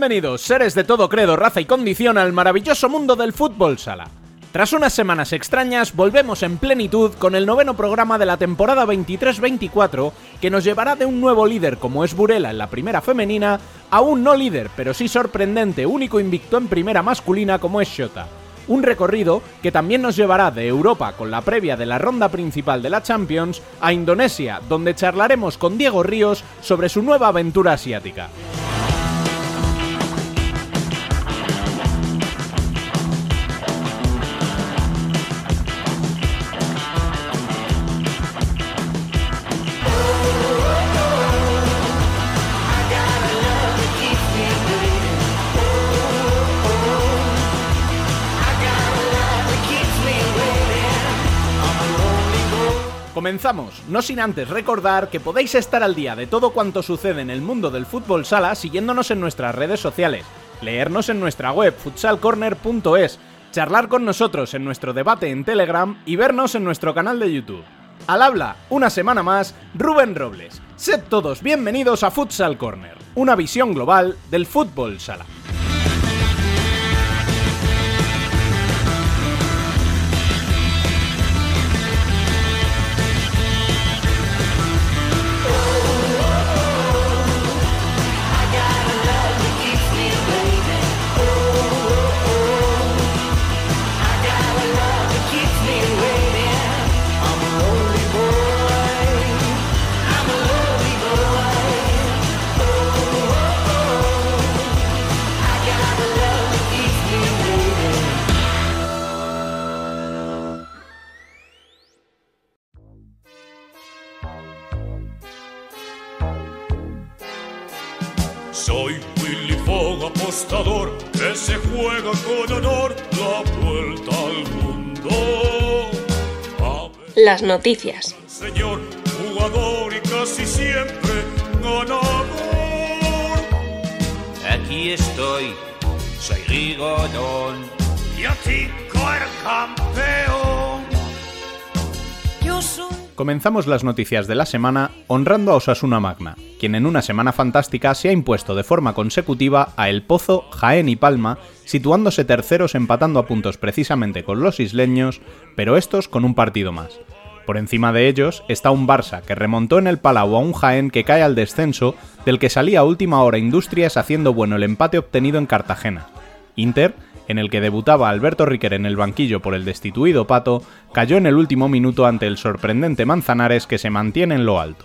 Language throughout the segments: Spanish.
Bienvenidos, seres de todo credo, raza y condición, al maravilloso mundo del fútbol sala. Tras unas semanas extrañas, volvemos en plenitud con el noveno programa de la temporada 23-24, que nos llevará de un nuevo líder como es Burela en la primera femenina, a un no líder, pero sí sorprendente, único invicto en primera masculina como es Shota. Un recorrido que también nos llevará de Europa con la previa de la ronda principal de la Champions a Indonesia, donde charlaremos con Diego Ríos sobre su nueva aventura asiática. Comenzamos, no sin antes recordar que podéis estar al día de todo cuanto sucede en el mundo del fútbol sala siguiéndonos en nuestras redes sociales, leernos en nuestra web futsalcorner.es, charlar con nosotros en nuestro debate en Telegram y vernos en nuestro canal de YouTube. Al habla, una semana más, Rubén Robles. Sed todos bienvenidos a Futsal Corner, una visión global del fútbol sala. Fogg, apostador, que se juega con honor la vuelta al mundo. Las noticias. señor, jugador y casi siempre ganador. Aquí estoy, soy Rigodón. Yo tico el campeón. Yo soy. Comenzamos las noticias de la semana honrando a Osasuna Magna, quien en una semana fantástica se ha impuesto de forma consecutiva a El Pozo, Jaén y Palma, situándose terceros empatando a puntos precisamente con los isleños, pero estos con un partido más. Por encima de ellos está un Barça que remontó en el Palau a un Jaén que cae al descenso, del que salía a última hora Industrias haciendo bueno el empate obtenido en Cartagena. Inter, en el que debutaba Alberto Riquer en el banquillo por el destituido Pato, cayó en el último minuto ante el sorprendente Manzanares que se mantiene en lo alto.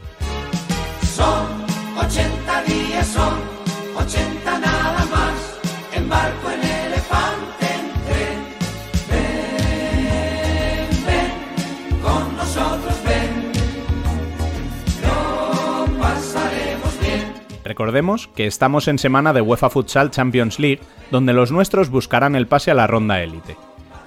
Son 80 días, son Recordemos que estamos en semana de UEFA Futsal Champions League, donde los nuestros buscarán el pase a la ronda élite.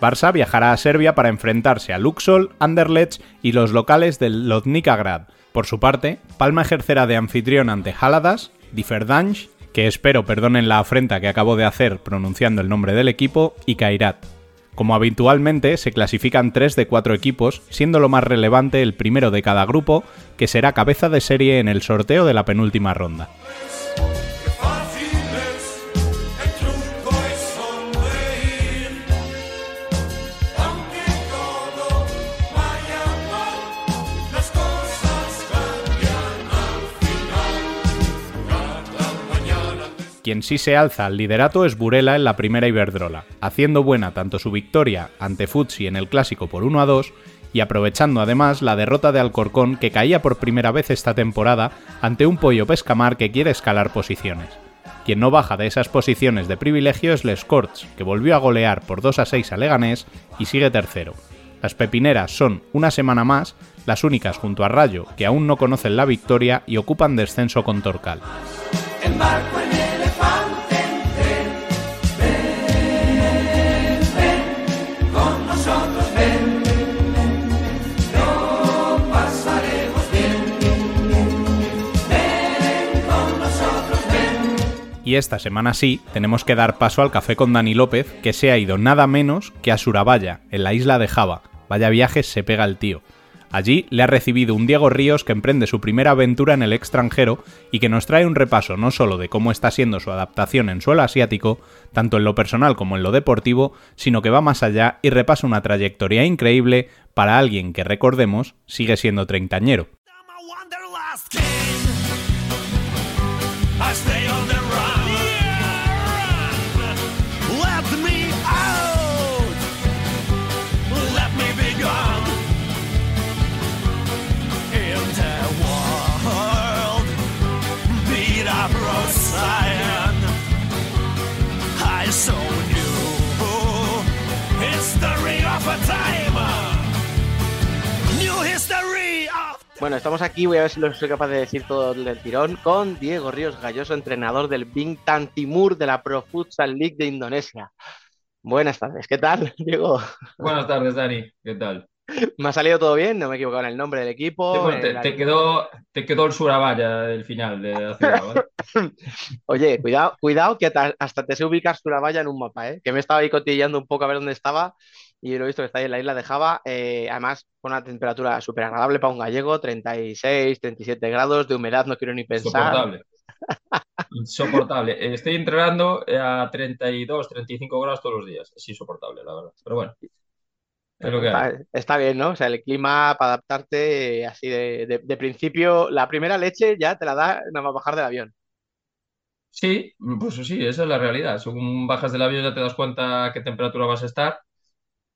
Barça viajará a Serbia para enfrentarse a Luxol, Anderlecht y los locales del Lodnica Grad. Por su parte, Palma ejercerá de anfitrión ante Haladas, Differdange, que espero perdonen la afrenta que acabo de hacer pronunciando el nombre del equipo, y Kairat. Como habitualmente, se clasifican 3 de 4 equipos, siendo lo más relevante el primero de cada grupo, que será cabeza de serie en el sorteo de la penúltima ronda. Quien sí se alza al liderato es Burela en la primera Iberdrola, haciendo buena tanto su victoria ante Futsi en el clásico por 1 a 2 y aprovechando además la derrota de Alcorcón que caía por primera vez esta temporada ante un pollo pescamar que quiere escalar posiciones. Quien no baja de esas posiciones de privilegio es Les Corts, que volvió a golear por 2 a 6 a Leganés y sigue tercero. Las pepineras son, una semana más, las únicas junto a Rayo que aún no conocen la victoria y ocupan descenso con Torcal. Y esta semana sí, tenemos que dar paso al café con Dani López, que se ha ido nada menos que a Surabaya, en la isla de Java. Vaya viajes se pega el tío. Allí le ha recibido un Diego Ríos que emprende su primera aventura en el extranjero y que nos trae un repaso no solo de cómo está siendo su adaptación en suelo asiático, tanto en lo personal como en lo deportivo, sino que va más allá y repasa una trayectoria increíble para alguien que, recordemos, sigue siendo treintañero. Bueno, estamos aquí, voy a ver si lo soy capaz de decir todo el tirón, con Diego Ríos Galloso, entrenador del Bintang Timur de la Pro Futsal League de Indonesia. Buenas tardes, ¿qué tal, Diego? Buenas tardes, Dani, ¿qué tal? ¿Me ha salido todo bien? No me he equivocado en el nombre del equipo. te, quedó, te quedó el Surabaya el final de la ciudad, Oye, cuidado, cuidado que hasta te sé ubicar Surabaya en un mapa, ¿eh? que me estaba ahí cotillando un poco a ver dónde estaba y lo he visto que está ahí en la isla de Java, eh, además con una temperatura súper agradable para un gallego, 36, 37 grados, de humedad no quiero ni pensar. Insoportable. insoportable. Estoy entrenando a 32, 35 grados todos los días. Es insoportable, la verdad. Pero bueno. Es lo que está, está, bien, ¿no? O sea, el clima para adaptarte así de, de, principio, la primera leche ya te la da nada más bajar del avión. Sí, pues sí, esa es la realidad. Según bajas del avión ya te das cuenta qué temperatura vas a estar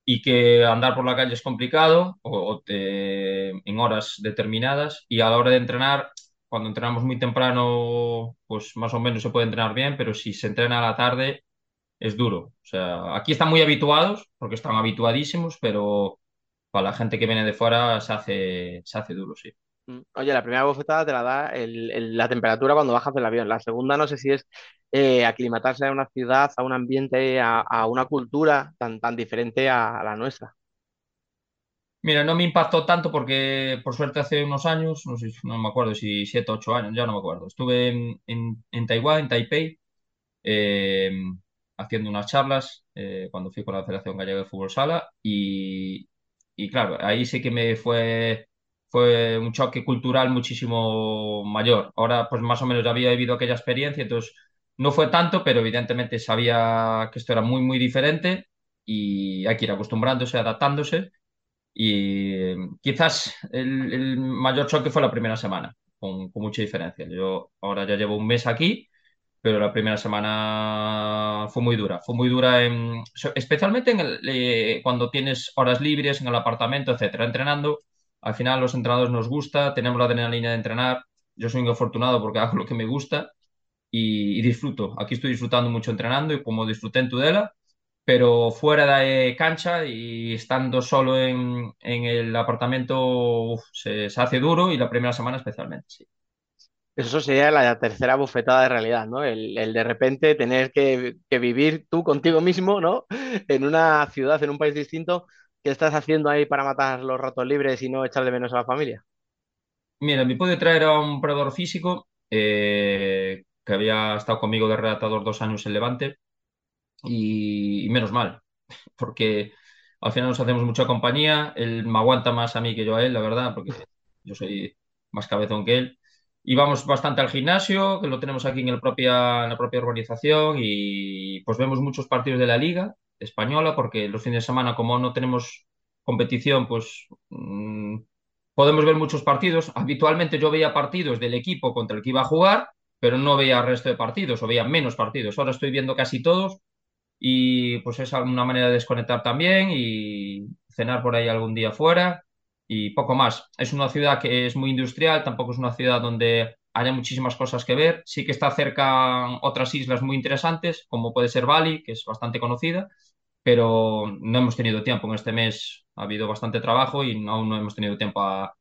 y que andar por la calle es complicado o, en horas determinadas y a la hora de entrenar, cuando entrenamos muy temprano, pues más o menos se puede entrenar bien, pero si se entrena a la tarde es duro. O sea, aquí están muy habituados porque están habituadísimos, pero para la gente que viene de fuera se hace, se hace duro, sí. Mm. Oye, la primera bofetada te la da la temperatura cuando bajas del avión. La segunda no sé si es eh, aclimatarse a una ciudad, a un ambiente, a, una cultura tan, tan diferente a, la nuestra. Mira, no me impactó tanto porque por suerte hace unos años, no sé, no me acuerdo si siete o ocho años, ya no me acuerdo. Estuve en, en, Taiwán, en Taipei, em, haciendo unas charlas eh, cuando fui con la Federación Gallega de Fútbol Sala y, y claro, ahí sí que me fue fue un choque cultural muchísimo mayor. Ahora, pues más o menos había vivido aquella experiencia, entonces no fue tanto, pero evidentemente sabía que esto era muy, muy diferente y hay que ir acostumbrándose, adaptándose. Y eh, quizás el, mayor choque fue la primera semana, con, mucha diferencia. Yo ahora ya llevo un mes aquí, pero la primera semana fue muy dura. Fue muy dura, especialmente en eh, cuando tienes horas libres en el apartamento, etcétera, entrenando al final los entrenadores nos gusta, tenemos la adrenalina de entrenar. Yo soy un afortunado porque hago lo que me gusta y, disfruto. Aquí estoy disfrutando mucho entrenando y como disfruté en Tudela, pero fuera de cancha y estando solo en, el apartamento se, hace duro y la primera semana especialmente. Eso sería la tercera bufetada de realidad, ¿no? El, de repente tener que, que, vivir tú contigo mismo, ¿no? En una ciudad, en un país distinto, ¿Qué estás haciendo ahí para matar los ratos libres y no echar de menos a la familia? Mira, me pude traer a un predador físico eh, que había estado conmigo de redactador dos años en Levante y, menos mal, porque al final nos hacemos mucha compañía, él me aguanta más a mí que yo a él, la verdad, porque yo soy más cabezón que él. Y vamos bastante al gimnasio, que lo tenemos aquí en, el propia, en la propia organización y pues vemos muchos partidos de la liga española, porque los fines de semana, como no tenemos competición, pues mm, podemos ver muchos partidos. Habitualmente yo veía partidos del equipo contra el que iba a jugar, pero no veía el resto de partidos o veía menos partidos. Ahora estoy viendo casi todos y pues es una manera de desconectar también y cenar por ahí algún día fuera y poco más. Es una ciudad que es muy industrial, tampoco es una ciudad donde haya muchísimas cosas que ver. Sí que está cerca otras islas muy interesantes, como puede ser Bali, que es bastante conocida, pero no hemos tenido tiempo. En este mes ha habido bastante trabajo y aún no hemos tenido tiempo a,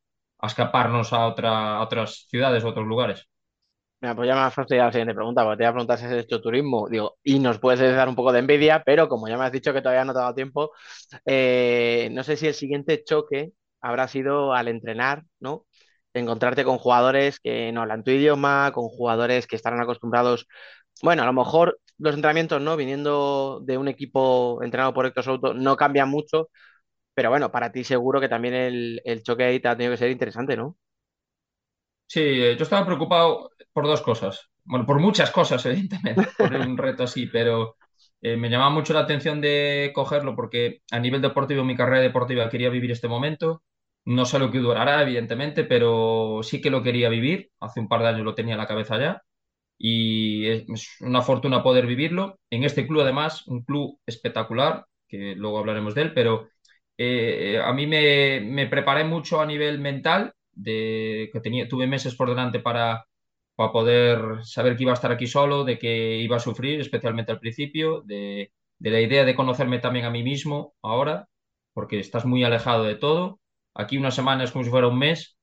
escaparnos a, otra, otras ciudades o otros lugares. Mira, pues ya me has fastidiado la siguiente pregunta, porque te iba a preguntar si has hecho turismo, digo, y nos puedes dar un poco de envidia, pero como ya me has dicho que todavía no te ha dado tiempo, eh, no sé si el siguiente choque habrá sido al entrenar, ¿no? encontrarte con jugadores que no hablan tu idioma, con jugadores que estarán acostumbrados Bueno, a lo mejor los entrenamientos, ¿no? Viniendo de un equipo entrenado por Héctor Souto, no cambian mucho, pero bueno, para ti seguro que también el, el choque ahí te ha tenido que ser interesante, ¿no? Sí, eh, yo estaba preocupado por dos cosas. Bueno, por muchas cosas, evidentemente, por un reto así, pero eh, me llamaba mucho la atención de cogerlo porque a nivel deportivo, mi carrera deportiva quería vivir este momento. No sé lo que durará, evidentemente, pero sí que lo quería vivir. Hace un par de años lo tenía en la cabeza ya y es una fortuna poder vivirlo. En este club, además, un club espectacular, que luego hablaremos de él, pero eh, a mí me, me, preparé mucho a nivel mental, de que tenía, tuve meses por delante para, para poder saber que iba a estar aquí solo, de que iba a sufrir, especialmente al principio, de, de la idea de conocerme también a mí mismo ahora, porque estás muy alejado de todo. Aquí una semana es como si fuera un mes.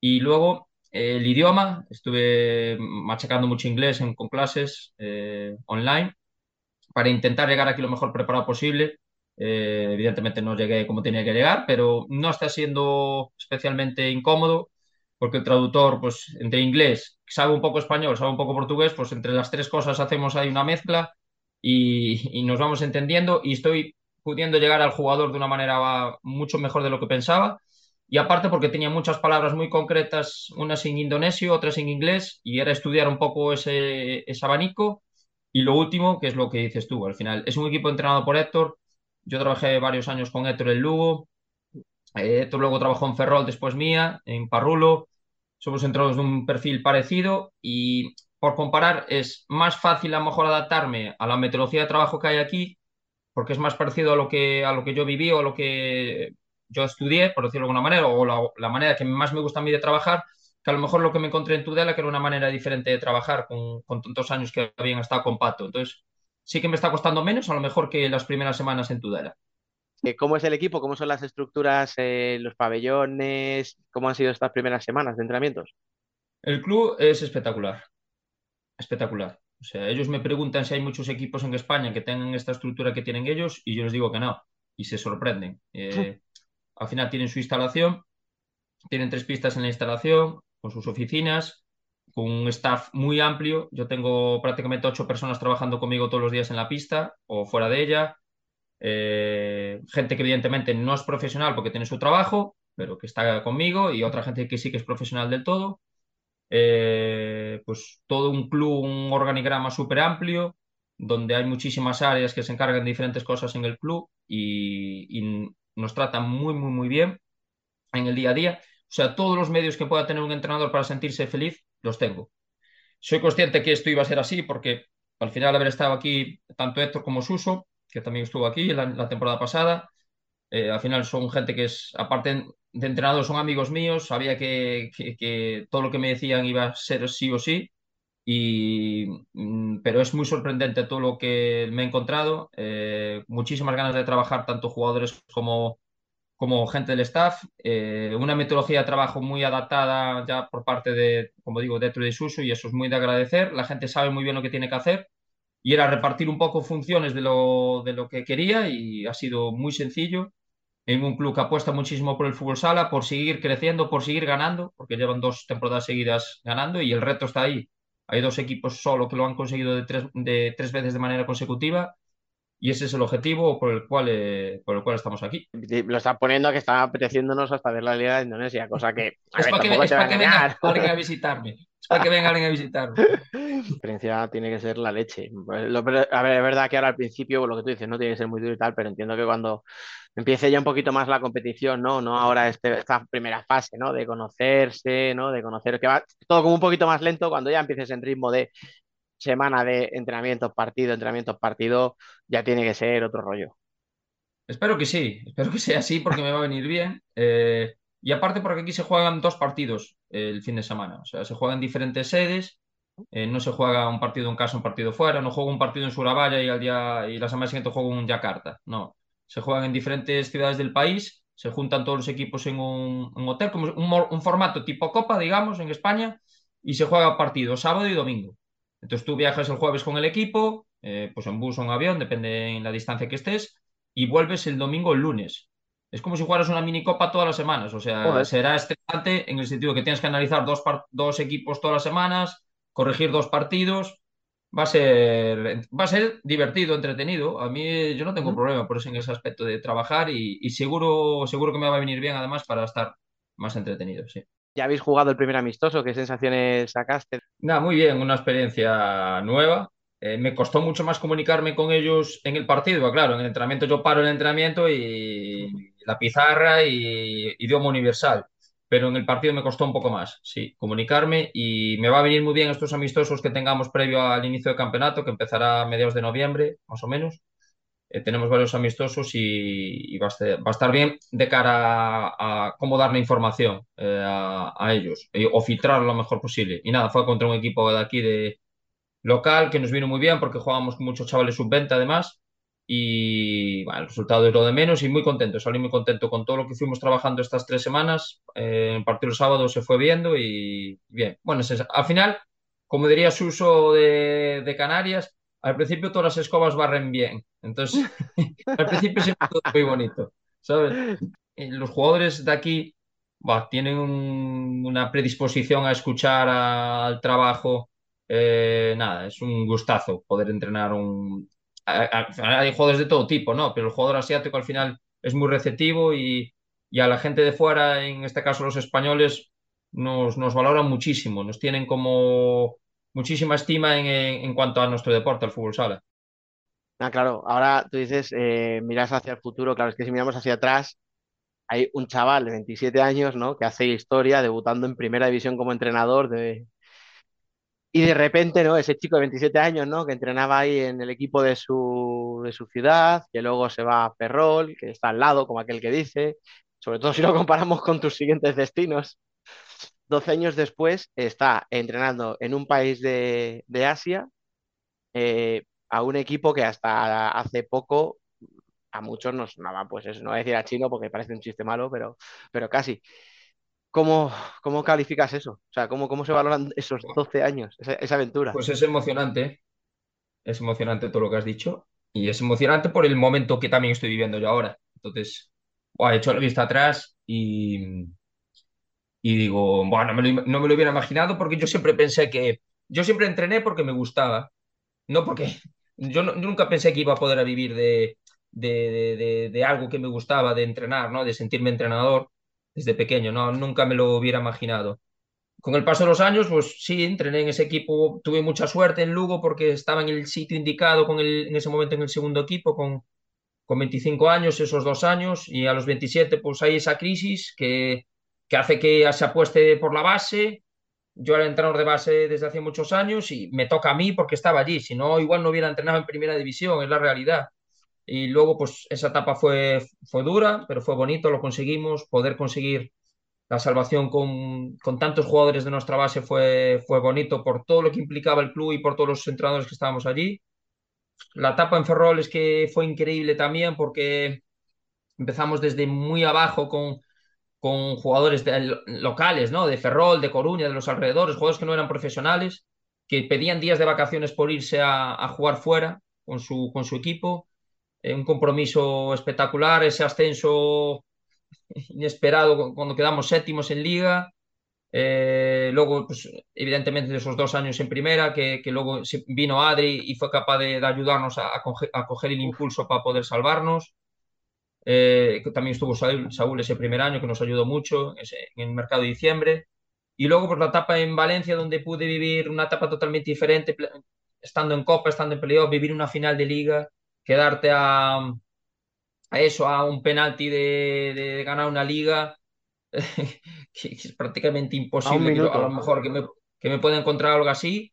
Y luego el idioma, estuve machacando mucho inglés en, con clases eh, online para intentar llegar aquí lo mejor preparado posible. Eh, evidentemente no llegué como tenía que llegar, pero no está siendo especialmente incómodo porque el traductor, pues entre inglés, sabe un poco español, sabe un poco portugués, pues entre las tres cosas hacemos ahí una mezcla y, y nos vamos entendiendo y estoy pudiendo llegar al jugador de una manera mucho mejor de lo que pensaba y aparte porque tenía muchas palabras muy concretas, unas en indonesio, otras en inglés, y era estudiar un poco ese, ese abanico. Y lo último, que es lo que dices tú, al final, es un equipo entrenado por Héctor. Yo trabajé varios años con Héctor en Lugo. Eh, Héctor luego trabajó en Ferrol, después mía, en Parrulo. Somos entrenados de un perfil parecido y por comparar es más fácil a lo mejor adaptarme a la metodología de trabajo que hay aquí, porque es más parecido a lo que, a lo que yo viví o a lo que yo estudié, por decirlo de alguna manera, o la, la, manera que más me gusta a mí de trabajar, que a lo mejor lo que me encontré en Tudela, que era una manera diferente de trabajar con, con tantos años que habían estado con Pato. Entonces, sí que me está costando menos, a lo mejor que las primeras semanas en Tudela. ¿Cómo es el equipo? ¿Cómo son las estructuras, eh, los pabellones? ¿Cómo han sido estas primeras semanas de entrenamientos? El club es espectacular. Espectacular. O sea, ellos me preguntan si hay muchos equipos en España que tengan esta estructura que tienen ellos y yo les digo que no. Y se sorprenden. Eh, al final tienen su instalación, tienen tres pistas en la instalación, con sus oficinas, con un staff muy amplio. Yo tengo prácticamente ocho personas trabajando conmigo todos los días en la pista o fuera de ella. Eh, gente que evidentemente no es profesional porque tiene su trabajo, pero que está conmigo, y otra gente que sí que es profesional del todo. Eh, pues todo un club, un organigrama súper amplio, donde hay muchísimas áreas que se encargan de diferentes cosas en el club y, y nos tratan muy, muy, muy bien en el día a día. O sea, todos los medios que pueda tener un entrenador para sentirse feliz, los tengo. Soy consciente que esto iba a ser así porque al final haber estado aquí tanto Héctor como Suso, que también estuvo aquí la, temporada pasada, eh, al final son gente que es, aparte de entrenador, son amigos míos, sabía que, que, todo lo que me decían iba a ser sí o sí, y, mm, pero es muy sorprendente todo lo que me he encontrado, eh, muchísimas ganas de trabajar tanto jugadores como, como gente del staff, eh, una metodología de trabajo muy adaptada ya por parte de, como digo, de de Suso y eso es muy de agradecer, la gente sabe muy bien lo que tiene que hacer y era repartir un poco funciones de lo, de lo que quería y ha sido muy sencillo. En un club que apuesta muchísimo por el fútbol sala, por seguir creciendo, por seguir ganando, porque llevan dos temporadas seguidas ganando y el reto está ahí hay dos equipos solo que lo han conseguido de tres, de tres veces de manera consecutiva y ese es el objetivo por el cual, eh, por el cual estamos aquí. Lo está poniendo que está apeteciénociéndonos hasta ver la Liga de Indonesia, cosa que... es, ver, para que, es para que venga a visitarme. Para que venga alguien a visitarme. La experiencia tiene que ser la leche. A ver, es verdad que ahora al principio, lo que tú dices, no tiene que ser muy duro y tal, pero entiendo que cuando empiece ya un poquito más la competición, ¿no? No ahora este, esta primera fase, ¿no? De conocerse, ¿no? De conocer que va todo como un poquito más lento cuando ya empieces en ritmo de semana de entrenamientos, partido, entrenamientos, partido, ya tiene que ser otro rollo. Espero que sí, espero que sea así porque me va a venir bien. Eh, y aparte porque aquí se juegan dos partidos el fin de semana, o sea, se juegan diferentes sedes, eh, no se juega un partido en casa, un partido fuera, no juego un partido en Surabaya y al día y la semana siguiente juego en Yakarta, no, se juegan en diferentes ciudades del país, se juntan todos los equipos en un, hotel, como un, un, formato tipo Copa, digamos, en España, y se juega partido sábado y domingo. Entonces tú viajas el jueves con el equipo, eh, pues en bus o en avión, depende en la distancia que estés, y vuelves el domingo el lunes. Es como si jugaras una minicopa todas las semanas, o sea, Joder. será estresante en el sentido que tienes que analizar dos, dos equipos todas las semanas, corregir dos partidos, va a ser, va a ser divertido, entretenido. A mí yo no tengo problema por eso en ese aspecto de trabajar y, y seguro, seguro que me va a venir bien además para estar más entretenido, sí. ¿Ya habéis jugado el primer amistoso? ¿Qué sensaciones sacaste? Nada, muy bien, una experiencia nueva. Eh, me costó mucho más comunicarme con ellos en el partido, claro, en el entrenamiento yo paro el entrenamiento y la pizarra y idioma universal, pero en el partido me costó un poco más, sí, comunicarme y me va a venir muy bien estos amistosos que tengamos previo al inicio del campeonato, que empezará a mediados de noviembre, más o menos. Eh, tenemos varios amistosos y, y va, a estar, bien de cara a, a cómo darle información eh, a, ellos o filtrarlo lo mejor posible. Y nada, fue contra un equipo de aquí de local que nos vino muy bien porque jugábamos con muchos chavales sub-20 además. Y el resultado es lo de menos y muy contento, salí muy contento con todo lo que fuimos trabajando estas tres semanas. Eh, el partido el sábado se fue viendo y bien. Bueno, al final, como diría Suso de, de Canarias, al principio todas las escobas barren bien. Entonces, al principio siempre todo muy bonito, ¿sabes? Los jugadores de aquí bah, tienen un, una predisposición a escuchar al trabajo. Eh, nada, es un gustazo poder entrenar un... Hay jugadores de todo tipo, ¿no? Pero el jugador asiático al final es muy receptivo y, y a la gente de fuera, en este caso los españoles, nos, nos valoran muchísimo, nos tienen como muchísima estima en, en, cuanto a nuestro deporte, al fútbol sala. Ah, claro, ahora tú dices, eh, miras hacia el futuro, claro, es que si miramos hacia atrás, hay un chaval de 27 años, ¿no? Que hace historia debutando en primera división como entrenador de... Y de repente, ¿no? Ese chico de 27 años, ¿no? Que entrenaba ahí en el equipo de su, de su ciudad, que luego se va a Ferrol, que está al lado, como aquel que dice, sobre todo si lo comparamos con tus siguientes destinos. 12 años después está entrenando en un país de, de Asia eh, a un equipo que hasta hace poco a muchos nos sonaba, pues no voy a decir a chino porque parece un chiste malo, pero, pero casi. ¿Cómo, ¿Cómo calificas eso? O sea, ¿cómo, cómo se valoran esos 12 años, esa, esa aventura? Pues es emocionante, es emocionante todo lo que has dicho y es emocionante por el momento que también estoy viviendo yo ahora. Entonces, he hecho la vista atrás y, y digo, bueno, no me, lo, no me lo hubiera imaginado porque yo siempre pensé que, yo siempre entrené porque me gustaba, no porque, yo, no, yo nunca pensé que iba a poder vivir de, de, de, de, algo que me gustaba, de entrenar, ¿no? De sentirme entrenador desde pequeño, ¿no? Nunca me lo hubiera imaginado. Con el paso de los años, pues sí, entrené en ese equipo, tuve mucha suerte en Lugo porque estaba en el sitio indicado con el, en ese momento en el segundo equipo, con, con 25 años, esos dos años, y a los 27 pues hay esa crisis que, que hace que se apueste por la base. Yo era entrenador de base desde hace muchos años y me toca a mí porque estaba allí, si no, igual no hubiera entrenado en primera división, es la realidad. Y luego, pues esa etapa fue, fue dura, pero fue bonito, lo conseguimos. Poder conseguir la salvación con, con, tantos jugadores de nuestra base fue, fue bonito por todo lo que implicaba el club y por todos los entrenadores que estábamos allí. La etapa en Ferrol es que fue increíble también porque empezamos desde muy abajo con, con jugadores de, locales, ¿no? De Ferrol, de Coruña, de los alrededores, jugadores que no eran profesionales, que pedían días de vacaciones por irse a, a jugar fuera con su, con su equipo un compromiso espectacular, ese ascenso inesperado cuando quedamos séptimos en liga. Eh, luego, pues, evidentemente, de esos dos años en primera, que, que luego vino Adri y fue capaz de, de ayudarnos a, a, coger, a, coger, el impulso para poder salvarnos. Eh, también estuvo Saúl, Saúl, ese primer año que nos ayudó mucho ese, en el mercado de diciembre. Y luego, por pues, la etapa en Valencia, donde pude vivir una etapa totalmente diferente, estando en Copa, estando en playoff, vivir una final de liga quedarte a, a eso, a un penalti de, de, ganar una liga, que es prácticamente imposible. A, a lo mejor que me, que me pueda encontrar algo así.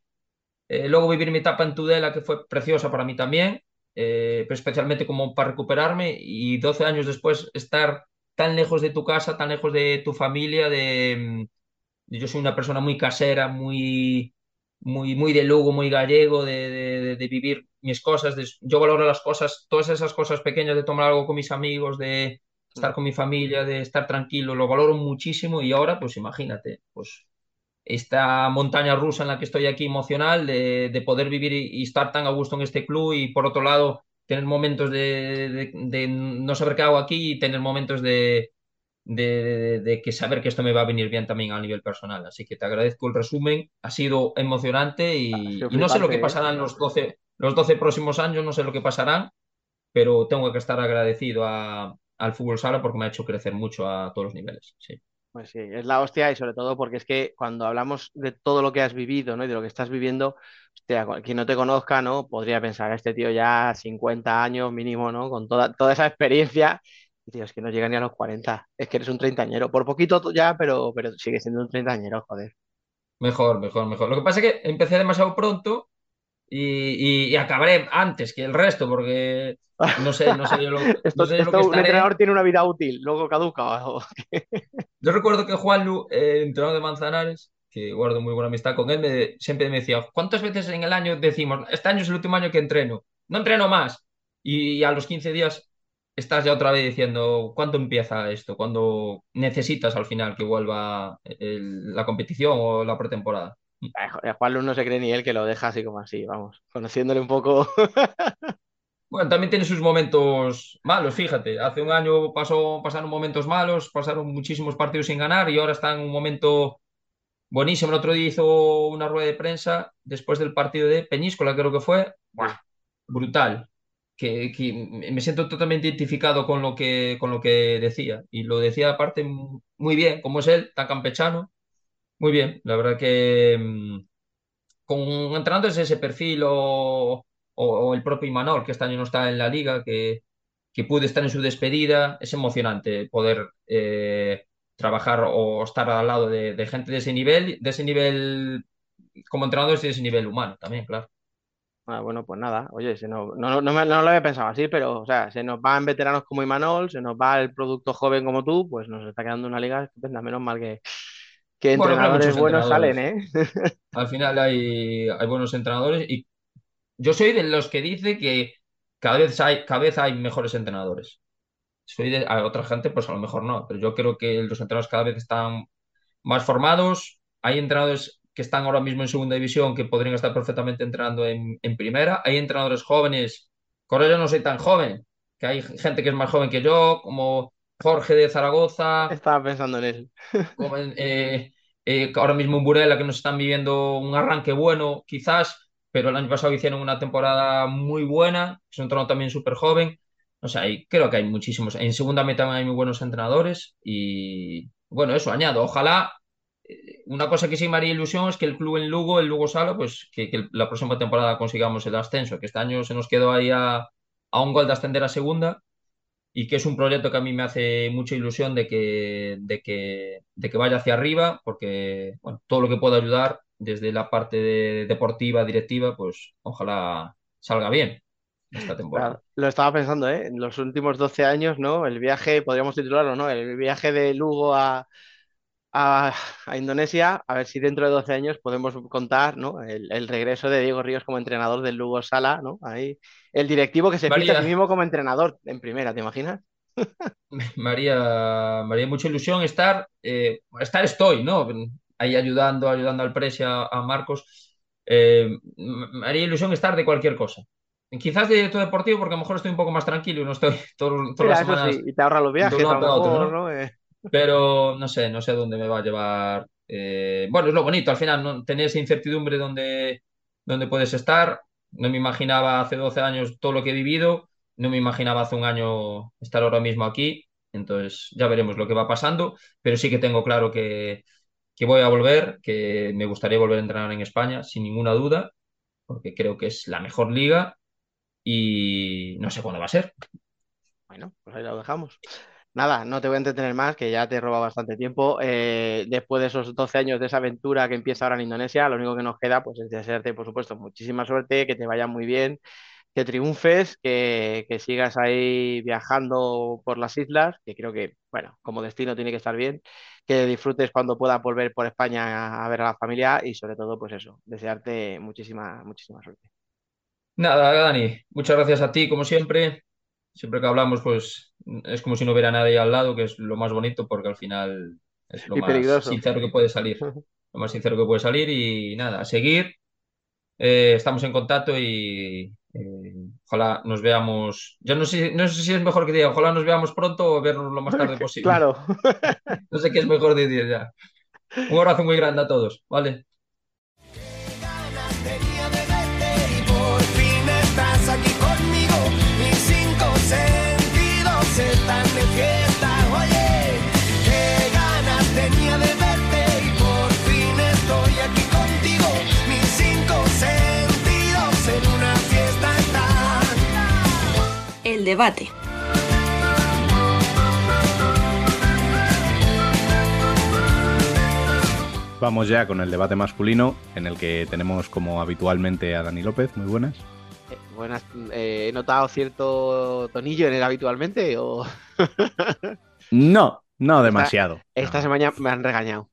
Eh, luego vivir mi etapa en Tudela, que fue preciosa para mí también, eh, pero especialmente como para recuperarme. Y 12 años después estar tan lejos de tu casa, tan lejos de tu familia, de... Yo soy una persona muy casera, muy, muy, muy de Lugo, muy gallego, de, de, de vivir mis cosas, de, yo valoro las cosas, todas esas cosas pequeñas de tomar algo con mis amigos, de estar con mi familia, de estar tranquilo, lo valoro muchísimo y ahora, pues imagínate, pues esta montaña rusa en la que estoy aquí emocional, de, de poder vivir y, y, estar tan a gusto en este club y por otro lado tener momentos de, de no saber qué hago aquí y tener momentos de, de, que saber que esto me va a venir bien también a nivel personal. Así que te agradezco el resumen, ha sido emocionante y, no sé lo que pasará en los 12, los 12 próximos años, no sé lo que pasarán, pero tengo que estar agradecido al fútbol sala porque me ha hecho crecer mucho a todos los niveles. Sí. Pues sí, es la hostia y sobre todo porque es que cuando hablamos de todo lo que has vivido, ¿no? Y de lo que estás viviendo, hostia, quien no te conozca, ¿no? Podría pensar, este tío ya 50 años mínimo, ¿no? Con toda, toda esa experiencia. Y tío, es que no llega ni a los 40. Es que eres un treintañero. Por poquito ya, pero, pero sigue siendo un treintañero, joder. Mejor, mejor, mejor. Lo que pasa es que empecé demasiado pronto y, acabaré antes que el resto, porque no sé, no sé yo lo, esto, que Un entrenador tiene una vida útil, luego caduca. yo recuerdo que Juanlu, eh, entrenador de Manzanares, que guardo muy buena amistad con él, me, siempre me decía, ¿cuántas veces en el año decimos, este año es el último año que entreno? No entreno más. Y a los 15 días estás ya otra vez diciendo, ¿cuándo empieza esto? ¿Cuándo necesitas al final que vuelva la competición o la pretemporada? Eh, Juan no se cree ni él que lo deja así como así, vamos, conociéndole un poco. Bueno, también tiene sus momentos malos, fíjate. Hace un año pasó, pasaron momentos malos, pasaron muchísimos partidos sin ganar y ahora está en un momento buenísimo. El otro día hizo una rueda de prensa después del partido de Peñíscola, creo que fue. brutal. Que, me siento totalmente identificado con lo que, con lo que decía. Y lo decía aparte muy bien, como es él, tan campechano. Muy bien, la verdad que mm, con entrenadores ese perfil o, el propio Imanol, que este año no está en la liga, que, que pude estar en su despedida, es emocionante poder eh, trabajar o estar al lado de, gente de ese nivel, de ese nivel como entrenadores y de ese nivel humano también, claro. Ah, bueno, pues nada, oye, no, no, no, lo había pensado así, pero o sea, se nos van veteranos como Imanol, se nos va el producto joven como tú, pues nos está quedando una liga estupenda, menos mal que, que entrenadores buenos salen, ¿eh? Al final hay, hay buenos entrenadores y yo soy de los que dice que cada vez hay, cada vez hay mejores entrenadores. Soy de a otra gente, pues a lo mejor no, pero yo creo que los entrenadores cada vez están más formados. Hay entrenadores que están ahora mismo en segunda división que podrían estar perfectamente entrenando en, primera. Hay entrenadores jóvenes, con yo no soy tan joven, que hay gente que es más joven que yo, como Jorge de Zaragoza. Estaba pensando en él. Eh, eh, ahora mismo en Burela, que nos están viviendo un arranque bueno, quizás, pero el año pasado hicieron una temporada muy buena, es un entrenador también súper joven. O sea, creo que hay muchísimos. En segunda meta hay muy buenos entrenadores y, bueno, eso añado. Ojalá, una cosa que sí me haría ilusión es que el club en Lugo, el Lugo Sala, pues que, la próxima temporada consigamos el ascenso, que este año se nos quedó ahí a, a un gol de ascender a segunda y que es un proyecto que a mí me hace mucha ilusión de que, de que, de que vaya hacia arriba, porque bueno, todo lo que pueda ayudar desde la parte deportiva, directiva, pues ojalá salga bien esta temporada. lo estaba pensando, ¿eh? En los últimos 12 años, ¿no? El viaje, podríamos titularlo, ¿no? El viaje de Lugo a, a, Indonesia, a ver si dentro de 12 años podemos contar ¿no? el, regreso de Diego Ríos como entrenador del Lugo Sala, ¿no? Ahí, el directivo que se María. a sí mismo como entrenador en primera, ¿te imaginas? María, María, mucha ilusión estar, eh, estar estoy, ¿no? Ahí ayudando, ayudando al precio a, Marcos. Eh, María ilusión estar de cualquier cosa. Quizás de director deportivo, porque a lo mejor estoy un poco más tranquilo y no estoy todas las semanas. y te ahorra los viajes, ¿no? Eh, pero no sé, no sé dónde me va a llevar. Eh, bueno, es lo bonito, al final, ¿no? tener esa incertidumbre donde, donde puedes estar. No me imaginaba hace 12 años todo lo que he vivido, no me imaginaba hace un año estar ahora mismo aquí, entonces ya veremos lo que va pasando, pero sí que tengo claro que, que voy a volver, que me gustaría volver a entrenar en España, sin ninguna duda, porque creo que es la mejor liga y no sé cuándo va a ser. Bueno, pues ahí lo dejamos. Nada, no te voy a entretener más, que ya te he robado bastante tiempo. Eh, después de esos 12 años de esa aventura que empieza ahora en Indonesia, lo único que nos queda pues, es desearte, por supuesto, muchísima suerte, que te vaya muy bien, que triunfes, que, sigas ahí viajando por las islas, que creo que, bueno, como destino tiene que estar bien, que disfrutes cuando puedas volver por España a, ver a la familia y sobre todo, pues eso, desearte muchísima, muchísima suerte. Nada, Dani, muchas gracias a ti, como siempre. Siempre que hablamos, pues es como si no hubiera nadie al lado, que es lo más bonito porque al final es lo más sincero que puede salir. Lo más sincero que puede salir y nada, a seguir. Eh, estamos en contacto y eh, Ojalá nos veamos. Yo no sé, no sé si es mejor que diga, ojalá nos veamos pronto o vernos lo más tarde posible. Claro. No sé qué es mejor decir ya. Un abrazo muy grande a todos, ¿vale? Debate. Vamos ya con el debate masculino, en el que tenemos como habitualmente a Dani López. Muy buenas. Eh, buenas, eh, ¿he notado cierto tonillo en él habitualmente? O... No, no demasiado. Esta No. semana me han regañado.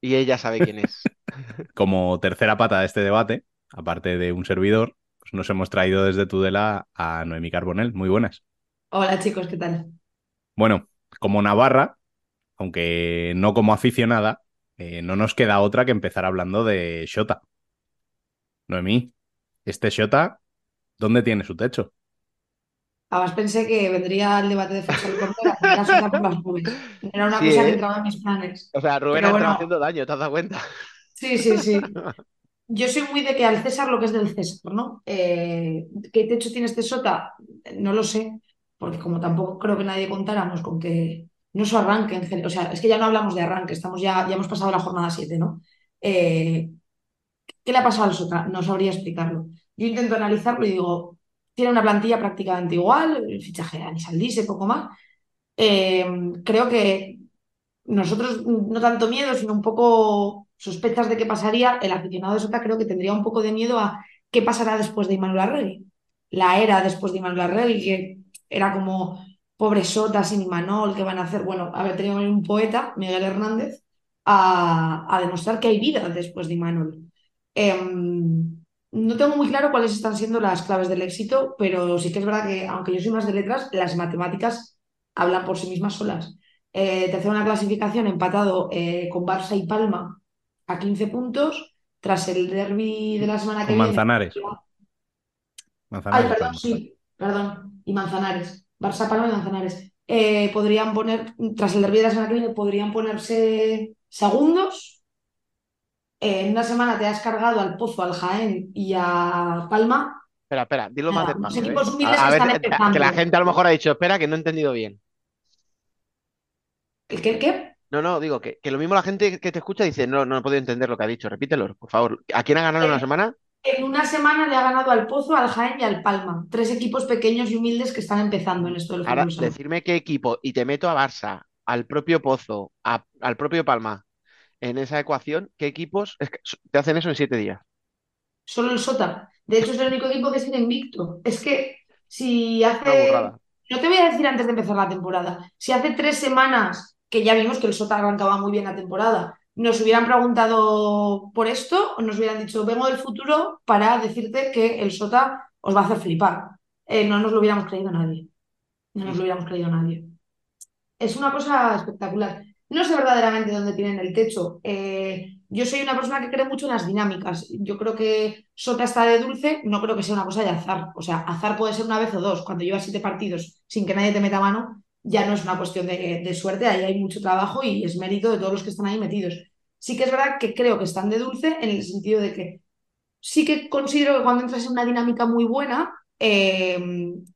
Y ella sabe quién es. Como tercera pata de este debate, aparte de un servidor, nos hemos traído desde Tudela a Noemí Carbonell. Muy buenas. Hola chicos, ¿qué tal? Bueno, como Navarra, aunque no como aficionada, eh, no nos queda otra que empezar hablando de Shota. Noemí, este Shota, ¿dónde tiene su techo? Además pensé que vendría el debate de nubes. Era una Sí, cosa ¿eh? que entraba en mis planes. O sea, Rubén Pero ha bueno. haciendo daño, ¿te has dado cuenta? Sí, sí, sí. Yo soy muy de que al César lo que es del César, ¿no? Eh, ¿qué techo tiene este Sota? No lo sé, porque como tampoco creo que nadie contáramos con que no su arranque en general, o sea, es que ya no hablamos de arranque, estamos ya, ya hemos pasado la jornada 7, ¿no? Eh, ¿qué le ha pasado al Sota? No sabría explicarlo. Yo intento analizarlo y digo, tiene una plantilla prácticamente igual, el fichaje de Anis poco más. Eh, creo que nosotros no tanto miedo, sino un poco sospechas de qué pasaría. El aficionado de Sota creo que tendría un poco de miedo a qué pasará después de Imanol Arregui. La era después de Imanol Arregui, que era como pobre Sota sin Imanol, ¿qué van a hacer? Bueno, haber tenido un poeta, Miguel Hernández, a, demostrar que hay vida después de Imanol. Em, no tengo muy claro cuáles están siendo las claves del éxito, pero sí que es verdad que, aunque yo soy más de letras, las matemáticas hablan por sí mismas solas. Eh, en la clasificación, empatado eh, con Barça y Palma a 15 puntos, tras el derby de la semana que Con viene. Manzanares. Ay, Manzanares, perdón, sí, perdón. Y Manzanares. Barça, Palma y Manzanares. Eh, podrían poner, tras el derbi de la semana que viene, podrían ponerse segundos. Eh, en una semana te has cargado al Pozo, al Jaén y a Palma. Espera, espera, dilo más despacio. ¿eh? equipos humildes A, a que ver, están empezando. que la gente a lo mejor ha dicho, espera, que no he entendido bien. ¿El qué? el qué? No, no, digo que, que lo mismo la gente que te escucha dice, no, no he podido entender lo que ha dicho. Repítelo, por favor. ¿A quién ha ganado en una Eh, semana? En una semana le ha ganado al Pozo, al Jaén y al Palma. Tres equipos pequeños y humildes que están empezando en esto del Ahora, sala. decirme qué equipo y te meto a Barça, al propio Pozo, a- al propio Palma en esa ecuación, ¿qué equipos es que te hacen eso en siete días? Solo el Sota. De hecho, es el único equipo que es invicto. Es que si hace. No te voy a decir antes de empezar la temporada. Si hace tres semanas, que ya vimos que el Sota arrancaba muy bien la temporada, nos hubieran preguntado por esto, o nos hubieran dicho, vengo del futuro para decirte que el Sota os va a hacer flipar. Eh, no nos lo hubiéramos creído nadie. No nos lo hubiéramos creído nadie. Es una cosa espectacular. No sé verdaderamente dónde tienen el techo. Eh, yo soy una persona que cree mucho en las dinámicas. Yo creo que Sota está de dulce, no creo que sea una cosa de azar. O sea, azar puede ser una vez o dos. Cuando llevas siete partidos sin que nadie te meta mano, ya no es una cuestión de, de suerte, ahí hay mucho trabajo y es mérito de todos los que están ahí metidos. Sí que es verdad que creo que están de dulce en el sentido de que sí que considero que cuando entras en una dinámica muy buena, eh,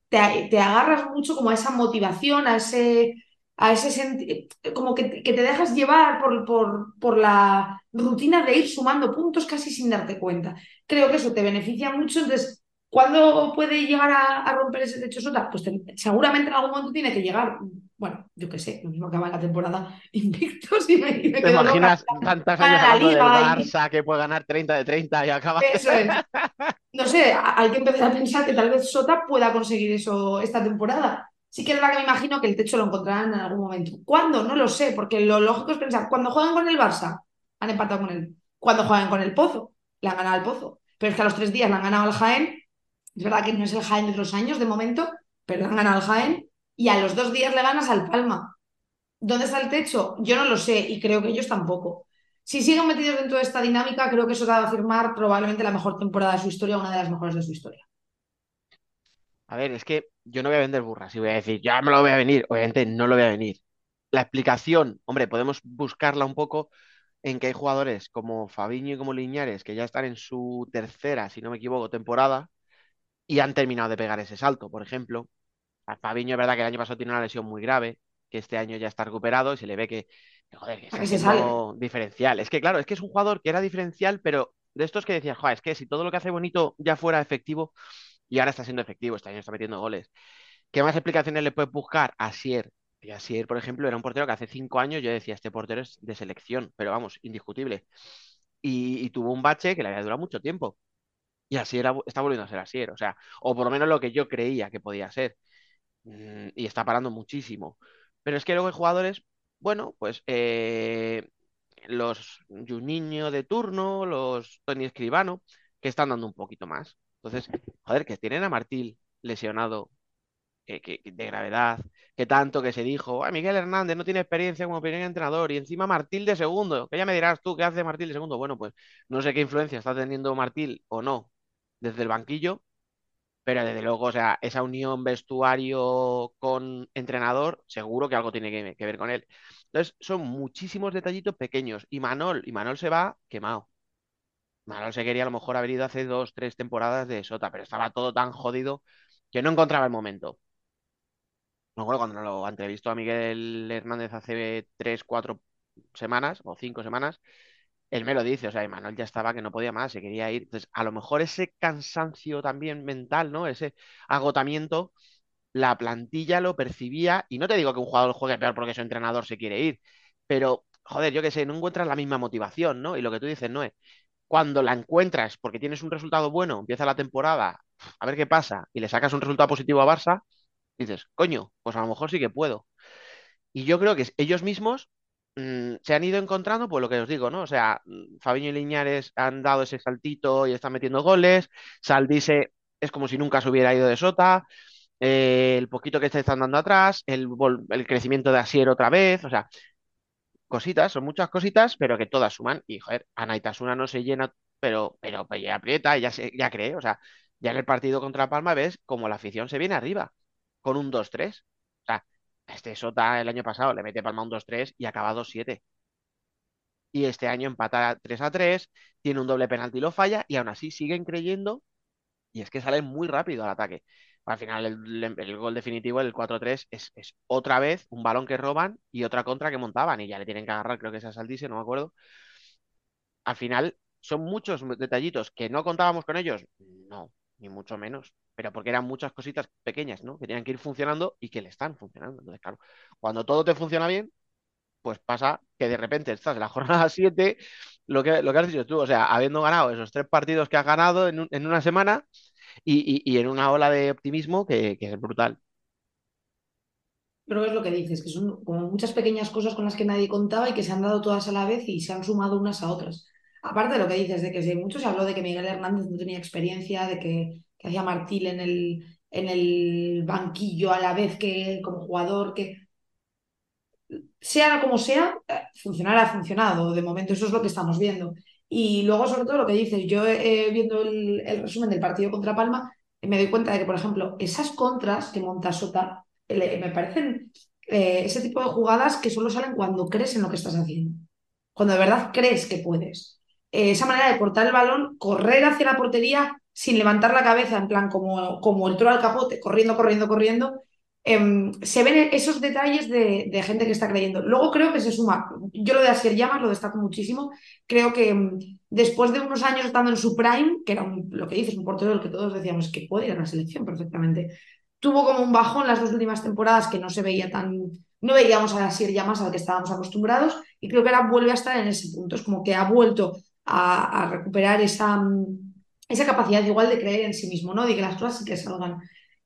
te, te agarras mucho como a esa motivación, a ese, a ese senti- como que, que te dejas llevar por, por, por la rutina de ir sumando puntos casi sin darte cuenta. Creo que eso te beneficia mucho, entonces, ¿cuándo puede llegar a, a romper ese techo sota? Pues te- seguramente en algún momento tiene que llegar. Bueno, yo qué sé, lo mismo acaba la temporada invictos y me, y me ¿Te quedo loca. imaginas tantos Para años la hablando del y- Barça que puede ganar 30 de 30 y acaba? Eso es. No sé, hay que empezar a pensar que tal vez Sota pueda conseguir eso esta temporada. Sí que es verdad que me imagino que el techo lo encontrarán en algún momento. ¿Cuándo? No lo sé, porque lo lógico es pensar, cuando juegan con el Barça, han empatado con él. Cuando juegan con el Pozo, le han ganado al Pozo. Pero es que a los tres días le han ganado al Jaén. Es verdad que no es el Jaén de otros años de momento, pero han al Jaén. Y a los dos días le ganas al Palma. ¿Dónde está el techo? Yo no lo sé y creo que ellos tampoco. Si siguen metidos dentro de esta dinámica, creo que eso va a firmar probablemente la mejor temporada de su historia, una de las mejores de su historia. A ver, es que yo no voy a vender burras y voy a decir, ya me lo voy a venir. Obviamente no lo voy a venir. La explicación, hombre, podemos buscarla un poco en que hay jugadores como Fabiño y como Liñares que ya están en su tercera, si no me equivoco, temporada y han terminado de pegar ese salto. Por ejemplo, a Fabiño es verdad que el año pasado tiene una lesión muy grave, que este año ya está recuperado y se le ve que, que, joder, que ¿A está qué se diferencial. Es que claro, es que es un jugador que era diferencial, pero de estos que decías, joder, es que si todo lo que hace bonito ya fuera efectivo y ahora está siendo efectivo, este año está metiendo goles. ¿Qué más explicaciones le puedes buscar a Sier? Y a Sier, por ejemplo, era un portero que hace cinco años yo decía, este portero es de selección, pero vamos, indiscutible. Y, y tuvo un bache que le había durado mucho tiempo. Y así era, está volviendo a ser Asier, o sea, o por lo menos lo que yo creía que podía ser. Mm, y está parando muchísimo. Pero es que luego hay jugadores, bueno, pues eh, los Juninho de turno, los Tony Escribano, que están dando un poquito más. Entonces, joder, que tienen a Martil lesionado que de gravedad, que tanto que se dijo, "Ay, Miguel Hernández no tiene experiencia como primer entrenador y encima Martil de segundo, que ya me dirás tú qué hace Martil de segundo. Bueno, pues no sé qué influencia está teniendo Martil o no desde el banquillo, pero desde luego, o sea, esa unión vestuario con entrenador, seguro que algo tiene que, ver con él. Entonces, son muchísimos detallitos pequeños y Manol, y Manol se va quemado. Manol se quería a lo mejor haber ido hace dos, tres temporadas de Sota, pero estaba todo tan jodido que no encontraba el momento. Me acuerdo cuando lo entrevistó a Miguel Hernández hace tres, cuatro semanas o cinco semanas, él me lo dice, o sea, Manuel ya estaba que no podía más, se quería ir. Entonces, a lo mejor ese cansancio también mental, ¿no? Ese agotamiento, la plantilla lo percibía, y no te digo que un jugador juegue peor porque su entrenador se quiere ir, pero, joder, yo qué sé, no encuentras la misma motivación, ¿no? Y lo que tú dices, no es, cuando la encuentras porque tienes un resultado bueno, empieza la temporada, a ver qué pasa, y le sacas un resultado positivo a Barça, dices, coño, pues a lo mejor sí que puedo. Y yo creo que ellos mismos mm, se han ido encontrando, pues lo que os digo, ¿no? O sea, mm, Fabiño y Liñares han dado ese saltito y están metiendo goles. Saldise es como si nunca se hubiera ido de Sota. eh, el poquito que se están dando atrás, el, el crecimiento de Asier otra vez, o sea, cositas, son muchas cositas, pero que todas suman. Y joder, Anaitasuna no se llena, pero, pero, pero ya aprieta, ya, se, ya cree. O sea, ya en el partido contra Palma ves como la afición se viene arriba, con un 2-3. O sea, este Sota el año pasado le mete Palma un 2-3 y acaba 2-7. Y este año empata 3-3, tiene un doble penalti y lo falla, y aún así siguen creyendo, y es que salen muy rápido al ataque. Al final, el, gol definitivo, el 4-3, es, es otra vez un balón que roban y otra contra que montaban, y ya le tienen que agarrar, creo que es a Saldise, no me acuerdo. Al final, son muchos detallitos que no contábamos con ellos, no, ni mucho menos, pero porque eran muchas cositas pequeñas, ¿no? Que tenían que ir funcionando y que le están funcionando. Entonces, claro, cuando todo te funciona bien, pues pasa que de repente estás en la jornada 7, lo que, lo que has dicho tú, o sea, habiendo ganado esos tres partidos que has ganado en, un- en una semana y, en una ola de optimismo que, que es brutal. Pero es lo que dices, que son como muchas pequeñas cosas con las que nadie contaba y que se han dado todas a la vez y se han sumado unas a otras. Aparte de lo que dices, de que sí, mucho se habló de que Miguel Hernández no tenía experiencia, de que, hacía Martil en el, en el banquillo a la vez que como jugador, que sea como sea, eh, funcionar ha funcionado. De momento eso es lo que estamos viendo. Y luego, sobre todo, lo que dices, yo eh, viendo el, resumen del partido contra Palma, eh, me doy cuenta de que, por ejemplo, esas contras que monta Sota me parecen ese tipo de jugadas que solo salen cuando crees en lo que estás haciendo, cuando de verdad crees que puedes. Eh, esa manera de cortar el balón, correr hacia la portería sin levantar la cabeza, en plan como, como el toro al capote, corriendo, corriendo, corriendo, em, se ven esos detalles de, gente que está creyendo. Luego creo que se suma, yo lo de Asier Llamas lo destaco muchísimo, creo que em, después de unos años estando en su prime, que era lo que dices, un portero del que todos decíamos que puede ir a la selección perfectamente, tuvo como un bajón las dos últimas temporadas que no se veía tan, no veíamos a Asier Llamas al que estábamos acostumbrados y creo que ahora vuelve a estar en ese punto, es como que ha vuelto a, recuperar esa, mm, esa capacidad igual de creer en sí mismo, ¿no? De que las cosas sí que salgan.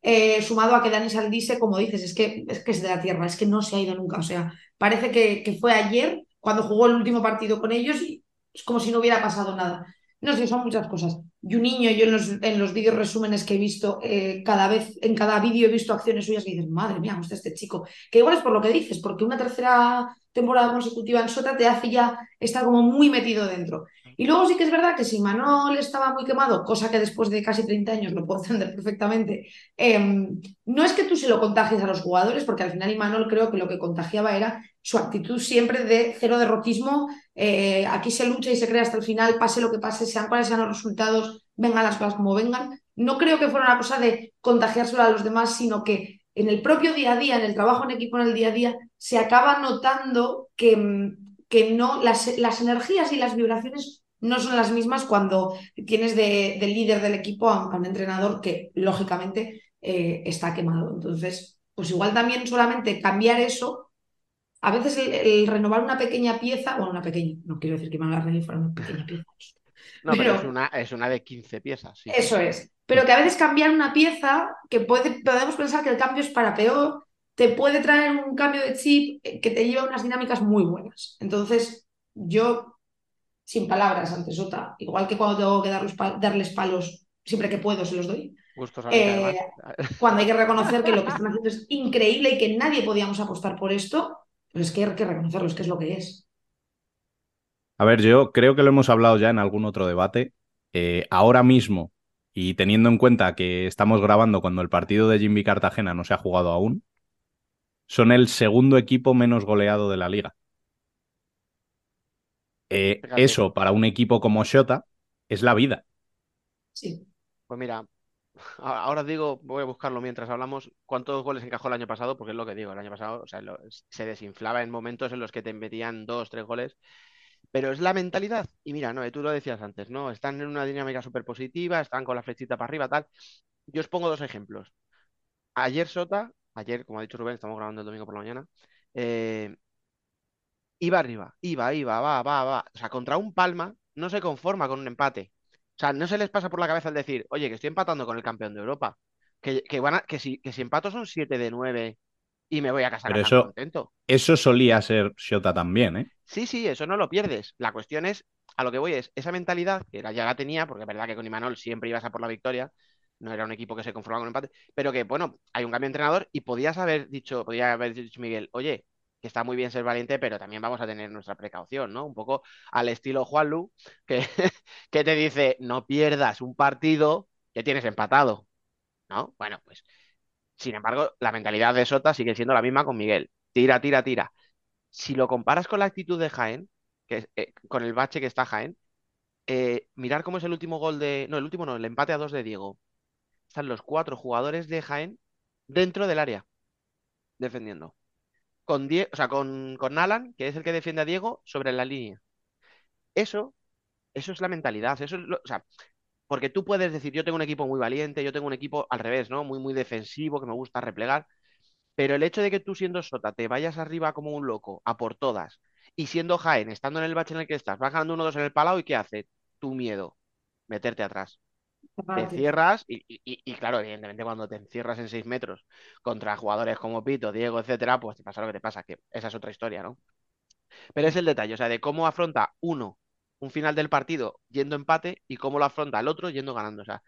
Eh, sumado a que Dani Saldise, como dices, es que, es que es de la tierra, es que no se ha ido nunca. O sea, parece que, que fue ayer cuando jugó el último partido con ellos y es como si no hubiera pasado nada. No sé, son muchas cosas. Y un niño, yo en los, en los vídeos resúmenes que he visto, eh, cada vez, en cada vídeo he visto acciones suyas que dices, madre mía, ¿cómo está este chico? Que igual es por lo que dices, porque una tercera temporada consecutiva en Sota te hace ya estar como muy metido dentro. Y luego sí que es verdad que si Manol estaba muy quemado, cosa que después de casi 30 años lo puedo entender perfectamente, em, no es que tú se lo contagies a los jugadores, porque al final Imanol creo que lo que contagiaba era su actitud siempre de cero derrotismo, eh, aquí se lucha y se crea hasta el final, pase lo que pase, sean cuáles sean los resultados, vengan las cosas como vengan. No creo que fuera una cosa de contagiárselo a los demás, sino que en el propio día a día, en el trabajo en equipo en el día a día, se acaba notando que, mm, que no, las, las energías y las vibraciones no son las mismas cuando tienes de, líder del equipo a, un entrenador que lógicamente eh, está quemado. Entonces, pues igual también solamente cambiar eso, a veces el, renovar una pequeña pieza, bueno, una pequeña, no quiero decir que Rey fuera una pequeña pieza. No, pero, es, una, es, una, de 15 piezas. Sí. Eso es. Pero que a veces cambiar una pieza, que puede, podemos pensar que el cambio es para peor, te puede traer un cambio de chip que te lleva a unas dinámicas muy buenas. Entonces, yo sin palabras ante Sota, igual que cuando tengo que darles palos siempre que puedo se los doy. Eh, cuando hay que reconocer que lo que están haciendo es increíble y que nadie podíamos apostar por esto, pues es que hay que reconocerlo, es que es lo que es. A ver, yo creo que lo hemos hablado ya en algún otro debate. Eh, ahora mismo, y teniendo en cuenta que estamos grabando cuando el partido de Jimmy Cartagena no se ha jugado aún, son el segundo equipo menos goleado de la liga. Eh, eso para un equipo como Shota es la vida. Sí. Pues mira, ahora digo, voy a buscarlo mientras hablamos, cuántos goles encajó el año pasado, porque es lo que digo, el año pasado se desinflaba en momentos en los que te metían dos, tres goles, pero es la mentalidad. Y mira, no, tú lo decías antes, ¿no? Están en una dinámica súper positiva, están con la flechita para arriba, tal. Yo os pongo dos ejemplos. Ayer Sota, ayer, como ha dicho Rubén, estamos grabando el domingo por la mañana, eh, iba arriba, iba, iba, va, va, va. O sea, contra un Palma no se conforma con un empate. O sea, no se les pasa por la cabeza el decir, oye, que estoy empatando con el campeón de Europa. Que, que, van que, si, que si empato son 7 de 9 y me voy a casar Pero eso, contento. Eso solía ser Shota también, ¿eh? Sí, sí, eso no lo pierdes. La cuestión es, a lo que voy es, esa mentalidad, que ya la tenía, porque es verdad que con Imanol siempre ibas a por la victoria, no era un equipo que se conformaba con un empate, pero que, bueno, hay un cambio de entrenador y podías haber dicho, podía haber dicho Miguel, oye, que está muy bien ser valiente, pero también vamos a tener nuestra precaución, ¿no? Un poco al estilo Juanlu, que, que te dice, no pierdas un partido que tienes empatado, ¿no? Bueno, pues, sin embargo, la mentalidad de Sota sigue siendo la misma con Miguel. Tira, tira, tira. Si lo comparas con la actitud de Jaén, eh, con el bache que está Jaén, eh, mirar cómo es el último gol de... No, el último no, el empate a dos de Diego. Están los cuatro jugadores de Jaén dentro del área, defendiendo con, o sea, con, con Alan, que es el que defiende a Diego, sobre la línea. Eso, eso es la mentalidad. Eso es o sea, porque tú puedes decir, yo tengo un equipo muy valiente, yo tengo un equipo al revés, ¿no? Muy, muy defensivo, que me gusta replegar. Pero el hecho de que tú siendo Sota te vayas arriba como un loco, a por todas, y siendo Jaén, estando en el bache en el que estás, vas ganando uno dos en el palao, ¿y qué hace? Tu miedo, meterte atrás te cierras y, claro, evidentemente cuando te encierras en seis metros contra jugadores como Pito, Diego, etcétera, pues te pasa lo que te pasa, que esa es otra historia, ¿no? Pero es el detalle, o sea, de cómo afronta uno un final del partido yendo empate y cómo lo afronta el otro yendo ganando. O sea,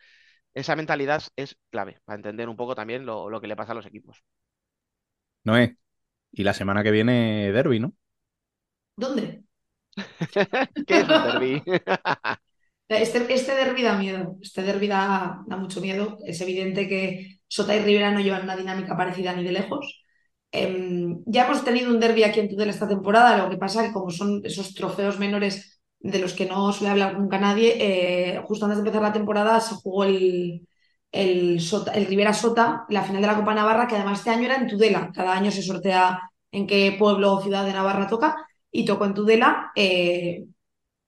esa mentalidad es clave para entender un poco también lo, que le pasa a los equipos. Noé, y la semana que viene derby, ¿no? ¿Dónde? ¿Qué es un derby? Este, este derby da miedo, este derby da, mucho miedo. Es evidente que Sota y Rivera no llevan una dinámica parecida ni de lejos. Em, ya hemos tenido un derby aquí en Tudela esta temporada, lo que pasa es que como son esos trofeos menores de los que no suele hablar nunca nadie, eh, justo antes de empezar la temporada se jugó el, el, el Rivera Sota, la final de la Copa Navarra, que además este año era en Tudela. Cada año se sortea en qué pueblo o ciudad de Navarra toca y tocó en Tudela. Eh,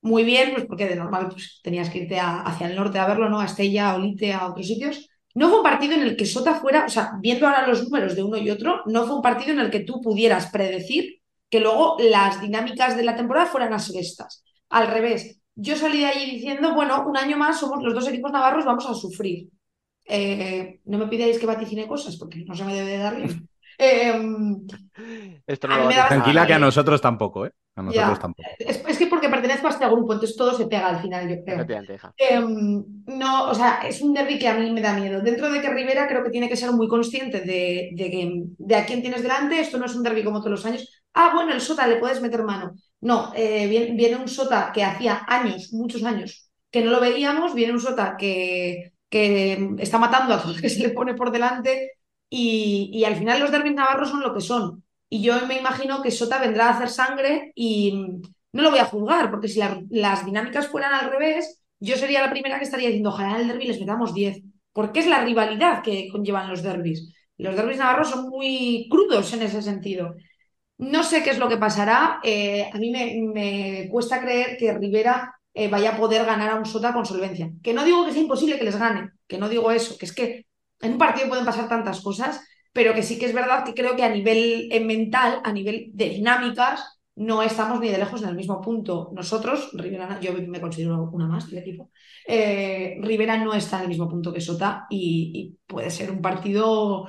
muy bien, pues porque de normal pues, tenías que irte hacia el norte a verlo, ¿no? A Estella, a Olite, a otros sitios. No fue un partido en el que Sota fuera, o sea, viendo ahora los números de uno y otro, no fue un partido en el que tú pudieras predecir que luego las dinámicas de la temporada fueran así estas. Al revés, yo salí de allí diciendo, bueno, un año más somos los dos equipos navarros, vamos a sufrir. Eh, no me pidáis que vaticine cosas porque no se me debe de dar bien. Em, Tranquila que a nosotros tampoco, ¿eh? A nosotros tampoco. Es, que porque pertenezco a este grupo, entonces todo se pega al final, yo creo. Em, no, o sea, es un derby que a mí me da miedo. Dentro de que Rivera creo que tiene que ser muy consciente de, de, a quién tienes delante. Esto no es un derby como todos los años. Ah, bueno, el Sota le puedes meter mano. No, eh, viene, un Sota que hacía años, muchos años, que no lo veíamos, viene un Sota que, que está matando a todo que se le pone por delante y, y al final los derbis navarros son lo que son. Y yo me imagino que Sota vendrá a hacer sangre y no lo voy a juzgar, porque si la- las dinámicas fueran al revés, yo sería la primera que estaría diciendo, ojalá en el derbi les metamos 10, porque es la rivalidad que conllevan los derbis. Los derbis navarros son muy crudos en ese sentido. No sé qué es lo que pasará. eh, a mí me, me cuesta creer que Rivera eh, vaya a poder ganar a un Sota con solvencia. Que no digo que sea imposible que les gane, que no digo eso, que es que en un partido pueden pasar tantas cosas, pero que sí que es verdad que creo que a nivel eh, mental, a nivel de dinámicas, no estamos ni de lejos en el mismo punto. Nosotros, Rivera, yo me considero una más del equipo, Rivera no está en el mismo punto que Sota y, y puede ser un partido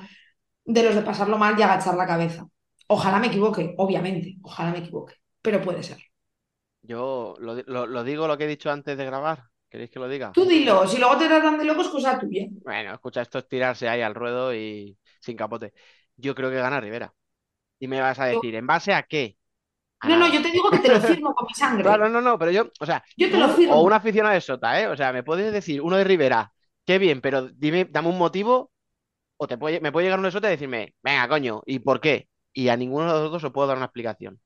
de los de pasarlo mal y agachar la cabeza. Ojalá me equivoque, obviamente, ojalá me equivoque, pero puede ser. Yo lo, lo- lo digo lo que he dicho antes de grabar. ¿Queréis que lo diga? Tú dilo, si luego te tratan de loco es cosa tuya. Bueno, escucha, esto es tirarse ahí al ruedo y sin capote. Yo creo que gana Rivera. Y me vas a Yo- decir, ¿en base a qué? A No, no, yo te digo que te lo firmo con mi sangre. Claro, no, no, pero yo, o sea, Yo te lo firmo. o un aficionado de Sota, ¿eh? O sea, me puedes decir uno de Rivera, qué bien, pero dime, dame un motivo, o te puede, me puede llegar uno de Sota y decirme, venga, coño, ¿y por qué? Y a ninguno de los dos os puedo dar una explicación.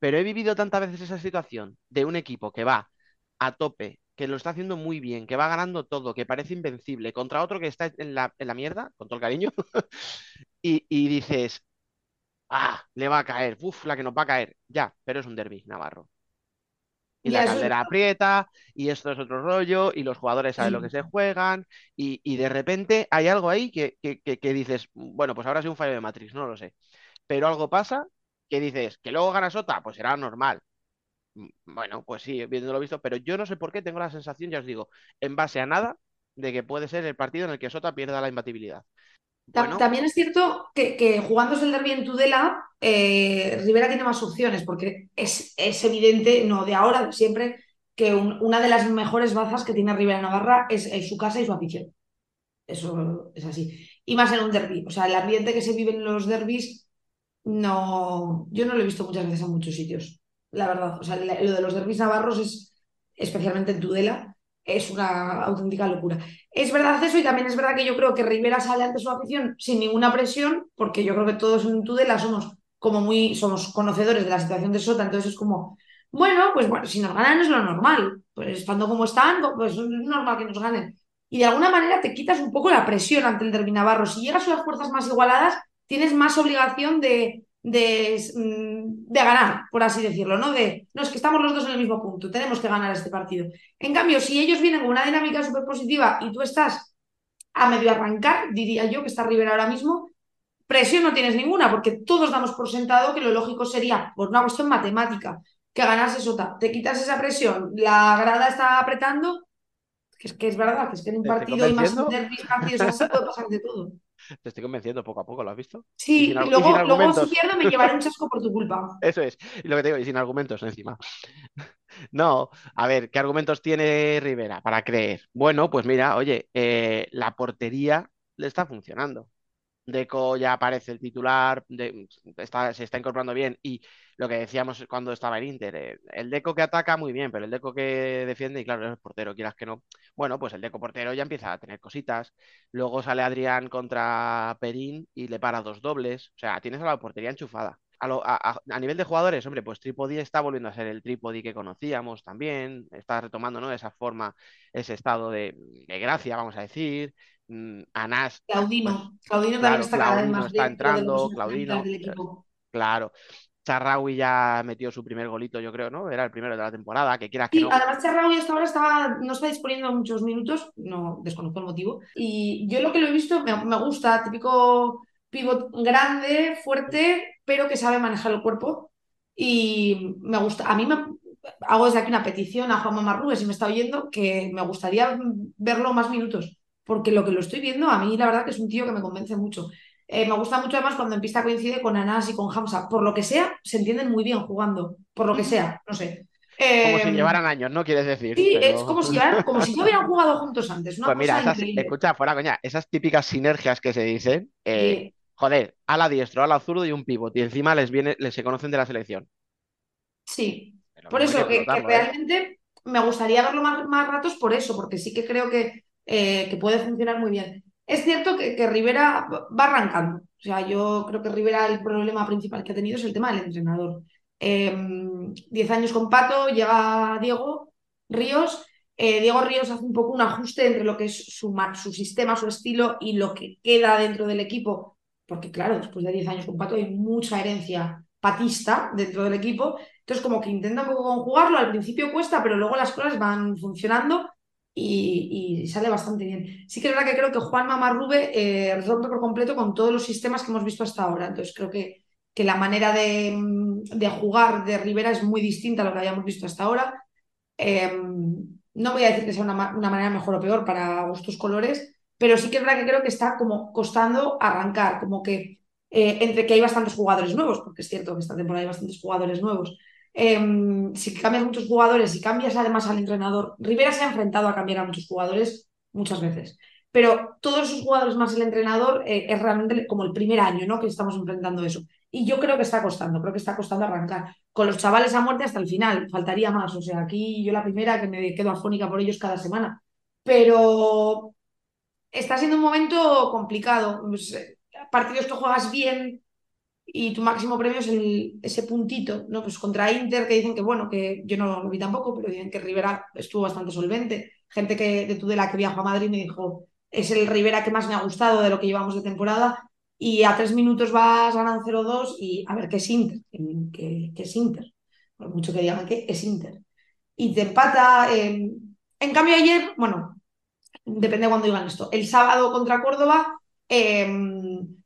Pero he vivido tantas veces esa situación de un equipo que va a tope, que lo está haciendo muy bien, que va ganando todo, que parece invencible, contra otro que está en la, en la mierda, con todo el cariño, y, y dices, ah, le va a caer, uff, la que nos va a caer. Ya, pero es un derbi, Navarro. Y la es caldera aprieta, y esto es otro rollo, y los jugadores saben lo que se juegan, y, y de repente hay algo ahí que, que, que- que dices, bueno, pues habrá sido un fallo de Matrix, no lo sé. Pero algo pasa que dices, que luego gana Sota, pues será normal. Mm, Bueno, pues sí, viéndolo visto, pero yo no sé por qué tengo la sensación, ya os digo, en base a nada, de que puede ser el partido en el que Sota pierda la imbatibilidad. Bueno, También es cierto que, que jugándose el derbi en Tudela, eh, Rivera tiene más opciones, porque es, es evidente, no de ahora, siempre, que un- una de las mejores bazas que tiene Rivera Navarra es, su casa y su afición. Eso es así. Y más en un derbi. O sea, el ambiente que se vive en los derbis, no, yo no lo he visto muchas veces en muchos sitios, la verdad. O sea, lo de los derbis navarros es, especialmente en Tudela, es una auténtica locura. Es verdad eso y también es verdad que yo creo que Rivera sale ante su afición sin ninguna presión, porque yo creo que todos en Tudela somos como muy, somos conocedores de la situación de Sota, entonces es como, bueno, pues bueno, si nos ganan es lo normal, pues estando como están, pues es normal que nos ganen. Y de alguna manera te quitas un poco la presión ante el Derbi Navarro. Si llegas a las fuerzas más igualadas, tienes más obligación de, de, mm, de ganar, por así decirlo, ¿no? De, no, es que estamos los dos en el mismo punto, tenemos que ganar este partido. En cambio, si ellos vienen con una dinámica súper positiva y tú estás a medio arrancar, diría yo que está Rivera ahora mismo, presión no tienes ninguna, porque todos damos por sentado que lo lógico sería, por una cuestión matemática, que ganase Sota. Te quitas esa presión, la grada está apretando, que es que es verdad, que es que en un ¿Te estoy partido y más derbis, partidos así puede pasar de todo. Te estoy convenciendo poco a poco, ¿lo has visto? Y Sí, sin, y ar- y sin luego, luego si pierdo me llevaré un chasco por tu culpa. Eso es. Y lo que te digo, y sin argumentos encima. No, a ver, ¿qué argumentos tiene Rivera para creer? Bueno, pues mira, oye, eh, la portería le está funcionando. Deco ya aparece el titular, de- está, se está incorporando bien. Y lo que decíamos cuando estaba en Inter, eh, el Deco que ataca muy bien, pero el Deco que defiende, y claro, es el portero, quieras que no. Bueno, pues el Deco portero ya empieza a tener cositas. Luego sale Adrián contra Perín y le para dos dobles. O sea, tienes a la portería enchufada. A, lo- a- a- a nivel de jugadores, hombre, pues Tripodi está volviendo a ser el Tripodi que conocíamos también. Está retomando, ¿no? Esa forma, ese estado de, de gracia, vamos a decir. Mm, Anás, pues Claudino, Claudino también Claro, está cada vez más está entrando, Claudino, claro. Charraui ya metió su primer golito, yo creo, ¿no? Era el primero de la temporada, que quieras que Sí, no. además Charraui hasta ahora estaba, no está disponiendo muchos minutos, no desconozco el motivo. Y yo lo que lo he visto me, me gusta, típico pivot grande, fuerte, pero que sabe manejar el cuerpo. Y me gusta, a mí me hago desde aquí una petición a Juan Mamarrube, si me está oyendo, que me gustaría verlo más minutos, porque lo que lo estoy viendo, a mí la verdad que es un tío que me convence mucho. Eh, me gusta mucho además cuando en pista coincide con Anas y con Hamza. Por lo que sea, se entienden muy bien jugando. Por lo que sea, no sé. Como si Eh, llevaran años, ¿no? Quieres decir. Sí, pero- es como si, llevaran- como si ya hubieran jugado juntos antes. Una Pues mira, cosa esas, escucha, fuera coña, esas típicas sinergias que se dicen, eh. Joder, ala diestro, ala zurdo y un pivot. Y encima les viene, les se conocen de la selección. Sí, por eso, que, ¿eh? realmente me gustaría verlo más, más ratos por eso, porque sí que creo que, eh, que puede funcionar muy bien. Es cierto que, que Rivera va arrancando. O sea, yo creo que Rivera el problema principal que ha tenido es el tema del entrenador. Eh, diez años con Pato, llega Diego Ríos. Eh, Diego Ríos hace un poco un ajuste entre lo que es su, su sistema, su estilo y lo que queda dentro del equipo. Porque claro, después de 10 años con Pato hay mucha herencia patista dentro del equipo. Entonces como que intenta un poco conjugarlo. Al principio cuesta, pero luego las cosas van funcionando y, sale bastante bien. Sí que es verdad que creo que Juan Mamarrube eh, rompe por completo con todos los sistemas que hemos visto hasta ahora. Entonces creo que, que la manera de, mm, de jugar de Rivera es muy distinta a lo que habíamos visto hasta ahora. Eh, no voy a decir que sea una, una manera mejor o peor para gustos colores, pero sí que es verdad que creo que está como costando arrancar, como que eh, entre que hay bastantes jugadores nuevos, porque es cierto que esta temporada hay bastantes jugadores nuevos. Eh, si cambias muchos jugadores y cambias además al entrenador, Rivera se ha enfrentado a cambiar a muchos jugadores muchas veces, pero todos esos jugadores más el entrenador eh, es realmente como el primer año ¿no? que estamos enfrentando eso. Y yo creo que está costando, creo que está costando arrancar. Con los chavales a muerte hasta el final, faltaría más. O sea, aquí yo la primera que me quedo afónica por ellos cada semana. Pero está siendo un momento complicado. Pues, eh, partidos que juegas bien y tu máximo premio es ese puntito, ¿no? Pues contra Inter, que dicen que, bueno, que yo no lo vi tampoco, pero dicen que Rivera estuvo bastante solvente. Gente que de Tudela que viajó a Madrid me dijo, es el Rivera que más me ha gustado de lo que llevamos de temporada. Y a tres minutos vas ganando 0-2 y a ver qué es Inter, que es Inter. Por mucho que digan que es Inter. Y te eh, En cambio, ayer, bueno, depende de cuándo digan esto. El sábado contra Córdoba, eh,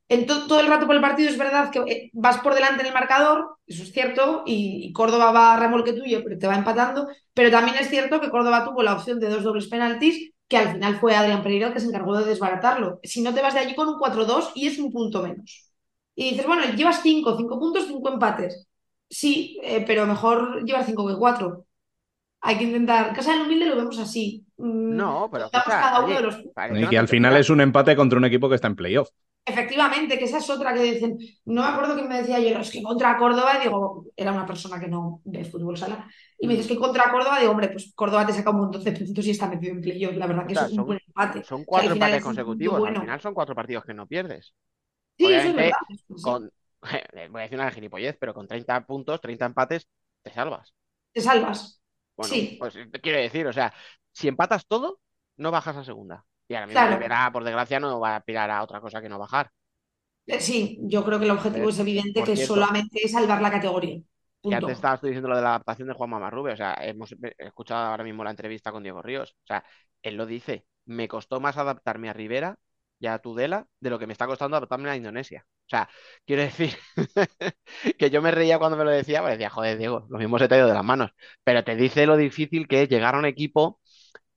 en to- todo el rato por el partido es verdad que eh, vas por delante en el marcador, eso es cierto, y, y Córdoba va a remolque tuyo, pero te va empatando. Pero también es cierto que Córdoba tuvo la opción de dos dobles penaltis, que al final fue Adrián Pereira el que se encargó de desbaratarlo. Si no te vas de allí con un 4-2 y es un punto menos. Y dices, bueno, llevas 5, 5 puntos, 5 empates. Sí, eh, pero mejor llevar 5 que 4. Hay que intentar. Casa del Humilde lo vemos así. Mm, No, pero escucha, cada uno oye, de los Y que al final es un empate contra un equipo que está en playoff. Efectivamente, que esa es otra que dicen, no me acuerdo quién me decía ayer, es que contra Córdoba, digo, era una persona que no ve fútbol sala, y me dices que contra Córdoba, digo, hombre, pues Córdoba te saca un montón de puntos y está metido en playoff, la verdad que es un son- buen empate. Son O sea, cuatro final empates consecutivos. bueno. Al final son cuatro partidos que no pierdes. Sí, eso es verdad. con, voy a decir una gilipollez, pero con 30 puntos, 30 empates, te salvas. Te salvas. Bueno, Sí. pues te quiero decir, o sea, si empatas todo, no bajas a segunda. Y ahora mismo Claro. Rivera, por desgracia, no va a aspirar a otra cosa que no bajar. Eh, Sí, yo creo que el objetivo Eh, es evidente que cierto. solamente es salvar la categoría. Y Punto. antes estabas tú diciendo lo de la adaptación de Juan Mamarrube. O sea, hemos escuchado ahora mismo la entrevista con Diego Ríos. O sea, él lo dice. Me costó más adaptarme a Rivera y a Tudela de lo que me está costando adaptarme a Indonesia. O sea, quiero decir que yo me reía cuando me lo decía, pues decía, joder, Diego, lo mismo se te ha ido de las manos. Pero te dice lo difícil que es llegar a un equipo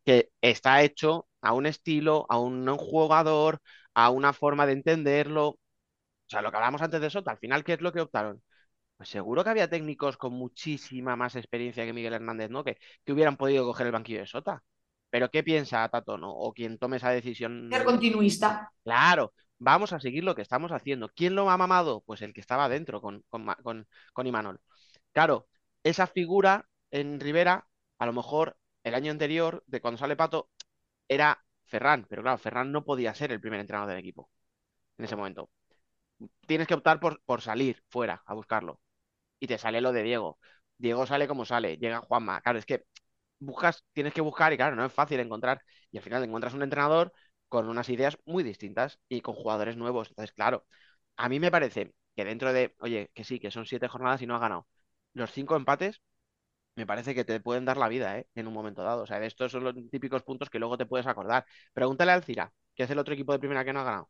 que está hecho a un estilo, a un jugador, a una forma de entenderlo. O sea, lo que hablábamos antes de Sota, al final, ¿qué es lo que optaron? Pues seguro que había técnicos con muchísima más experiencia que Miguel Hernández, ¿no? Que, que hubieran podido coger el banquillo de Sota. Pero ¿qué piensa Tato, no? O quien tome esa decisión. Ser continuista. Claro, vamos a seguir lo que estamos haciendo. ¿Quién lo ha mamado? Pues el que estaba dentro con, con, con, con Imanol. Claro, esa figura en Rivera, a lo mejor el año anterior, de cuando sale Pato, era Ferran, pero claro, Ferran no podía ser el primer entrenador del equipo en ese momento. Tienes que optar por, por salir fuera a buscarlo. Y te sale lo de Diego. Diego sale como sale, llega Juanma. Claro, es que buscas, tienes que buscar y claro, no es fácil encontrar. Y al final encuentras un entrenador con unas ideas muy distintas y con jugadores nuevos. Entonces, claro, a mí me parece que dentro de, oye, que sí, que son siete jornadas y no has ganado. Los cinco empates me parece que te pueden dar la vida, ¿eh? En un momento dado. O sea, estos son los típicos puntos que luego te puedes acordar. Pregúntale al Cira, que es el otro equipo de primera que no ha ganado,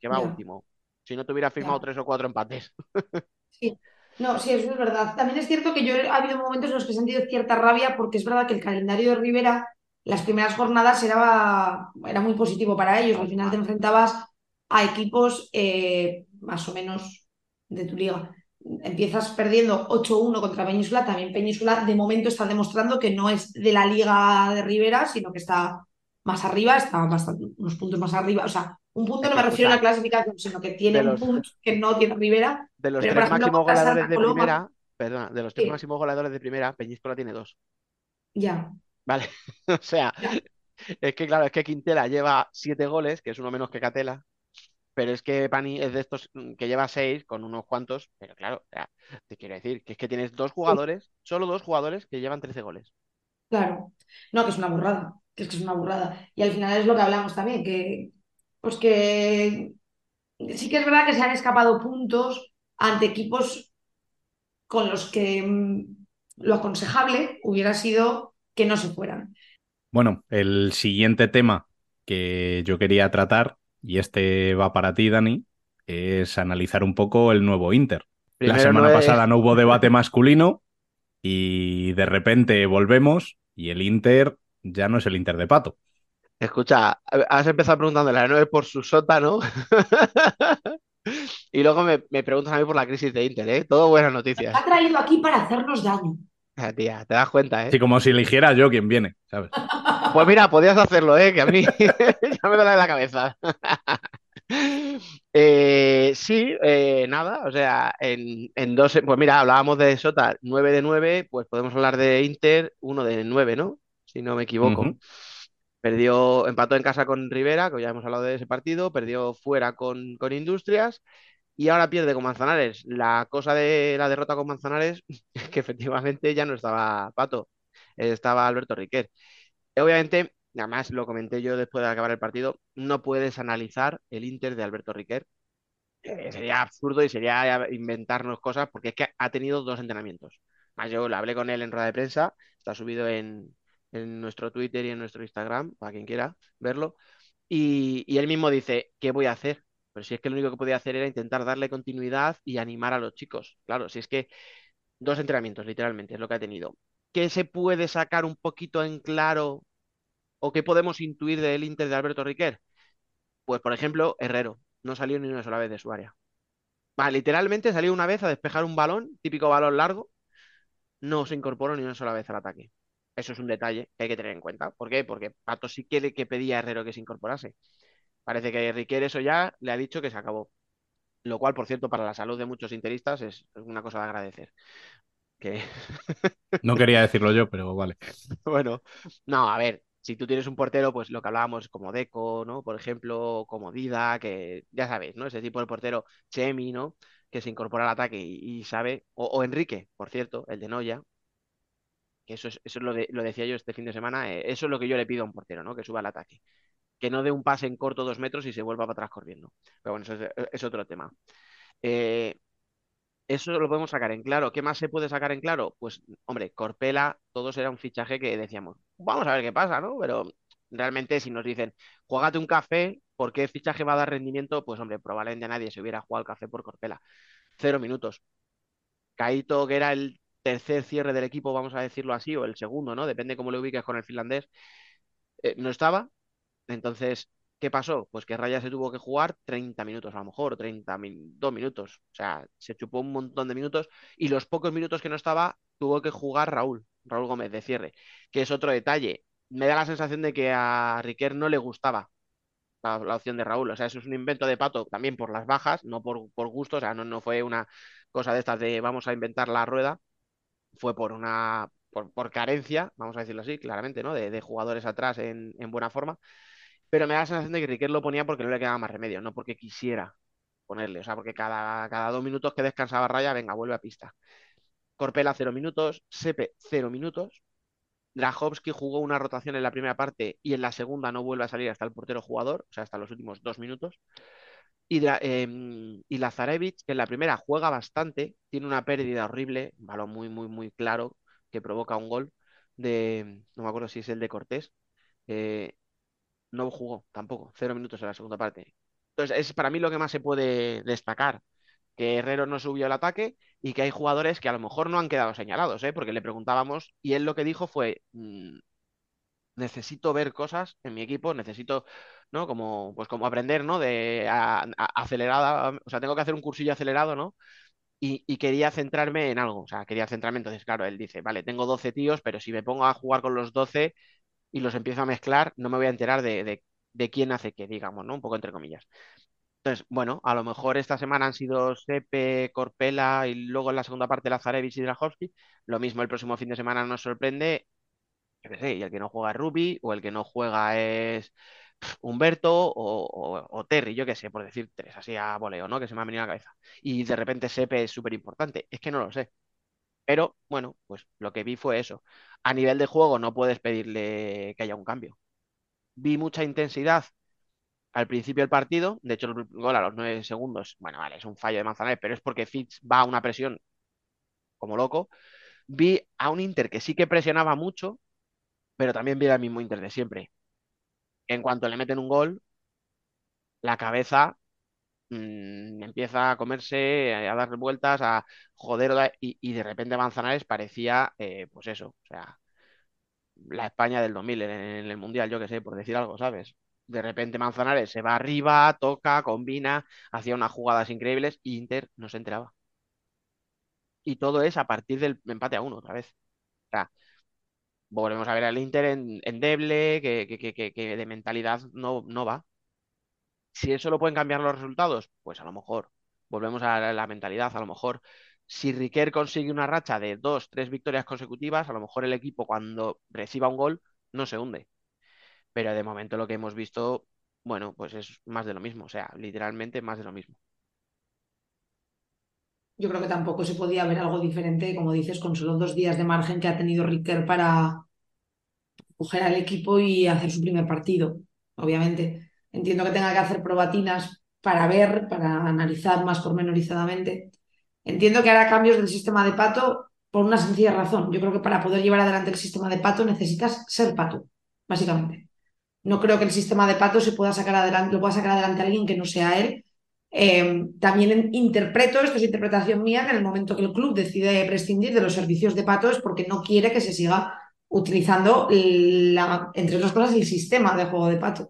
que va último. Si no te hubiera firmado tres o cuatro empates. Sí, no, sí, eso es verdad. También es cierto que yo ha habido momentos en los que he sentido cierta rabia porque es verdad que el calendario de Rivera, las primeras jornadas era, era muy positivo para ellos. Al final te enfrentabas a equipos eh, más o menos de tu liga. Empiezas perdiendo 8-1 contra Peñíscola. También Peñíscola de momento está demostrando que no es de la liga de Rivera, sino que está más arriba, está bastante, unos puntos más arriba, o sea, Un punto no me refiero a la clasificación, sino que tiene de un los, punto que no tiene Rivera. de los Pero, tres máximos goleadores de Coloma, primera, perdona, de los tres sí, máximos goleadores de primera, Peñíscola tiene dos. ya, ¿Vale? O sea, es que claro, es que Quintela lleva siete goles, que es uno menos que Catela, pero es que Pani es de estos mm, que lleva seis con unos cuantos, pero claro, o sea, te quiero decir que es que tienes dos jugadores, solo dos jugadores que llevan 13 goles. Claro, no, que es una burrada, que es que es una burrada. Y al final es lo que hablamos también, que pues que sí que es verdad que se han escapado puntos ante equipos con los que mm, lo aconsejable hubiera sido que no se fueran. Bueno, el siguiente tema que yo quería tratar, y este va para ti, Dani, es analizar un poco el nuevo Inter. La semana no es- pasada no hubo debate masculino y de repente volvemos y el Inter ya no es el Inter de Pato. Escucha, has empezado preguntándole a la 9 por su sótano y luego me, me preguntas a mí por la crisis de Inter, ¿eh? Todo buenas noticias. Ha traído aquí para hacernos daño. Tía, te das cuenta, ¿eh? Así como si eligiera yo quien viene, ¿sabes? Pues mira, podías hacerlo, ¿eh? Que a mí ya me duele la cabeza. Eh, sí, eh, nada, o sea, en, en dos, pues mira, hablábamos de Sota 9 de 9, pues podemos hablar de Inter 1 de 9, ¿no? Si no me equivoco. Perdió, empató en casa con Rivera, que ya hemos hablado de ese partido, perdió fuera con, con Industrias y ahora pierde con Manzanares. La cosa de la derrota con Manzanares es que efectivamente ya no estaba Pato, estaba Alberto Riquer. Obviamente, además lo comenté yo después de acabar el partido, no puedes analizar el Inter de Alberto Riquer. Eh, sería absurdo y sería inventarnos cosas porque es que ha tenido dos entrenamientos. Más yo le hablé con él en rueda de prensa, está subido en, en nuestro Twitter y en nuestro Instagram, para quien quiera verlo. Y él mismo dice, ¿qué voy a hacer? Pero si es que lo único que podía hacer era intentar darle continuidad y animar a los chicos. Claro, si es que dos entrenamientos, literalmente, es lo que ha tenido. ¿Qué se puede sacar un poquito en claro o qué podemos intuir del Inter de Alberto Riquer? Pues, por ejemplo, Herrero no salió ni una sola vez de su área. Literalmente salió una vez a despejar un balón, típico balón largo, no se incorporó ni una sola vez al ataque. Eso es un detalle que hay que tener en cuenta. ¿Por qué? Porque Pato sí quiere que pedía a Herrero que se incorporase. Parece que Riquer eso ya le ha dicho que se acabó. Lo cual, por cierto, para la salud de muchos interistas es una cosa de agradecer. Que, No quería decirlo yo, pero vale. bueno, no, a ver, si tú tienes un portero, pues lo que hablábamos como Deco, ¿no? Por ejemplo, como Dida, que ya sabes, ¿no? Ese tipo de portero, Chemi, ¿no? Que se incorpora al ataque y, y sabe, o, o Enrique, por cierto, el de Noya, que eso es, eso es lo, de- lo decía yo este fin de semana, eh, eso es lo que yo le pido a un portero, ¿no? Que suba al ataque. Que no dé un pase en corto dos metros y se vuelva para atrás corriendo. Pero bueno, eso es, otro tema. Eh, eso lo podemos sacar en claro. ¿Qué más se puede sacar en claro? Pues, hombre, Corpela, todos era un fichaje que decíamos, vamos a ver qué pasa, ¿no? Pero realmente si nos dicen, juégate un café, ¿por qué fichaje va a dar rendimiento? Pues, hombre, probablemente nadie se hubiera jugado el café por Corpela. Cero minutos. Caito, que era el tercer cierre del equipo, vamos a decirlo así, o el segundo, ¿no? Depende cómo lo ubiques con el finlandés. eh, no estaba. Entonces, ¿qué pasó? Pues que Raya se tuvo que jugar 30 minutos, a lo mejor, 32 minutos. O sea, se chupó un montón de minutos y los pocos minutos que no estaba, tuvo que jugar Raúl, Raúl Gómez de cierre, que es otro detalle. Me da la sensación de que a Riquer no le gustaba la, opción de Raúl. O sea, eso es un invento de pato también por las bajas, no por, por gusto. O sea, no, no fue una cosa de estas de vamos a inventar la rueda. Fue por una. Por, por carencia, vamos a decirlo así, claramente, ¿no? De, de jugadores atrás en, en buena forma. Pero me da la sensación de que Riquer lo ponía porque no le quedaba más remedio, no porque quisiera ponerle. O sea, porque cada, cada dos minutos que descansaba Raya, venga, vuelve a pista. Corpela, cero minutos. Sepe, cero minutos. Drahovski jugó una rotación en la primera parte y en la segunda no vuelve a salir hasta el portero jugador, o sea, hasta los últimos dos minutos. Em, y Lazarevich, que en la primera juega bastante, tiene una pérdida horrible, un balón muy, muy, muy claro que provoca un gol de, no me acuerdo si es el de Cortés, eh, no jugó tampoco, cero minutos en la segunda parte. Entonces, es para mí lo que más se puede destacar, que Herrero no subió al ataque y que hay jugadores que a lo mejor no han quedado señalados, ¿eh? porque le preguntábamos y él lo que dijo fue, mm, necesito ver cosas en mi equipo, necesito, ¿no? Como, pues como aprender, ¿no? De acelerada, o sea, tengo que hacer un cursillo acelerado, ¿no? Y, y quería centrarme en algo, o sea, quería centrarme, entonces, claro, él dice, vale, tengo 12 tíos, pero si me pongo a jugar con los 12 y los empiezo a mezclar, no me voy a enterar de, de quién hace qué, digamos, ¿no? Un poco entre comillas. Entonces, bueno, a lo mejor esta semana han sido Sepe, Corpela y luego en la segunda parte Lazarevich y Drahovski. Lo mismo el próximo fin de semana nos sorprende, yo qué sé, y el que no juega es Ruby o el que no juega es Humberto o, o- o Terry, yo qué sé, por decir tres, así a voleo, ¿no? Que se me ha venido a la cabeza. Y de repente Sepe es súper importante. Es que no lo sé. Pero bueno, pues lo que vi fue eso. A nivel de juego no puedes pedirle que haya un cambio. Vi mucha intensidad al principio del partido. De hecho, el gol a los nueve segundos, bueno, vale, es un fallo de Manzanares, pero es porque Fitz va a una presión como loco. Vi a un Inter que sí que presionaba mucho, pero también vi al mismo Inter de siempre. En cuanto le meten un gol, la cabeza mm, empieza a comerse, a dar vueltas, a joder, y, de repente Manzanares parecía, eh, pues eso, o sea, la España del 2000 en, en el Mundial, yo qué sé, por decir algo, ¿sabes? De repente Manzanares se va arriba, toca, combina, hacía unas jugadas increíbles y Inter no se enteraba. Y todo es a partir del empate a uno otra vez. O sea, volvemos a ver al Inter en- endeble, que, que, que- que de mentalidad no, no va. Si eso lo pueden cambiar los resultados, pues a lo mejor volvemos a la, mentalidad. A lo mejor si Riquer consigue una racha de dos, tres victorias consecutivas, a lo mejor el equipo cuando reciba un gol no se hunde. Pero de momento lo que hemos visto, bueno, pues es más de lo mismo. O sea, literalmente más de lo mismo. Yo creo que tampoco se podía ver algo diferente, como dices, con solo dos días de margen que ha tenido Ricker para coger al equipo y hacer su primer partido, obviamente. Entiendo que tenga que hacer probatinas para ver, para analizar más pormenorizadamente. Entiendo que hará cambios del sistema de pato por una sencilla razón. Yo creo que para poder llevar adelante el sistema de pato necesitas ser pato, básicamente. No creo que el sistema de pato se pueda sacar adelante, lo pueda sacar adelante alguien que no sea él. Eh, también interpreto, esto es interpretación mía, que en el momento que el club decide prescindir de los servicios de pato es porque no quiere que se siga utilizando, entre otras cosas, el sistema de juego de pato.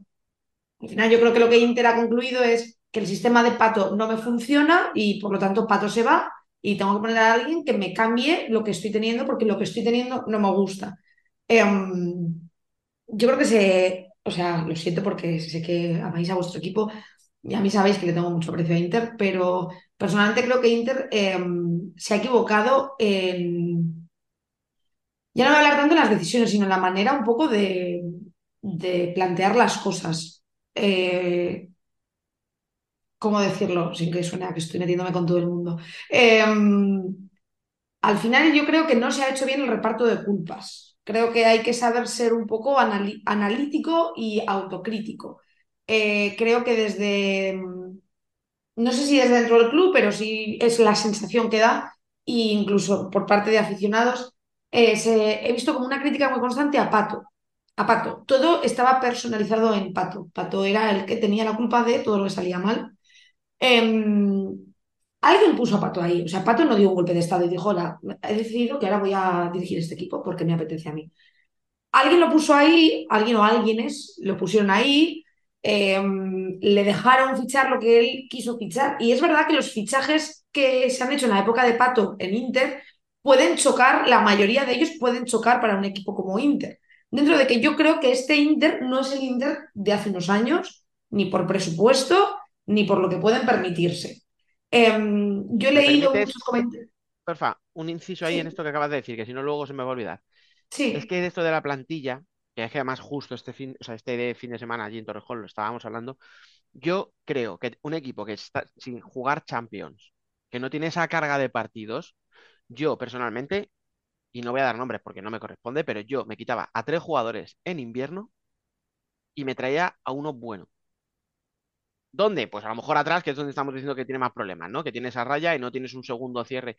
Al final yo creo que lo que Inter ha concluido es que el sistema de pato no me funciona y por lo tanto pato se va y tengo que poner a alguien que me cambie lo que estoy teniendo porque lo que estoy teniendo no me gusta. Eh, yo creo que se, o sea, lo siento porque sé que amáis a vuestro equipo y a mí sabéis que le tengo mucho aprecio a Inter, pero personalmente creo que Inter eh, se ha equivocado en... Ya no voy a hablar tanto de las decisiones, sino en la manera un poco de, de plantear las cosas. Eh, ¿cómo decirlo? Sin que suene a que estoy metiéndome con todo el mundo. Eh, al final yo creo que no se ha hecho bien el reparto de culpas. Creo que hay que saber ser un poco analítico y autocrítico. Eh, creo que desde, mm, no sé si desde dentro del club, pero sí es la sensación que da, e incluso por parte de aficionados, eh, se- he visto como una crítica muy constante a Pato. A Pato. Todo estaba personalizado en Pato. Pato era el que tenía la culpa de todo lo que salía mal. Em, alguien puso a Pato ahí. O sea, Pato no dio un golpe de estado y dijo, hola, he decidido que ahora voy a dirigir este equipo porque me apetece a mí. Alguien lo puso ahí, alguien o alguienes lo pusieron ahí, eh, le dejaron fichar lo que él quiso fichar. Y es verdad que los fichajes que se han hecho en la época de Pato en Inter pueden chocar, la mayoría de ellos pueden chocar para un equipo como Inter. Dentro de que yo creo que este Inter no es el Inter de hace unos años, ni por presupuesto, ni por lo que pueden permitirse. Eh, yo he ¿Me leído muchos comentarios. Porfa, un inciso ahí en esto que acabas de decir, que si no luego se me va a olvidar. Es sí, que de esto de la plantilla, que es que además justo este fin, o sea, este de fin de semana allí en Torrejón lo estábamos hablando, yo creo que un equipo que está sin jugar Champions, que no tiene esa carga de partidos, yo personalmente, y no voy a dar nombres porque no me corresponde, pero yo me quitaba a tres jugadores en invierno y me traía a uno bueno. ¿Dónde? Pues a lo mejor atrás, que es donde estamos diciendo que tiene más problemas, ¿no? Que tiene esa raya y no tienes un segundo cierre.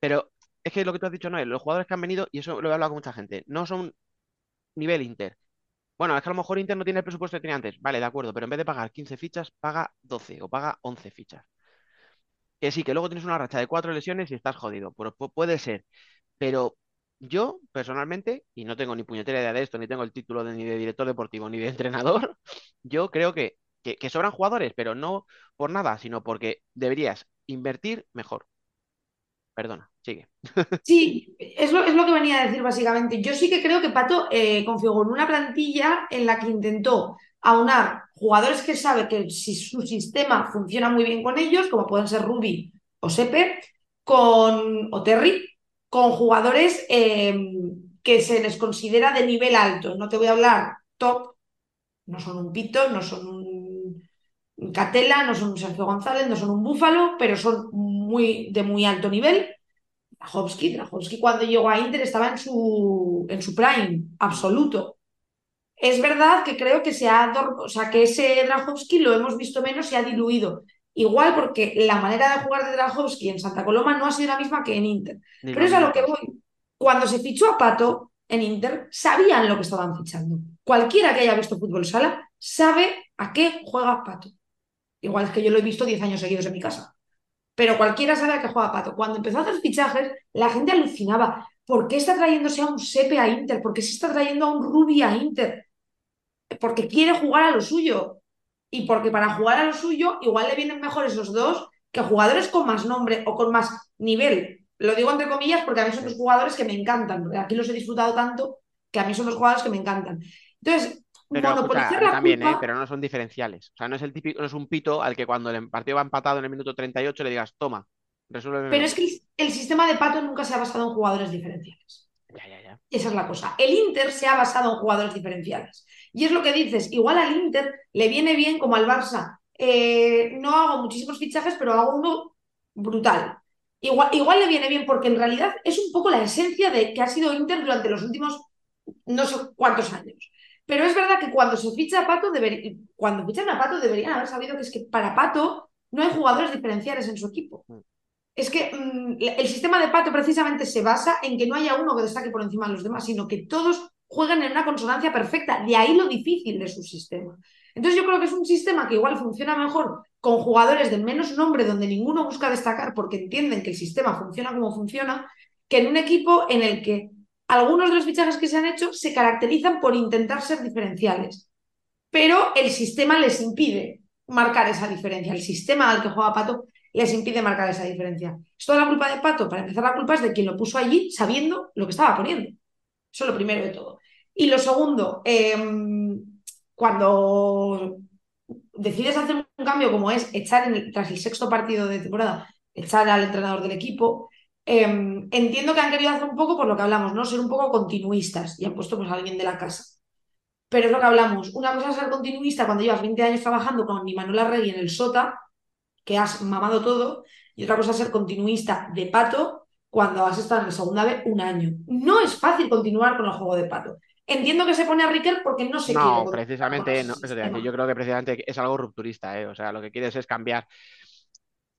Pero es que lo que tú has dicho, Noel, los jugadores que han venido, y eso lo he hablado con mucha gente, no son nivel Inter. Bueno, es que a lo mejor Inter no tiene el presupuesto que tenía antes. Vale, de acuerdo, pero en vez de pagar 15 fichas, paga 12 o paga 11 fichas. Que sí, que luego tienes una racha de cuatro lesiones y estás jodido. Pero pu- puede ser. Pero yo, personalmente, y no tengo ni puñetera idea de esto, ni tengo el título de, ni de director deportivo, ni de entrenador, yo creo que, que, sobran jugadores, pero no por nada, sino porque deberías invertir mejor. Perdona, sigue. Sí, es lo, es lo que venía a decir básicamente. Yo sí que creo que Pato eh, configuró una plantilla en la que intentó aunar jugadores que sabe que si su sistema funciona muy bien con ellos, como pueden ser Ruby o Sepe, con, o Terry, con jugadores eh, que se les considera de nivel alto. No te voy a hablar top, no son un Pito, no son un Catela, no son un Sergio González, no son un Búfalo, pero son muy, de muy alto nivel. Drahovski, Drahovski cuando llegó a Inter estaba en su, en su prime absoluto. Es verdad que creo que se ha, o sea, que ese Drahovski lo hemos visto menos y ha diluido. Igual porque la manera de jugar de Drahovski en Santa Coloma no ha sido la misma que en Inter. Pero es a lo que voy. Cuando se fichó a Pato en Inter, sabían lo que estaban fichando. Cualquiera que haya visto fútbol sala sabe a qué juega Pato. Igual es que yo lo he visto 10 años seguidos en mi casa. Pero cualquiera sabe a qué juega Pato. Cuando empezó a hacer fichajes, la gente alucinaba. ¿Por qué está trayéndose a un Sepe a Inter? ¿Por qué se está trayendo a un Rubi a Inter? Porque quiere jugar a lo suyo. Y porque para jugar a lo suyo, igual le vienen mejor esos dos que jugadores con más nombre o con más nivel. Lo digo entre comillas porque a mí son los jugadores que me encantan. Aquí los he disfrutado tanto que a mí son los jugadores que me encantan. Entonces, Pero, monopolizar la también, ¿eh? pero no son diferenciales. O sea, no es el típico, no es un pito al que cuando el partido va empatado en el minuto 38 le digas, toma, resuelve. Pero es que el, el sistema de Pato nunca se ha basado en jugadores diferenciales. Ya, ya, ya. Esa es la cosa. El Inter se ha basado en jugadores diferenciales. Y es lo que dices, igual al Inter le viene bien como al Barça. eh, no hago muchísimos fichajes, pero hago uno brutal. Igual, igual le viene bien porque en realidad es un poco la esencia de que ha sido Inter durante los últimos no sé cuántos años. Pero es verdad que cuando se ficha a Pato, deber- cuando fichan a Pato deberían haber sabido que es que para Pato no hay jugadores diferenciales en su equipo. Es que mm, el sistema de Pato precisamente se basa en que no haya uno que destaque por encima de los demás, sino que todos jueguen en una consonancia perfecta. De ahí lo difícil de su sistema. Entonces yo creo que es un sistema que igual funciona mejor con jugadores de menos nombre donde ninguno busca destacar porque entienden que el sistema funciona como funciona, que en un equipo en el que algunos de los fichajes que se han hecho se caracterizan por intentar ser diferenciales, pero el sistema les impide marcar esa diferencia. El sistema al que juega Pato les impide marcar esa diferencia. ¿Es toda la culpa de Pato? Para empezar, la culpa es de quien lo puso allí sabiendo lo que estaba poniendo. Eso es lo primero de todo. Y lo segundo, eh, cuando decides hacer un cambio como es echar tras el sexto partido de temporada, echar al entrenador del equipo, eh, entiendo que han querido hacer un poco por lo que hablamos, ¿no? Ser un poco continuistas y han puesto pues a alguien de la casa. Pero es lo que hablamos. Una cosa es ser continuista cuando llevas 20 años trabajando con Imanol Arregui en el Sota, que has mamado todo, y otra cosa es ser continuista de pato cuando has estado en la segunda vez un año. No es fácil continuar con el juego de pato. Entiendo que se pone a Riquel porque no se quiere No, continuar precisamente, con no, eso te iba a sistema. decir, yo creo que precisamente es algo rupturista, ¿eh? O sea, lo que quieres es cambiar.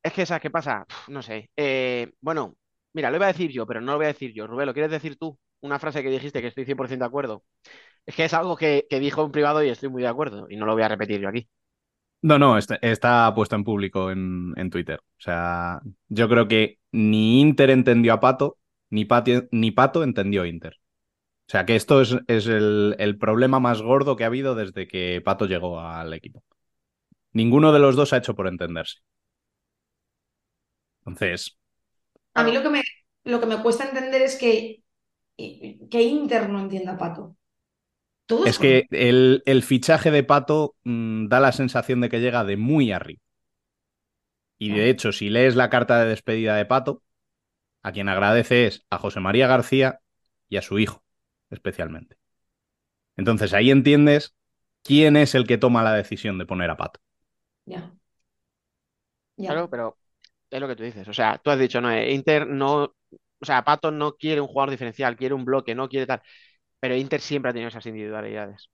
Es que, ¿sabes qué pasa? No sé. Eh, bueno, mira, lo iba a decir yo, pero no lo voy a decir yo. Rubén, ¿lo quieres decir tú? Una frase que dijiste que estoy 100% de acuerdo. Es que es algo que, que dijo en privado y estoy muy de acuerdo, y no lo voy a repetir yo aquí. No, no, está, está puesto en público en, en Twitter. O sea, yo creo que ni Inter entendió a Pato, ni, Pati- ni Pato entendió a Inter. O sea, que esto es, es el, el problema más gordo que ha habido desde que Pato llegó al equipo. Ninguno de los dos ha hecho por entenderse. Entonces, A mí lo que me, lo que me cuesta entender es que, que Inter no entienda a Pato. Todos es que el, el fichaje de Pato mm, da la sensación de que llega de muy arriba. Y de hecho, si lees la carta de despedida de Pato, a quien agradece es a José María García y a su hijo, especialmente. Entonces ahí entiendes quién es el que toma la decisión de poner a Pato. Ya. Ya. Claro, pero es lo que tú dices. O sea, tú has dicho, no, eh, Inter no. O sea, Pato no quiere un jugador diferencial, quiere un bloque, no quiere tal. Pero Inter siempre ha tenido esas individualidades.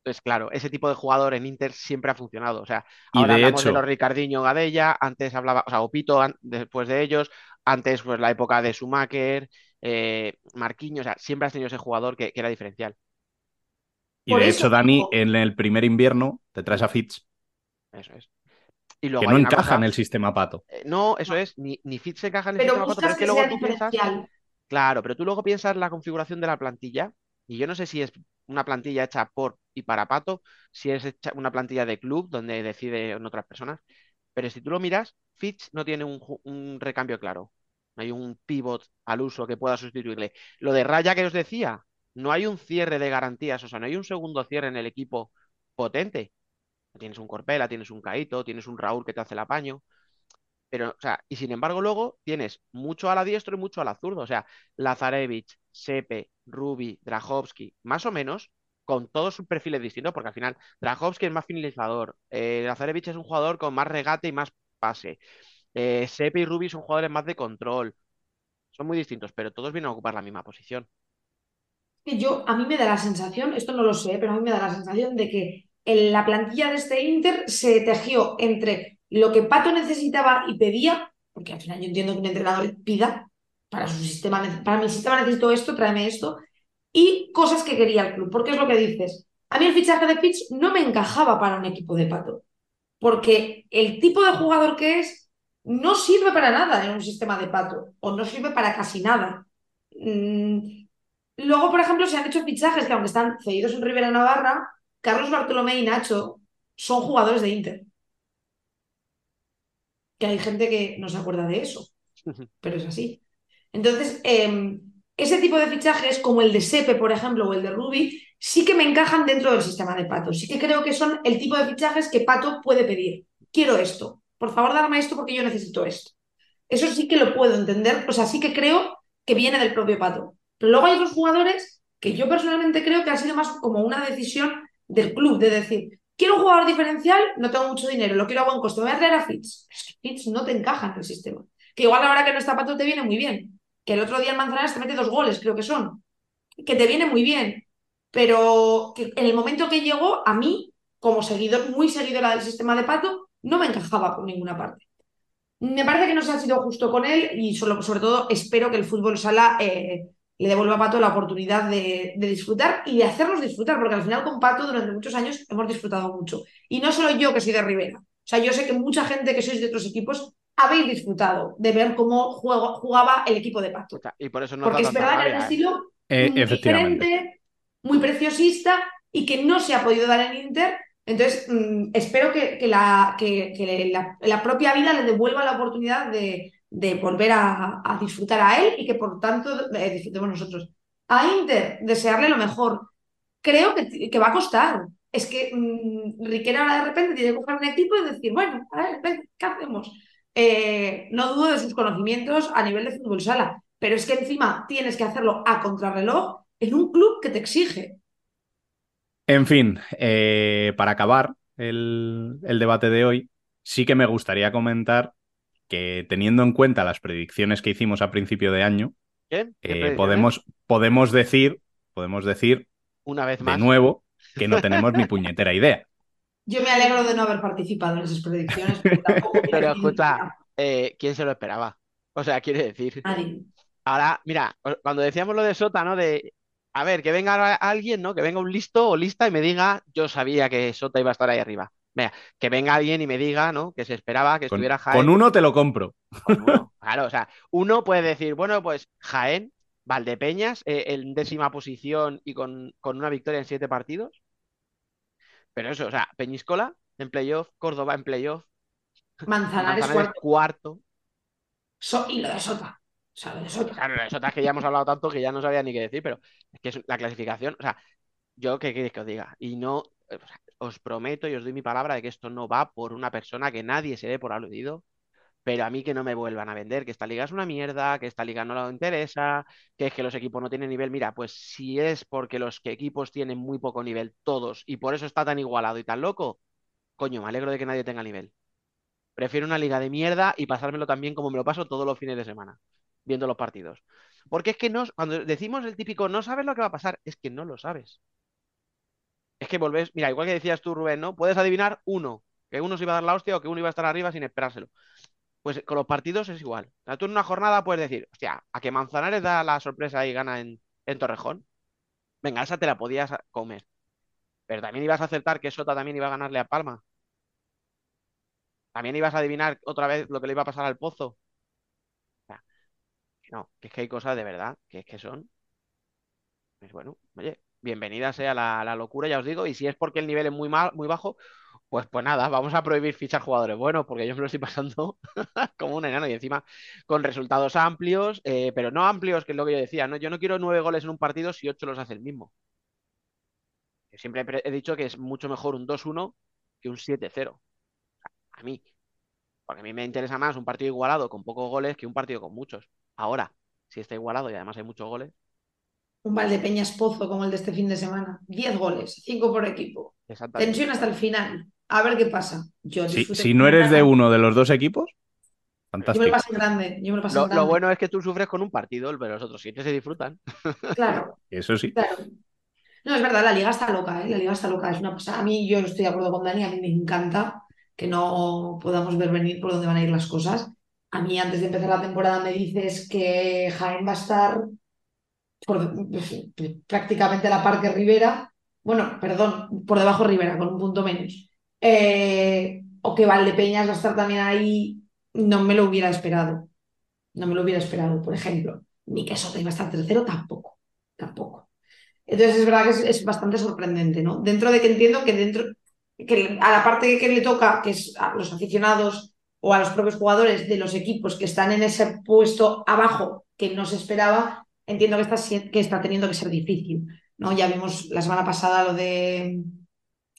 Entonces, claro, ese tipo de jugador en Inter siempre ha funcionado. O sea, Y ahora de hablamos de los Ricardinho Gadella, antes hablaba, o sea, Opito an- después de ellos, antes pues la época de Schumacher, eh, Marquinhos, o sea, siempre has tenido ese jugador que, que era diferencial. Y Por de eso hecho, Dani, en el primer invierno te traes a Fitz, Eso es. Y que luego no hay una encaja cosa- en el sistema Pato. eh, No, eso es, ni, ni Fitz encaja en el Pero sistema Pato, pero es que que luego sea tú piensas. diferencial. Claro, pero tú luego piensas la configuración de la plantilla, y yo no sé si es una plantilla hecha por y para Pato, si es hecha una plantilla de club donde deciden otras personas, pero si tú lo miras, Fitch no tiene un recambio claro, no hay un pivot al uso que pueda sustituirle. Lo de Raya que os decía, no hay un cierre de garantías, o sea, no hay un segundo cierre en el equipo potente. Tienes un Corpela, tienes un Caito, tienes un Raúl que te hace el apaño. Pero, o sea, y sin embargo, luego tienes mucho a la diestro y mucho a la. O sea, Lazarevich, Sepe, Rubi, Drahovski, más o menos, con todos sus perfiles distintos, porque al final Drahovski es más finalizador, eh, Lazarevich es un jugador con más regate y más pase. Eh, Sepe y Rubi son jugadores más de control. Son muy distintos, pero todos vienen a ocupar la misma posición. yo, a mí me da la sensación, esto no lo sé, pero a mí me da la sensación de que en la plantilla de este Inter se tejió entre lo que Pato necesitaba y pedía, porque al final yo entiendo que un entrenador pida para su sistema, para mi sistema necesito esto, tráeme esto, y cosas que quería el club, porque es lo que dices. A mí el fichaje de Fitch no me encajaba para un equipo de Pato, porque el tipo de jugador que es no sirve para nada en un sistema de Pato, o no sirve para casi nada. Mm, Luego, por ejemplo, se han hecho fichajes que, aunque están cedidos en Rivera Navarra, Carlos Bartolomé y Nacho son jugadores de Inter. Que hay gente que no se acuerda de eso, pero es así. Entonces, eh, ese tipo de fichajes, como el de Sepe, por ejemplo, o el de Rubi, sí que me encajan dentro del sistema de Pato. Sí que creo que son el tipo de fichajes que Pato puede pedir. Quiero esto. Por favor, dame esto porque yo necesito esto. Eso sí que lo puedo entender. O sea, sí que creo que viene del propio Pato. Pero luego hay otros jugadores que yo personalmente creo que ha sido más como una decisión del club, de decir, quiero un jugador diferencial, no tengo mucho dinero, lo quiero a buen costo, voy a traer a Fitz. Fitz no te encaja en el sistema. Que igual ahora que no está Pato te viene muy bien. Que el otro día el Manzanares te mete dos goles, creo que son. Que te viene muy bien. Pero en el momento que llegó, a mí, como seguidor, muy seguidora del sistema de Pato, no me encajaba por ninguna parte. Me parece que no se ha sido justo con él y solo, sobre todo espero que el fútbol sala eh, le devuelva a Pato la oportunidad de, de disfrutar y de hacernos disfrutar, porque al final con Pato durante muchos años hemos disfrutado mucho. Y no solo yo que soy de Rivera, o sea, yo sé que mucha gente que sois de otros equipos habéis disfrutado de ver cómo juego- jugaba el equipo de Pato. O sea, y por eso no Porque da es tanta verdad que era un ¿eh? estilo Eh, efectivamente. diferente, muy preciosista y que no se ha podido dar en Inter. Entonces, mm, espero que, que la, que, que la, la propia vida le devuelva la oportunidad de, de volver a, a disfrutar a él y que por tanto eh, disfrutemos nosotros. A Inter, desearle lo mejor. Creo que, va a costar. Es que mm, Riquelme ahora de repente tiene que coger un equipo y decir, bueno, a ver, ven, ¿qué hacemos? Eh, no dudo de sus conocimientos a nivel de fútbol sala, pero es que encima tienes que hacerlo a contrarreloj en un club que te exige. En fin, eh, para acabar el, el debate de hoy, sí que me gustaría comentar que teniendo en cuenta las predicciones que hicimos a principio de año, ¿Qué? ¿Qué eh, podemos, podemos decir, podemos decir Una vez de más. nuevo que no tenemos ni puñetera idea. Yo me alegro de no haber participado en esas predicciones. porque tampoco Pero escucha, eh, ¿quién se lo esperaba? O sea, quiere decir. nadie. Ahora, mira, cuando decíamos lo de Sota, ¿no? De, a ver, que venga alguien, ¿no? Que venga un listo o lista y me diga, yo sabía que Sota iba a estar ahí arriba. Venga, que venga alguien y me diga, ¿no? Que se esperaba que Con, estuviera Jaén. con uno te lo compro. Con uno. Claro, o sea, uno puede decir, bueno, pues Jaén, Valdepeñas, eh, en décima posición y con, con una victoria en siete partidos. Pero eso, o sea, Peñíscola en playoff, Córdoba en playoff, Manzanares Manzanares cuarto. cuarto. So- y lo de Sota. O sea, lo de Sota. Claro, eso es que ya hemos hablado tanto que ya no sabía ni qué decir, pero es que es la clasificación, o sea, yo qué queréis que os diga, y no, o sea, os prometo y os doy mi palabra de que esto no va por una persona que nadie se dé por aludido, pero a mí que no me vuelvan a vender, que esta liga es una mierda, que esta liga no le interesa, que es que los equipos no tienen nivel. Mira, pues si es porque los que equipos tienen muy poco nivel, todos, y por eso está tan igualado y tan loco, coño, me alegro de que nadie tenga nivel. Prefiero una liga de mierda y pasármelo también como me lo paso todos los fines de semana, viendo los partidos. Porque es que no, cuando decimos el típico no sabes lo que va a pasar, es que no lo sabes. Es que volvés, mira, igual que decías tú, Rubén, ¿no? Puedes adivinar uno, que uno se iba a dar la hostia o que uno iba a estar arriba sin esperárselo. Pues con los partidos es igual. Tú en una jornada puedes decir, hostia, a que Manzanares da la sorpresa y gana en, en Torrejón. Venga, esa te la podías comer. Pero también ibas a acertar que Sota también iba a ganarle a Palma. También ibas a adivinar otra vez lo que le iba a pasar al Pozo. No, que es que hay cosas de verdad, que es que son. Pues bueno, oye, bienvenida sea la, la locura, ya os digo, y si es porque el nivel es muy mal, muy bajo, pues, pues nada, vamos a prohibir fichar jugadores buenos, porque yo me lo estoy pasando como un enano y encima con resultados amplios, eh, pero no amplios, que es lo que yo decía, ¿no? Yo no quiero nueve goles en un partido si ocho los hace el mismo. siempre pre- he dicho que es mucho mejor un 2-1 que un 7-0. A mí. Porque a mí me interesa más un partido igualado con pocos goles que un partido con muchos. Ahora, si está igualado y además hay muchos goles, Un Valdepeñas Pozo como el de este fin de semana. 10 goles, 5 por equipo. Tensión hasta el final. A ver qué pasa. Yo Si, no eres de uno de los dos equipos, Yo me fantástico. lo pasé en grande. Yo me lo Lo, en lo grande. bueno es que tú sufres con un partido, pero los otros siete se disfrutan. Claro, Eso sí. claro. No, es verdad, la liga está loca, ¿eh? La liga está loca. Es una pasada. A mí, yo estoy de acuerdo con Dani, a mí me encanta que no podamos ver venir por dónde van a ir las cosas. A mí, antes de empezar la temporada, me dices que Jaén va a estar por, prácticamente a la par que Rivera. Bueno, perdón, por debajo de Rivera, con un punto menos. Eh, o que Valdepeñas va a estar también ahí. No me lo hubiera esperado. No me lo hubiera esperado, por ejemplo. Ni que Sota iba a estar tercero, tampoco. Tampoco. Entonces es verdad que es, es bastante sorprendente, ¿no? Dentro de que entiendo que dentro, que a la parte que le toca, que es a los aficionados o a los propios jugadores de los equipos que están en ese puesto abajo que no se esperaba, entiendo que está, que está teniendo que ser difícil, ¿no? Ya vimos la semana pasada lo de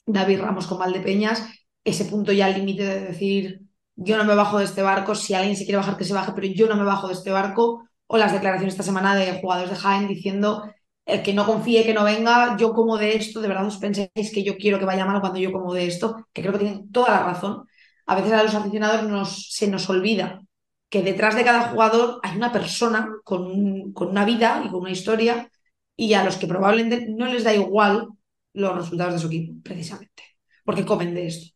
David Ramos con Valdepeñas, ese punto ya al límite de decir yo no me bajo de este barco, si alguien se quiere bajar que se baje, pero yo no me bajo de este barco, o las declaraciones esta semana de jugadores de Jaén diciendo el que no confíe, que no venga, yo como de esto, de verdad os pensáis que yo quiero que vaya mal cuando yo como de esto, que creo que tienen toda la razón. A veces a los aficionados nos, se nos olvida que detrás de cada jugador hay una persona con, un- con una vida y con una historia y a los que probablemente no les da igual los resultados de su equipo, precisamente, porque comen de esto.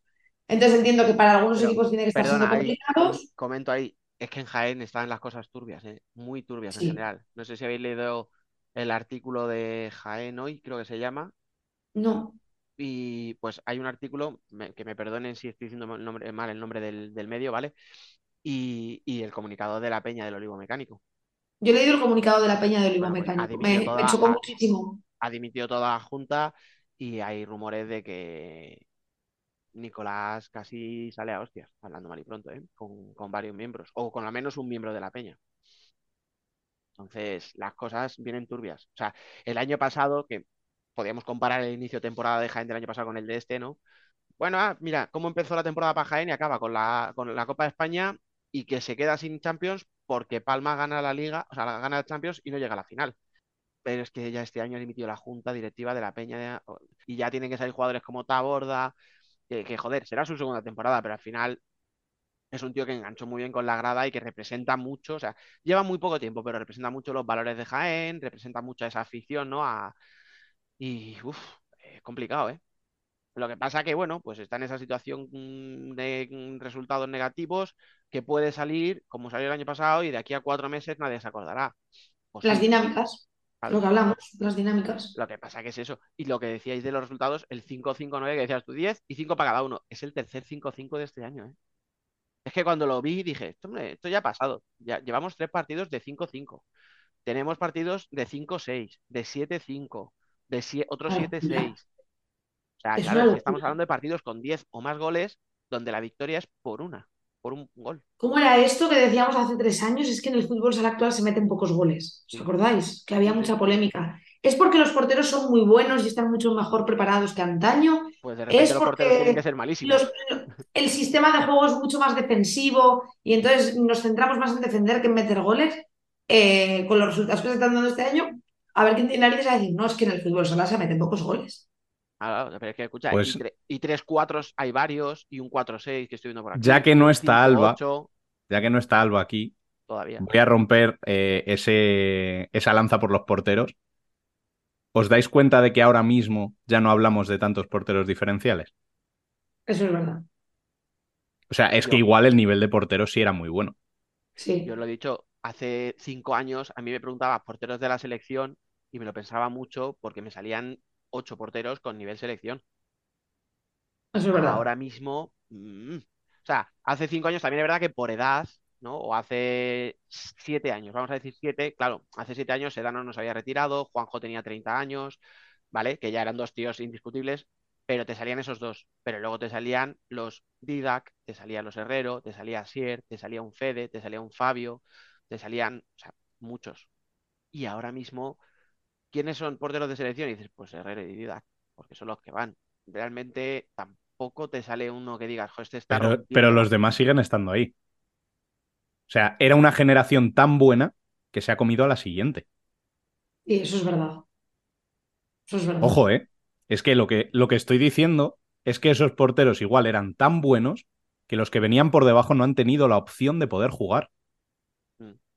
Entonces entiendo que para algunos Pero, equipos tiene que estar Perdona, siendo ahí complicados. comento ahí, es que en Jaén están las cosas turbias, ¿eh? Muy turbias en general. No sé si habéis leído el artículo de Jaén hoy, creo que se llama, no, y pues hay un artículo, me- que me perdonen si estoy diciendo mal el nombre, mal el nombre del, del medio, ¿vale? Y, y el comunicado de la Peña del Olivo Mecánico. yo he leído el comunicado de la Peña de Olivo Bueno, pues Mecánico, me, toda, me chocó ha, muchísimo. ha dimitido toda la junta y hay rumores de que Nicolás casi sale a hostias, hablando mal y pronto, ¿eh? Con, con varios miembros, o con al menos un miembro de la Peña. Entonces, las cosas vienen turbias. O sea, el año pasado, que podíamos comparar el inicio de temporada de Jaén del año pasado con el de este, ¿no? Bueno, ah, mira, cómo empezó la temporada para Jaén y acaba con la, con la Copa de España y que se queda sin Champions porque Palma gana la Liga, o sea, gana la Champions y no llega a la final. Pero es que ya este año ha dimitido la junta directiva de la Peña de- y ya tienen que salir jugadores como Taborda, que, que, joder, será su segunda temporada, pero al final es un tío que enganchó muy bien con la grada y que representa mucho, o sea, lleva muy poco tiempo, pero representa mucho los valores de Jaén, representa mucho esa afición, ¿no? Y, uff, es complicado, ¿eh? Lo que pasa que, bueno, pues está en esa situación mm, de mm, resultados negativos que puede salir, como salió el año pasado, y de aquí a cuatro meses nadie se acordará. Pues Las dinámicas, lo que hablamos, las dinámicas. Lo que pasa que es eso. Y lo que decíais de los resultados, el 5-5-9 que decías tú, 10 y 5 para cada uno. Es el tercer 5-5 de este año, ¿eh? Es que cuando lo vi dije, esto, esto ya ha pasado. Ya llevamos tres partidos de 5-5. Tenemos partidos de 5-6, de 7-5, de sie- otros Una locura. 7-6. O sea, Es claro, una es que estamos hablando de partidos con 10 o más goles donde la victoria es por una, por un gol. ¿Cómo era esto que decíamos hace tres años? Es que en el fútbol sala actual se meten pocos goles. ¿Os acordáis? Que había mucha polémica. ¿Es porque los porteros son muy buenos y están mucho mejor preparados que antaño? Pues de repente ¿Es los porteros tienen que ser malísimos. los- el sistema de juego es mucho más defensivo y entonces nos centramos más en defender que en meter goles? Eh, con los resultados que se están dando este año, a ver quién tiene narices a decir, no, es que en el fútbol sala se meten pocos goles. Ah, pero es que escucha, Pues- y, tre- y tres 4 hay varios, y un 4-6 que estoy viendo por aquí. Ya que no está Alba. 5-8 Ya que no está Alba aquí, todavía. voy a romper eh, ese, esa lanza por los porteros. ¿Os dais cuenta de que ahora mismo ya no hablamos de tantos porteros diferenciales? Eso es verdad. O sea, es que igual el nivel de porteros sí era muy bueno. Sí. Yo lo he dicho, hace cinco años a mí me preguntaba porteros de la selección y me lo pensaba mucho porque me salían ocho porteros con nivel selección. Eso es verdad. Ahora mismo, mm, o sea, hace cinco años también es verdad que por edad, ¿no? O hace siete años, vamos a decir siete, claro, hace siete años Sedano no se había retirado, Juanjo tenía 30 años, ¿vale? Que ya eran dos tíos indiscutibles, pero te salían esos dos, pero luego te salían los Didac, te salían los Herrero, te salía Sier, te salía un Fede, te salía un Fabio, te salían, o sea, muchos. Y ahora mismo, ¿quiénes son porteros de selección? Y dices, pues Herrero y Didac. porque son los que van. Realmente tampoco te sale uno que digas, "Jo, este está Pero, los demás siguen estando ahí. O sea, era una generación tan buena que se ha comido a la siguiente. Y eso es verdad. Eso es verdad. Ojo, ¿eh? Es que lo que, lo que estoy diciendo es que esos porteros igual eran tan buenos que los que venían por debajo no han tenido la opción de poder jugar.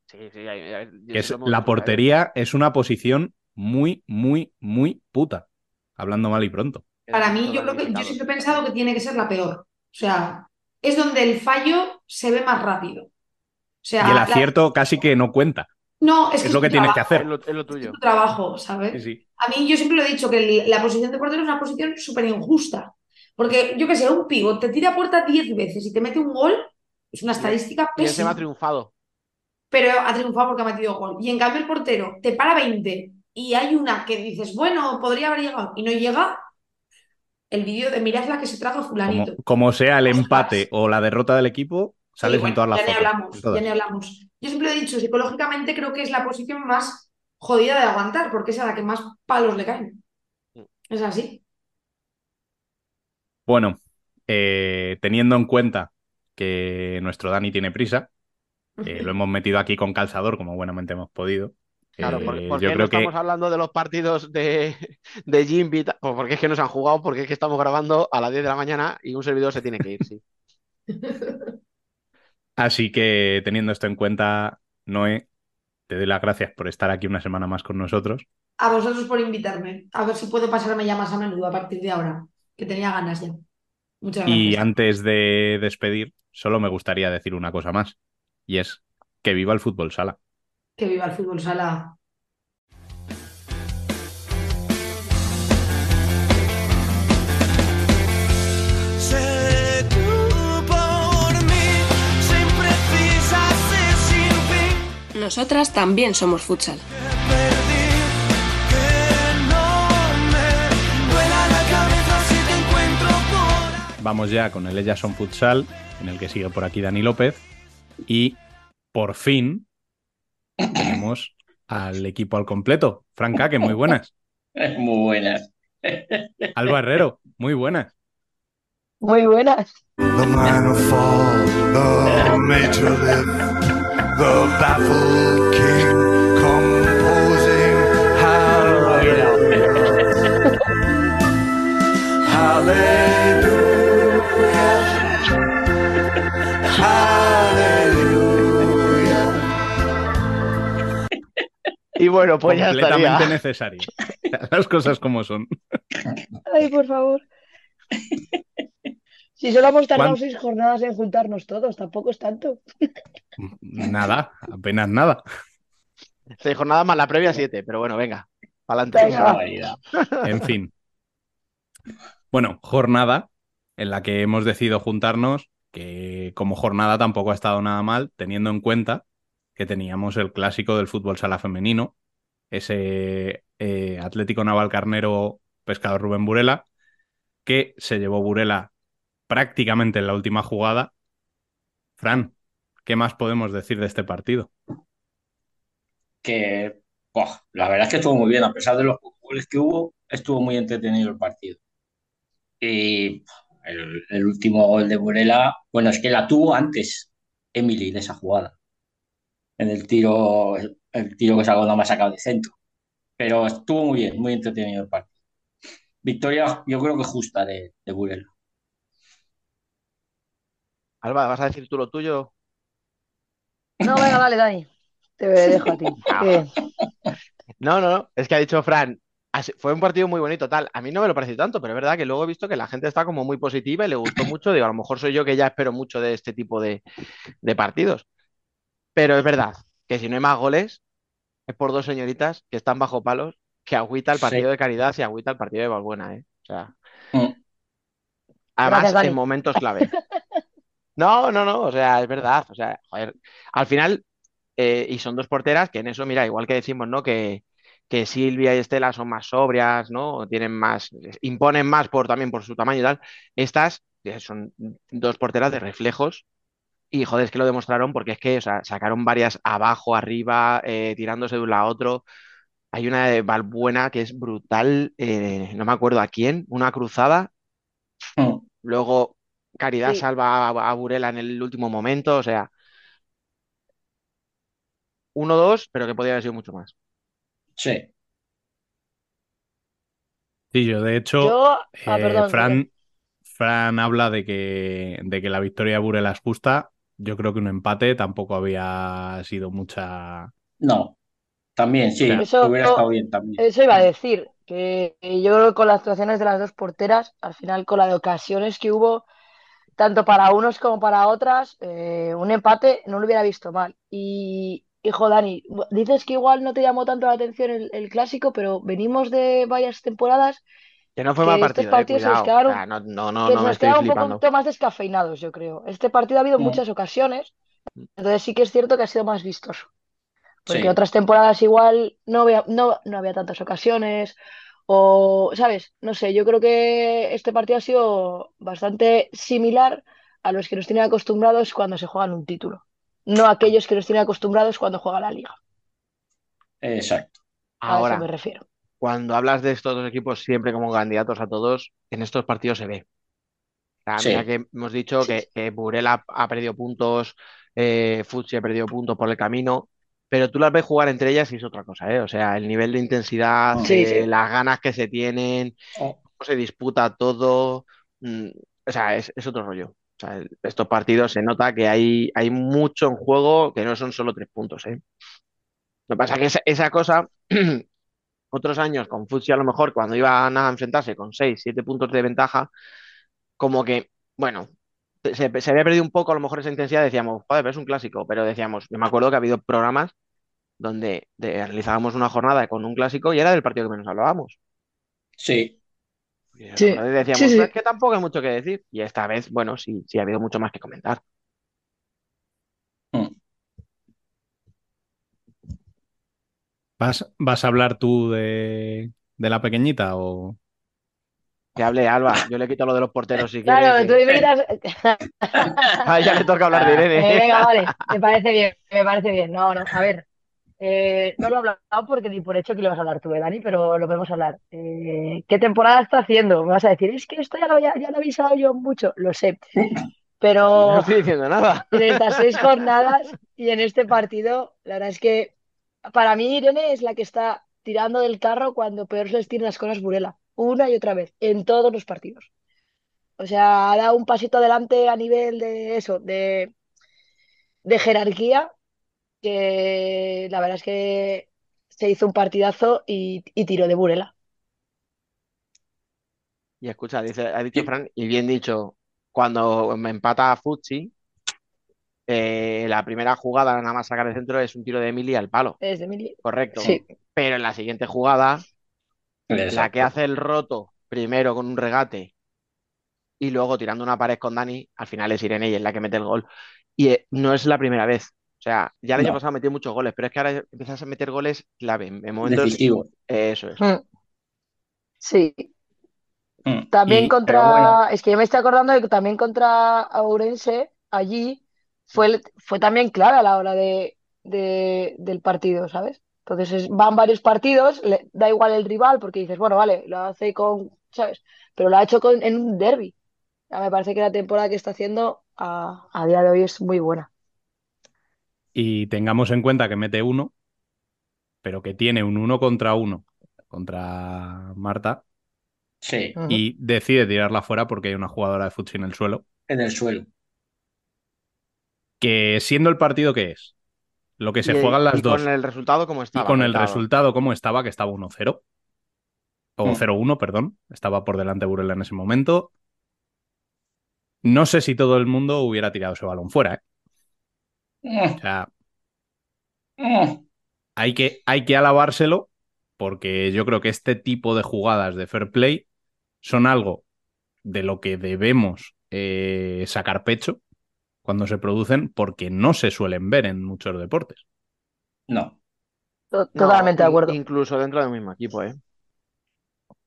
Sí, sí, hay- hay- sí es, la ¿eh? portería es una posición muy, muy, muy puta. Hablando mal y pronto. Para mí, yo creo que yo siempre he pensado que tiene que ser la peor. O sea, es donde el fallo se ve más rápido. O sea, Y el la- acierto casi que no cuenta. no, es, Es que lo que tienes que hacer. Es lo, es lo es tuyo. tu trabajo, ¿sabes? Sí, sí. A mí yo siempre lo he dicho que la posición de portero es una posición súper injusta. Porque yo que sé, un pívot te tira a puerta 10 veces y te mete un gol, es una estadística Y ese me ha triunfado. Pero ha triunfado porque ha metido gol. Y en cambio el portero te para 20 y hay una que dices, bueno, podría haber llegado y no llega. El vídeo de mirad la que se traga Como, fulanito. como sea el Ostras. empate o la derrota del equipo, Sí, sales bueno, en todas las ya ni fotos. hablamos, todas. ya ni hablamos. Yo siempre he dicho, psicológicamente creo que es la posición más jodida de aguantar, porque es a la que más palos le caen. Es así. Bueno, eh, teniendo en cuenta que nuestro Dani tiene prisa, eh, lo hemos metido aquí con calzador como buenamente hemos podido. Claro, eh, ¿por, por yo qué no que estamos hablando de los partidos de, de? Pues porque es que nos han jugado, porque es que estamos grabando a las 10 de la mañana y un servidor se tiene que ir, sí. Así que teniendo esto en cuenta, Noé, te doy las gracias por estar aquí una semana más con nosotros. A vosotros por invitarme. A ver si puedo pasarme ya más a menudo a partir de ahora, que tenía ganas ya. Muchas Y gracias. antes de despedir, solo me gustaría decir una cosa más, y es que viva el fútbol sala. Que viva el fútbol sala. Nosotras también somos futsal. Vamos ya con el Ellas son Futsal, en el que sigue por aquí Dani López. Y por fin tenemos al equipo al completo. Franca, que muy buenas. Muy buenas. Alba Herrero, muy buenas. Muy buenas. The minor fall, the major lift, the baffled king composing hallelujah. Hallelujah. Bueno, pues ya Completamente estaría. necesario. Las cosas como son. Ay, por favor. Si solo hemos tardado ¿Cuán- seis jornadas en juntarnos todos, tampoco es tanto. Nada, apenas nada. Seis jornadas más la previa, siete, pero bueno, venga, para Venga, adelante. barbaridad. En fin. Bueno, jornada en la que hemos decidido juntarnos, que como jornada tampoco ha estado nada mal, teniendo en cuenta que teníamos el clásico del fútbol sala femenino, ese eh, Atlético Navalcarnero Pescador Rubén Burela, que se llevó Burela prácticamente en la última jugada. Fran, ¿qué más podemos decir de este partido? Que la verdad es que estuvo muy bien, a pesar de los goles que hubo, estuvo muy entretenido el partido. Y el, el último gol de Burela, bueno, es que la tuvo antes Emily de esa jugada. En el tiro, el tiro que sacó no me ha sacado de centro. Pero estuvo muy bien, muy entretenido el partido. Victoria, yo creo que justa de, de Burela. Alba, ¿vas a decir tú lo tuyo? No, venga, dale, Dani. Te dejo a ti. Que- No, no, no. Es que ha dicho Fran, así- fue un partido muy bonito, tal. A mí no me lo pareció tanto, pero es verdad que luego he visto que la gente está como muy positiva y le gustó mucho. Digo, a lo mejor soy yo que ya espero mucho de este tipo de, de partidos. Pero es verdad que si no hay más goles, es por dos señoritas que están bajo palos, que agüita el partido Sí. de Caridad y agüita el partido de Valbuena, ¿eh? O sea, Mm. además Gracias, en momentos clave. No, no, no, o sea, es verdad. O sea, joder, al final, eh, y son dos porteras que en eso, mira, igual que decimos, ¿no? Que, que Silvia y Estela son más sobrias, ¿no? Tienen más, imponen más por también por su tamaño y tal. Estas son dos porteras de reflejos. Y joder, es que lo demostraron porque es que, o sea, sacaron varias abajo, arriba, eh, tirándose de un lado a otro. Hay una de Valbuena que es brutal, eh, no me acuerdo a quién, una cruzada. Mm. Luego Caridad Sí. salva a, a Burela en el último momento, o sea, 1-2, pero que podría haber sido mucho más. Sí. Sí, yo de hecho, Yo, ah, eh, perdón, Fran, Fran habla de que, de que la victoria de Burela es justa. Yo creo que un empate tampoco había sido mucha. No. También, sí. Eso- Hubiera estado bien también. Eso iba a decir, que yo creo que con las actuaciones de las dos porteras, al final con la de ocasiones que hubo, tanto para unos como para otras, eh, un empate no lo hubiera visto mal. Y, hijo Dani, dices que igual no te llamó tanto la atención el, el clásico, pero venimos de varias temporadas Que no fue que mal estos partido, eh, partidos se les cuidado. quedaron, O sea, no, no, no, que no se nos quedaron un poquito más descafeinados, yo creo. Este partido ha habido muchas ocasiones, entonces sí que es cierto que ha sido más vistoso. Porque Sí. otras temporadas igual no había, no, no había tantas ocasiones. O, ¿sabes? No sé, yo creo que este partido ha sido bastante similar a los que nos tienen acostumbrados cuando se juegan un título. No a aquellos que nos tienen acostumbrados cuando juega la liga. Exacto. A Ahora, eso me refiero. Cuando hablas de estos dos equipos siempre como candidatos a todos, en estos partidos se ve. O sea, Sí. mira que hemos dicho que, que Burela ha perdido puntos, eh, Futsi ha perdido puntos por el camino, pero tú las ves jugar entre ellas y es otra cosa, ¿eh? O sea, el nivel de intensidad, Sí, eh, sí. las ganas que se tienen, cómo se disputa todo, mm, o sea, es, es otro rollo. O sea, el- estos partidos se nota que hay, hay mucho en juego, que no son solo tres puntos, ¿eh? Lo que pasa es que esa, esa cosa, otros años con Futsi a lo mejor, cuando iban a enfrentarse con 6, 7 puntos de ventaja, como que, bueno, se, se había perdido un poco a lo mejor esa intensidad, decíamos, joder, pero es un clásico, pero decíamos, yo me acuerdo que ha habido programas donde de- realizábamos una jornada con un clásico y era del partido que menos hablábamos. sí. Y Sí, decíamos, sí, sí. "Pues es que tampoco hay mucho que decir. Y esta vez, bueno, sí, sí ha habido mucho más que comentar. ¿Vas, vas a hablar tú de, de la pequeñita o...? Que hable Alba, yo le quito lo de los porteros si Claro, quiere. tú invitas. A ella le toca hablar de Eh, Irene. venga, vale, me parece bien, me parece bien. No, no, a ver, eh, no lo he hablado porque ni por hecho que lo vas a hablar tú, eh, Dani, pero lo podemos hablar. Eh, ¿qué temporada está haciendo? Me vas a decir, es que esto ya lo, ya, ya lo he avisado yo mucho, lo sé, No pero estoy diciendo nada. en estas seis jornadas y en este partido, la verdad es que para mí Irene es la que está tirando del carro cuando peor se les tiran las cosas Burela, una y otra vez, en todos los partidos. O sea, ha dado un pasito adelante a nivel de eso, de, de jerarquía, que la verdad es que se hizo un partidazo y, y tiró de Burela. Y escucha, dice, ha dicho Fran, y bien dicho, cuando me empata Futsi, eh, la primera jugada nada más sacar el centro es un tiro de Emily al palo. Es de Mili. Correcto. Sí. Pero en la siguiente jugada, la que hace el roto primero con un regate y luego tirando una pared con Dani, al final es Irene y es la que mete el gol. Y eh, no es la primera vez. O sea, ya el año No. pasado metió muchos goles, pero es que ahora empiezas a meter goles clave, en, en momentos. Decisivo. Eso es. Mm. Sí. Mm. También Y- contra, bueno, es que yo me estoy acordando de que también contra Ourense, allí, fue, fue también clave a la hora de, de- del partido, ¿sabes? Entonces es- van varios partidos, le- da igual el rival, porque dices, bueno, vale, lo hace con, ¿sabes? Pero lo ha hecho con, en un derby. Me parece que la temporada que está haciendo a, a día de hoy es muy buena. Y tengamos en cuenta que mete uno, pero que tiene un uno contra uno contra Marta sí, y decide tirarla fuera porque hay una jugadora de futsal en el suelo. en el suelo. Que siendo el partido que es, lo que se Y- juegan las y dos con el resultado como y estaba. con el resultado como estaba, que estaba 1-0 o Mm. 0-1, perdón, estaba por delante Burela en ese momento. No sé si todo el mundo hubiera tirado ese balón fuera, ¿eh? Mm, O sea, mm. hay que, hay que alabárselo porque yo creo que este tipo de jugadas de fair play son algo de lo que debemos eh, sacar pecho cuando se producen porque no se suelen ver en muchos deportes. No, To- No, Totalmente de acuerdo. Incluso dentro del mismo equipo, ¿eh?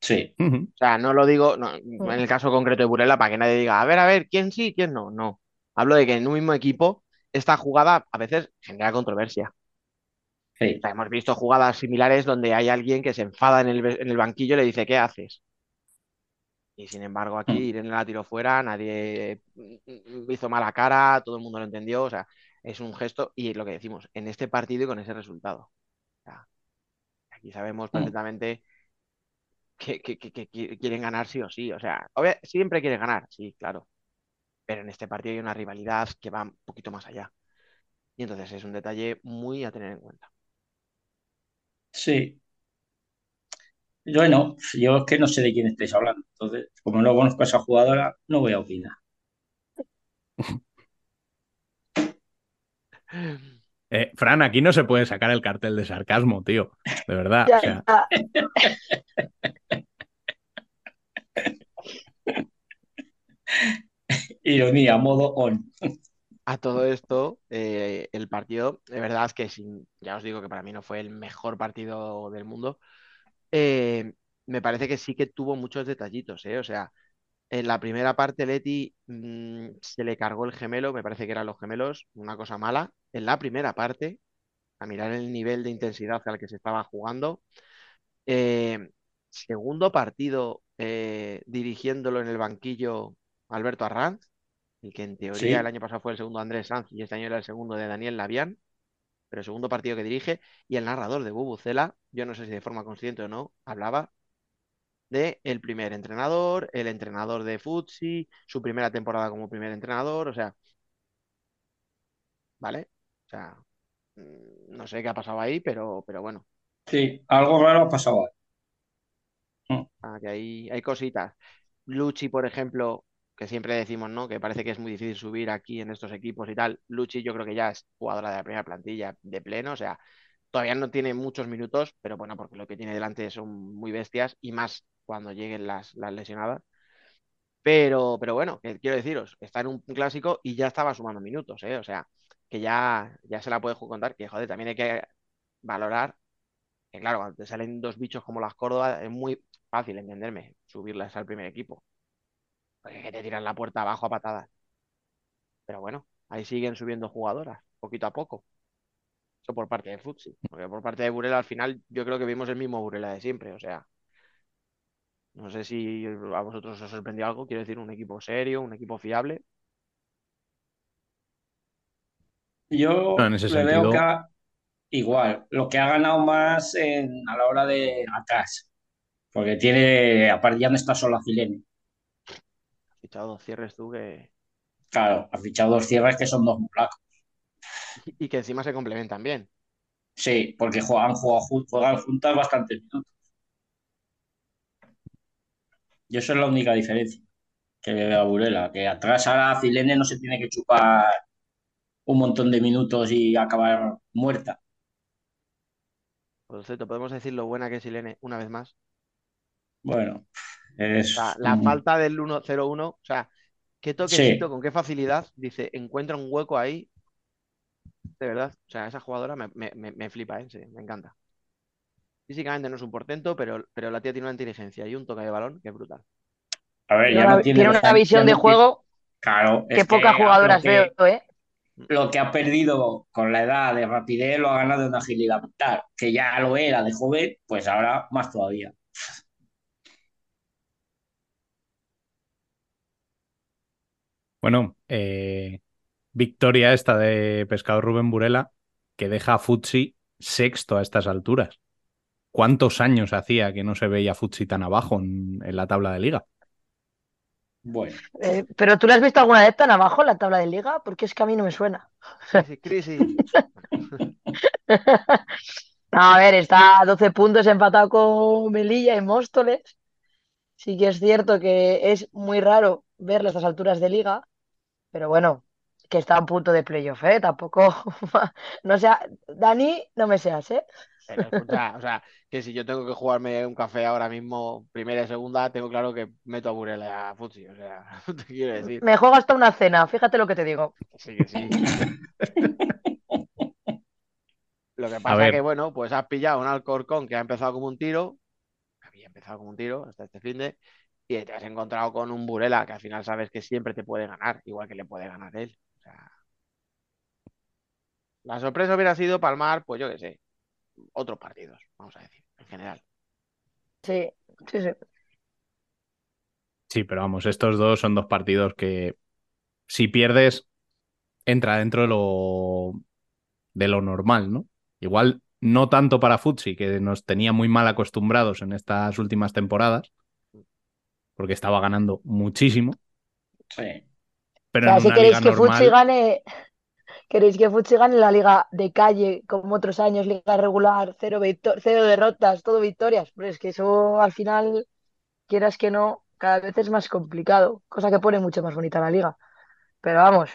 sí. O sea, no lo digo no, en el caso concreto de Burela para que nadie diga, a ver, a ver, quién sí, quién no. No. Hablo de que en un mismo equipo esta jugada a veces genera controversia. Sí. O sea, hemos visto jugadas similares donde hay alguien que se enfada en el, en el banquillo y le dice, ¿qué haces? Y sin embargo, aquí Mm. Irene la tiró fuera, nadie mm, hizo mala cara, todo el mundo lo entendió. O sea, es un gesto y lo que decimos, en este partido y con ese resultado. O sea, aquí sabemos Mm. perfectamente que, que- que- que qui- quieren ganar sí o sí. O sea, obvia- siempre quieren ganar, sí, claro. Pero en este partido hay una rivalidad que va un poquito más allá. Y entonces es un detalle muy a tener en cuenta. Sí. Yo no, yo es que no sé de quién estáis hablando. Entonces, como no conozco a esa jugadora, no voy a opinar. Eh, Fran, aquí no se puede sacar el cartel de sarcasmo, tío. De verdad. Ya, o sea, ya. Ironía, modo on. A todo esto, eh, el partido, de verdad es que sin, ya os digo que para mí no fue el mejor partido del mundo. Eh, me parece que sí que tuvo muchos detallitos, ¿eh? O sea, en la primera parte Leti mm, se le cargó el gemelo, me parece que eran los gemelos, una cosa mala. En la primera parte, a mirar el nivel de intensidad al que se estaba jugando. Eh, segundo partido eh, dirigiéndolo en el banquillo Alberto Arranz, el que en teoría el año pasado fue el segundo Andrés Sanz y este año era el segundo de Daniel Labián, pero el segundo partido que dirige. Y el narrador de Bubucela, yo no sé si de forma consciente o no, hablaba de el primer entrenador, el entrenador de Futsi, su primera temporada como primer entrenador, o sea, ¿vale? O sea, mm, no sé qué ha pasado ahí, pero, pero bueno, sí, algo raro ha pasado ahí. Mm. ah, que hay, hay cositas. Luchi, por ejemplo, que siempre decimos, ¿no? Que parece que es muy difícil subir aquí en estos equipos y tal. Luchi yo creo que ya es jugadora de la primera plantilla de pleno, o sea, todavía no tiene muchos minutos, pero bueno, porque lo que tiene delante son muy bestias y más cuando lleguen las, las lesionadas. Pero, pero bueno, quiero deciros, está en un clásico y ya estaba sumando minutos, ¿eh? O sea, que ya, ya se la puede contar, que joder, también hay que valorar que claro, cuando te salen dos bichos como las Córdoba, es muy fácil entenderme, subirlas al primer equipo. Porque te tiran la puerta abajo a patadas. Pero bueno, ahí siguen subiendo jugadoras, poquito a poco. Eso por parte de Futsi. Porque por parte de Burela al final yo creo que vimos el mismo Burela de siempre. O sea, no sé si a vosotros os sorprendió algo. Quiero decir, un equipo serio, un equipo fiable. Yo no, en ese le veo que ha- igual, lo que ha ganado más en- a la hora de atrás, porque tiene, aparte ya no está solo a Filene. Has fichado dos cierres tú que... Claro, ha fichado dos cierres que son dos polacos. y que encima se complementan bien. Sí, porque juegan, juegan, juegan juntas bastantes minutos. Y eso es la única diferencia que le veo a Burela, que atrás ahora Filene no se tiene que chupar un montón de minutos y acabar muerta. Por cierto, podemos decir lo buena que es Ilene una vez más. Bueno, O es sea, la falta del 1-0-1, o sea, qué Sí, toquecito, con qué facilidad, dice, encuentra un hueco ahí, de verdad. O sea, esa jugadora me, me- me- me flipa, ¿eh? Sí, me encanta. Físicamente no es un portento, pero, pero la tía tiene una inteligencia y un toque de balón que es brutal. a ver, Tiene ya una, no tiene tiene los una an- visión de juego Claro, que es pocas jugadoras lo que, veo, ¿eh? lo que ha perdido con la edad de rapidez lo ha ganado en agilidad mental, que ya lo era de joven, pues ahora más todavía. Bueno, eh, victoria esta de Pescador Rubén Burela, que deja a Futsi sexto a estas alturas. ¿Cuántos años hacía que no se veía Futsi tan abajo en, en la tabla de liga? Bueno, Eh, ¿Pero tú le has visto alguna vez tan abajo en la tabla de liga? Porque es que a mí no me suena. Crisis, crisis. No, a ver, está a 12 puntos empatado con Melilla y Móstoles. Sí que es cierto que es muy raro verlo a estas alturas de liga, pero bueno, que está a un punto de playoff, ¿eh? Tampoco, no sea, Dani, no me seas, ¿eh? Pero escucha, o sea, que si yo tengo que jugarme un café ahora mismo, primera y segunda, tengo claro que meto a Burela y a Futsi. O sea, te quiero decir. Me juego hasta una cena, fíjate lo que te digo. Sí, que sí. Lo que pasa que, ver, bueno, pues has pillado un Alcorcón que ha empezado como un tiro, había empezado como un tiro hasta este fin de, y te has encontrado con un Burela que al final sabes que siempre te puede ganar, igual que le puede ganar él. O sea, la sorpresa hubiera sido palmar, pues yo qué sé, otros partidos, vamos a decir, en general. Sí, sí, sí. Sí, pero vamos, estos dos son dos partidos que si pierdes, entra dentro de lo, de lo normal, ¿no? Igual no tanto para Futsi, que nos tenía muy mal acostumbrados en estas últimas temporadas, porque estaba ganando muchísimo. Sí. Pero O sea, en si una queréis liga que Futsi normal, gane, queréis que Futsi gane la liga de calle, como otros años, liga regular, cero, victo- cero derrotas, todo victorias. Pero es que eso al final, quieras que no, cada vez es más complicado, cosa que pone mucho más bonita la liga. Pero vamos,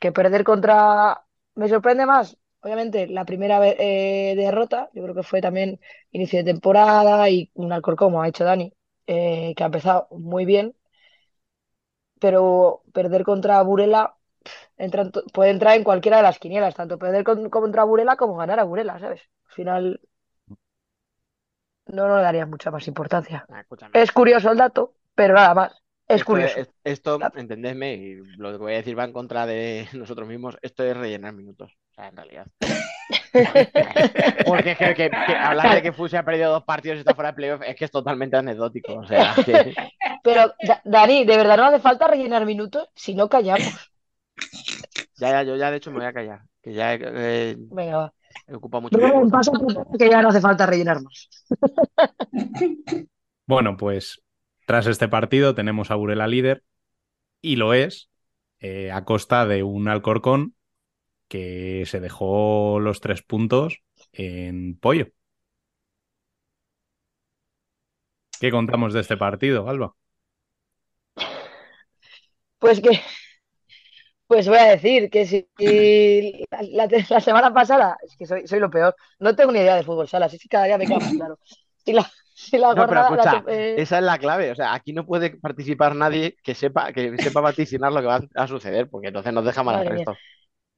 que perder contra... Me sorprende más, obviamente, la primera eh, derrota, yo creo que fue también inicio de temporada y un Alcorcón, como ha dicho Dani, eh, que ha empezado muy bien, pero perder contra Burela entra puede entrar en cualquiera de las quinielas, tanto perder con- contra Burela como ganar a Burela, ¿sabes? Al final no, no le daría mucha más importancia. Ah. Es curioso el dato, pero nada más. Es Esto, curioso. es- esto, entendedme, y lo que voy a decir va en contra de nosotros mismos, esto es rellenar minutos, en realidad. Porque es que, que- que hablar de que Fusi ha perdido dos partidos y está fuera de playoff es que es totalmente anecdótico, o sea, que- Pero, Da- Dani, de verdad no hace falta rellenar minutos si no callamos. ya, ya, yo ya de hecho me voy a callar, que ya he, eh, Venga, va. he ocupado mucho Luego tiempo. pasa que ya no hace falta rellenar más. bueno, pues tras este partido tenemos a Burela líder y lo es eh, a costa de un Alcorcón que se dejó los tres puntos en pollo. ¿Qué contamos de este partido, Alba? Pues que, pues voy a decir que si la, la- la semana pasada, es que soy, soy lo peor, no tengo ni idea de fútbol sala, así que cada día me queda más claro. Si la, si la No, pero jornada, la escucha, te- eh, esa es la clave. O sea, aquí no puede participar nadie que sepa, que sepa vaticinar lo que va a suceder, porque entonces nos deja mal al mía.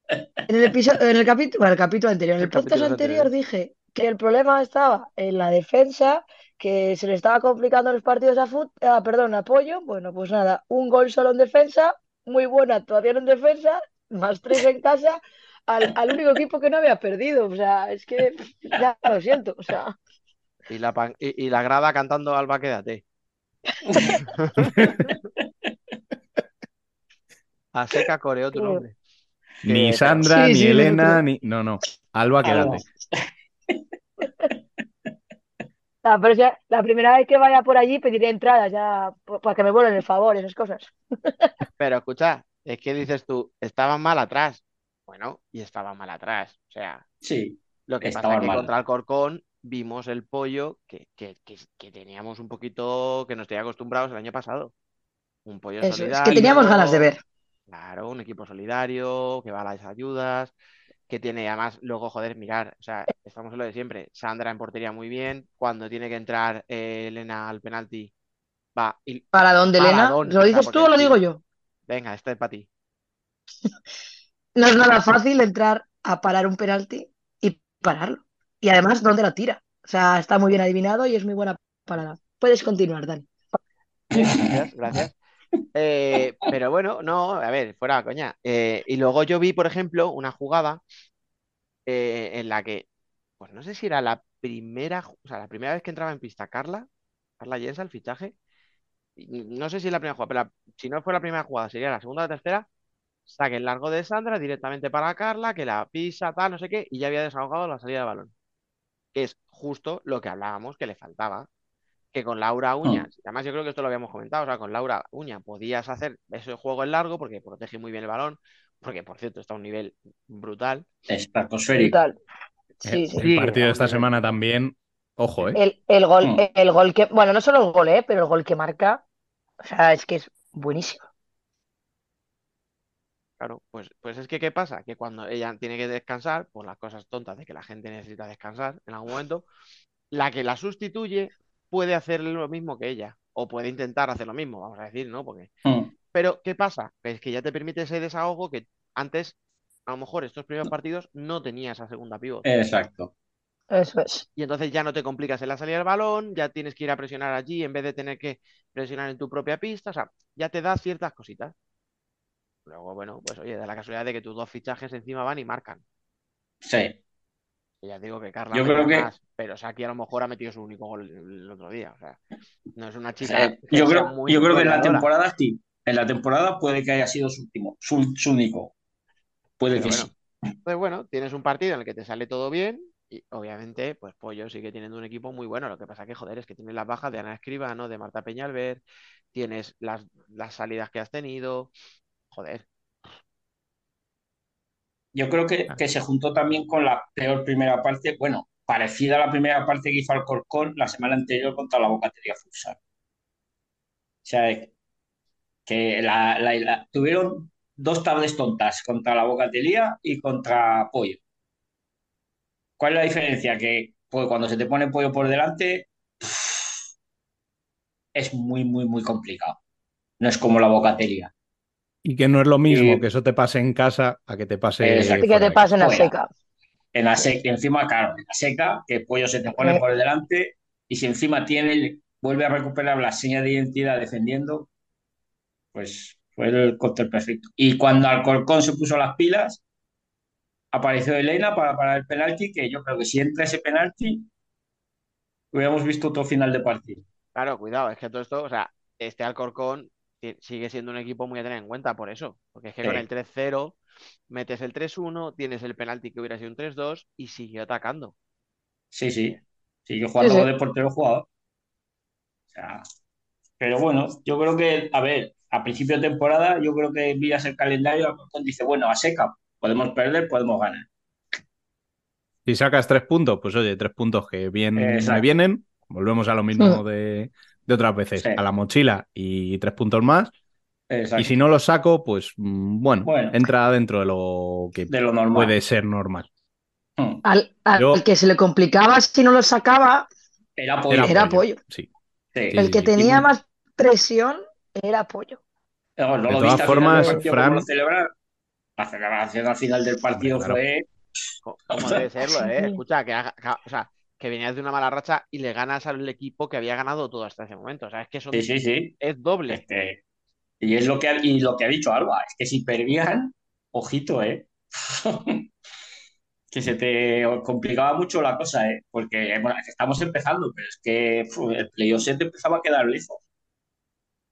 En el episodio, en el capítulo, el capítulo anterior, en el El podcast anterior anterior. dije que el problema estaba en la defensa, que se le estaba complicando los partidos a fut, ah, perdón, a Pollo. Bueno, pues nada, un gol solo en defensa, muy buena actuación en defensa, más tres en casa, al, al único equipo que no había perdido. O sea, es que ya lo siento. O sea, Y la, pan- y, y la grada cantando Alba, quédate. A seca coreó tu nombre. Ni Sandra, Sí, ni sí, Elena, ni. No, no. Alba, quédate. ah, pero ya la primera vez que vaya por allí pediré entradas ya para que me vuelvan el favor, esas cosas. Pero escucha, es que dices tú, estaban mal atrás. Bueno, y estaban mal atrás. O sea, Sí, lo que pasa es que mal. contra el Corcón vimos el pollo que, que, que, que teníamos un poquito, que nos tenía acostumbrados el año pasado. Un pollo Eso, es que solidario. teníamos ganas de ver. Claro, un equipo solidario, que va a las ayudas, que tiene además, luego, joder, mirar, o sea, estamos en lo de siempre. Sandra en portería muy bien, cuando tiene que entrar eh, Elena al penalti, va. Y, ¿Para dónde, Elena? ¿Lo dices tú o lo digo yo? venga, este es para ti. No es nada fácil entrar a parar un penalti y pararlo. Y además, ¿dónde lo tira? O sea, está muy bien adivinado y es muy buena parada. Puedes continuar, Dani. Gracias, gracias. Eh, pero bueno, no, a ver, fuera coña. Eh, y luego yo vi, por ejemplo, una jugada eh, en la que, pues no sé si era la primera, o sea, la primera vez que entraba en pista Carla, Carla Jensa, el fichaje. No sé si es la primera jugada, pero si no fue la primera jugada, sería la segunda o la tercera. Saque el largo de Sandra directamente para Carla, que la pisa, tal, no sé qué, y ya había desahogado la salida de balón. Que es justo lo que hablábamos que le faltaba que con Laura Uña, además yo creo que esto lo habíamos comentado, o sea, con Laura Uña podías hacer ese juego en largo porque protege muy bien el balón, porque por cierto está a un nivel brutal. estratosférico. Brutal. Eh, Sí, sí. el Sí, partido de esta semana también. Ojo, ¿eh? El, el gol, Mm. el gol que, bueno, no solo el gol, ¿eh? pero el gol que marca, o sea, es que es buenísimo. Claro, pues, pues es que ¿qué pasa? Que cuando ella tiene que descansar, por las cosas tontas de que la gente necesita descansar en algún momento, la que la sustituye puede hacer lo mismo que ella, o puede intentar hacer lo mismo, vamos a decir, ¿no? Porque Mm, Pero, ¿qué pasa? Es que ya te permite ese desahogo que antes, a lo mejor estos primeros partidos, no tenía esa segunda pivot. Exacto. Eso es. Y entonces ya no te complicas en la salida del balón, ya tienes que ir a presionar allí en vez de tener que presionar en tu propia pista. O sea, ya te da ciertas cositas. Luego, bueno, pues oye, da la casualidad de que tus dos fichajes encima van y marcan. Sí. Ya digo que Carla Yo mete creo que- más, pero Saki a lo mejor ha metido su único gol el, otro día. O sea, no es una chica. Eh, yo creo, muy yo creo que en la temporada sí. En la temporada puede que haya sido su último, su, su único. Puede Pero que bueno, sí. Entonces, bueno, tienes un partido en el que te sale todo bien y obviamente, pues Pollo sigue teniendo un equipo muy bueno. Lo que pasa que, joder, es que tienes las bajas de Ana Escribano, de Marta Peñalver, tienes las, las salidas que has tenido. Joder, Yo creo que, que se juntó también con la peor primera parte, bueno, parecida a la primera parte que hizo Alcorcón la semana anterior contra la Bocatería Futsal. O sea, que la, la- la- tuvieron dos tardes tontas contra la Bocatería y contra Pollo. ¿Cuál es la diferencia? Que pues, cuando se te pone Pollo por delante es muy, muy, muy complicado. No es como la Bocatería. Y que no es lo mismo que eso te pase en casa a que te pase Exacto. Que te pase en la Fuera. seca. En la seca, encima, claro, en la seca, que Pollo se te pone por delante y si encima tiene, vuelve a recuperar la seña de identidad defendiendo, pues fue el cóctel perfecto. Y cuando Alcorcón se puso las pilas, apareció Elena para parar el penalti, que yo creo que si entra ese penalti, hubiéramos visto otro final de partido. claro, cuidado, es que todo esto, o sea, este Alcorcón sigue siendo un equipo muy a tener en cuenta por eso. Porque es que con el 3-0 metes el 3-1, tienes el penalti que hubiera sido un 3-2 y siguió atacando. Sí, sí, sigue jugando Sí, sí. de portero jugador. O sea, pero bueno, yo creo que, a ver, a principio de temporada, yo creo que miras el calendario, Alcorcón dice, bueno, a seca, podemos perder, podemos ganar. Si sacas tres puntos, pues oye, tres puntos que bien me vienen. Volvemos a lo mismo de, de otras veces, Sí. a la mochila y tres puntos más. Exacto. Y si no los saco, pues mm, bueno, Bueno. entra dentro de lo que de lo normal. puede ser normal. Hmm. Al, al Yo- que se le complicaba si no lo sacaba, Era pollo. Era apoyo. Sí. Sí. Sí, el que sí. tenía más presión era apoyo. No, no De lo todas formas, Fran- lo. La celebración al final del partido Hombre, fue. Co- Como debe serlo, ¿eh? Escucha, que- o sea, que venías de una mala racha y le ganas al equipo que había ganado todo hasta ese momento. O sea, es que son, Sí, sí, sí. es doble. Este, y es lo que ha, y lo que ha dicho Alba, es que si perdían, ojito, ¿eh? que se te complicaba mucho la cosa, ¿eh? Porque bueno, estamos empezando, pero es que el playoff se te empezaba a quedar lejos.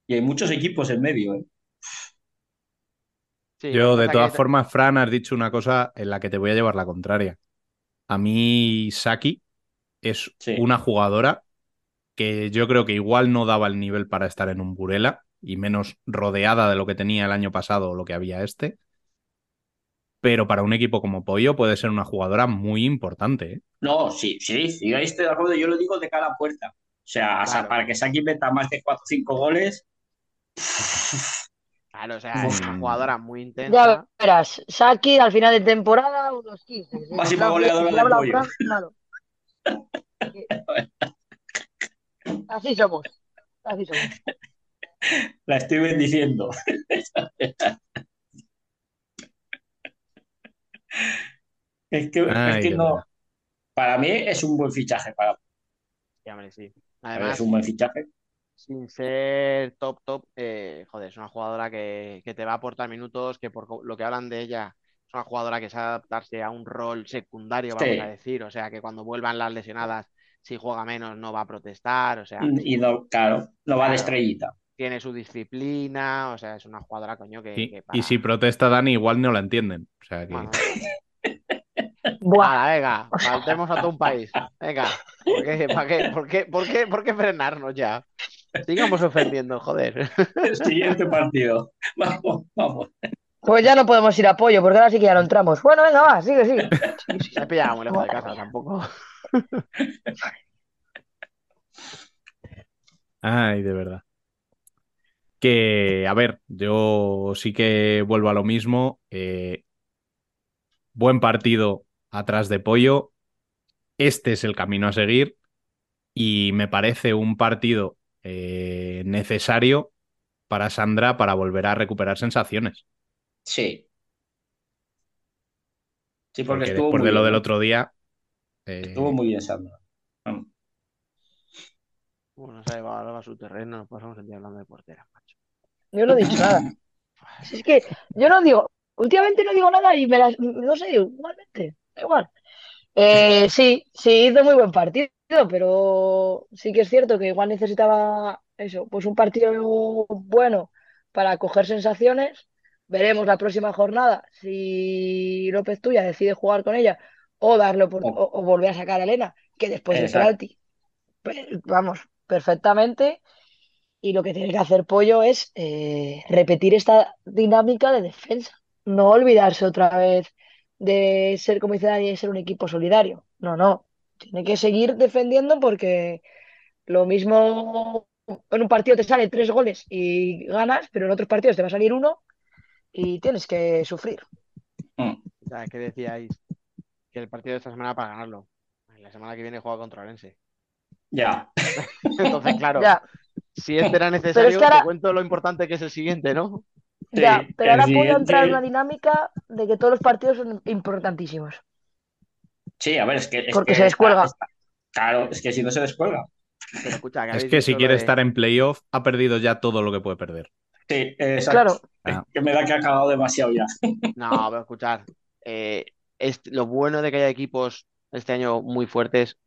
Y hay muchos equipos en medio, ¿eh? Sí, Yo, de todas que- formas, Fran, has dicho una cosa en la que te voy a llevar la contraria. A mí, Saki es Sí. una jugadora que yo creo que igual no daba el nivel para estar en un Burela y menos rodeada de lo que tenía el año pasado o lo que había este. Pero para un equipo como Pollo puede ser una jugadora muy importante. ¿eh? No, sí, sí, sí, ahí estoy de acuerdo. Yo lo digo de cara a puerta. O sea, o sea, Claro. para que Saki meta más de 4 o 5 goles, Claro, o sea, es una Mm. jugadora muy Ya intensa. verás, Saki al final de temporada, unos 15. Si Máxima goleadora si de habla pollo. Claro. Así somos. Así somos. la estoy bendiciendo. Es que, es que no. verdad. Para mí es un buen fichaje. Para, Sí, hombre, sí. es Además, un buen fichaje. sin ser top, top, eh, joder, es una jugadora que, que te va a aportar minutos, que por lo que hablan de ella, es una jugadora que sabe adaptarse a un rol secundario, vamos Sí. a decir. O sea, que cuando vuelvan las lesionadas, si juega menos, no va a protestar. O sea, Y no, claro, no va de Claro. estrellita. tiene su disciplina. O sea, es una jugadora, coño, que, Y, que y si protesta Dani, igual no la entienden. O sea que. Bueno, Buah, venga, faltemos a todo un país. Venga, ¿por qué, ¿Para qué, por, qué, por, qué, ¿por qué frenarnos ya? Sigamos ofendiendo, joder. El siguiente partido. Vamos, vamos. Pues ya no podemos ir a apoyo, porque ahora sí que ya no entramos. Bueno, venga, va, sigue, sigue. Sigue, sigue. Se ha pillado muy lejos de casa, tampoco. Ay, de verdad. Que, a ver, yo sí que vuelvo a lo mismo. eh, buen partido atrás de Pollo. Este es el camino a seguir. Y me parece un partido eh, necesario para Sandra para volver a recuperar sensaciones. Sí. Sí, porque, Porque estuvo después muy de lo bien, del otro día. eh, Estuvo muy bien, Sandra. Vamos. Bueno, se ha llevado a su terreno, nos pasamos el día hablando de porteras, macho. Yo no he dicho nada. Es que yo no digo, últimamente no digo nada y me las, no sé, igualmente, da igual. Eh, sí, sí, hizo muy buen partido, pero sí que es cierto que igual necesitaba eso, pues un partido bueno para coger sensaciones. Veremos la próxima jornada si López Tuya decide jugar con ella o darle Oh, o, o volver a sacar a Elena, que después del penalti, pe- vamos, perfectamente. Y lo que tiene que hacer Pollo es eh, repetir esta dinámica de defensa. No olvidarse otra vez de ser, como dice Dani, de ser un equipo solidario. No, no. Tiene que seguir defendiendo porque lo mismo en un partido te salen tres goles y ganas, pero en otros partidos te va a salir uno y tienes que sufrir. Mm. O sea, que decíais que el partido de esta semana para ganarlo. La semana que viene juega contra Orense. Ya. Entonces, claro, Ya, si este era es necesario, que ahora, te cuento lo importante que es el siguiente, ¿no? ya, pero ahora puedo entrar en una siguiente. dinámica de que todos los partidos son importantísimos, Sí, a ver, es que, es porque que se descuelga. está- Claro, es que si no se descuelga. Pero escucha, que Es que si quiere de. estar en playoff, ha perdido ya todo lo que puede perder. Sí, exacto. Claro, Es Ah, que me da que ha acabado demasiado ya. No, pero escuchar. eh, este- lo bueno de que haya equipos este año muy fuertes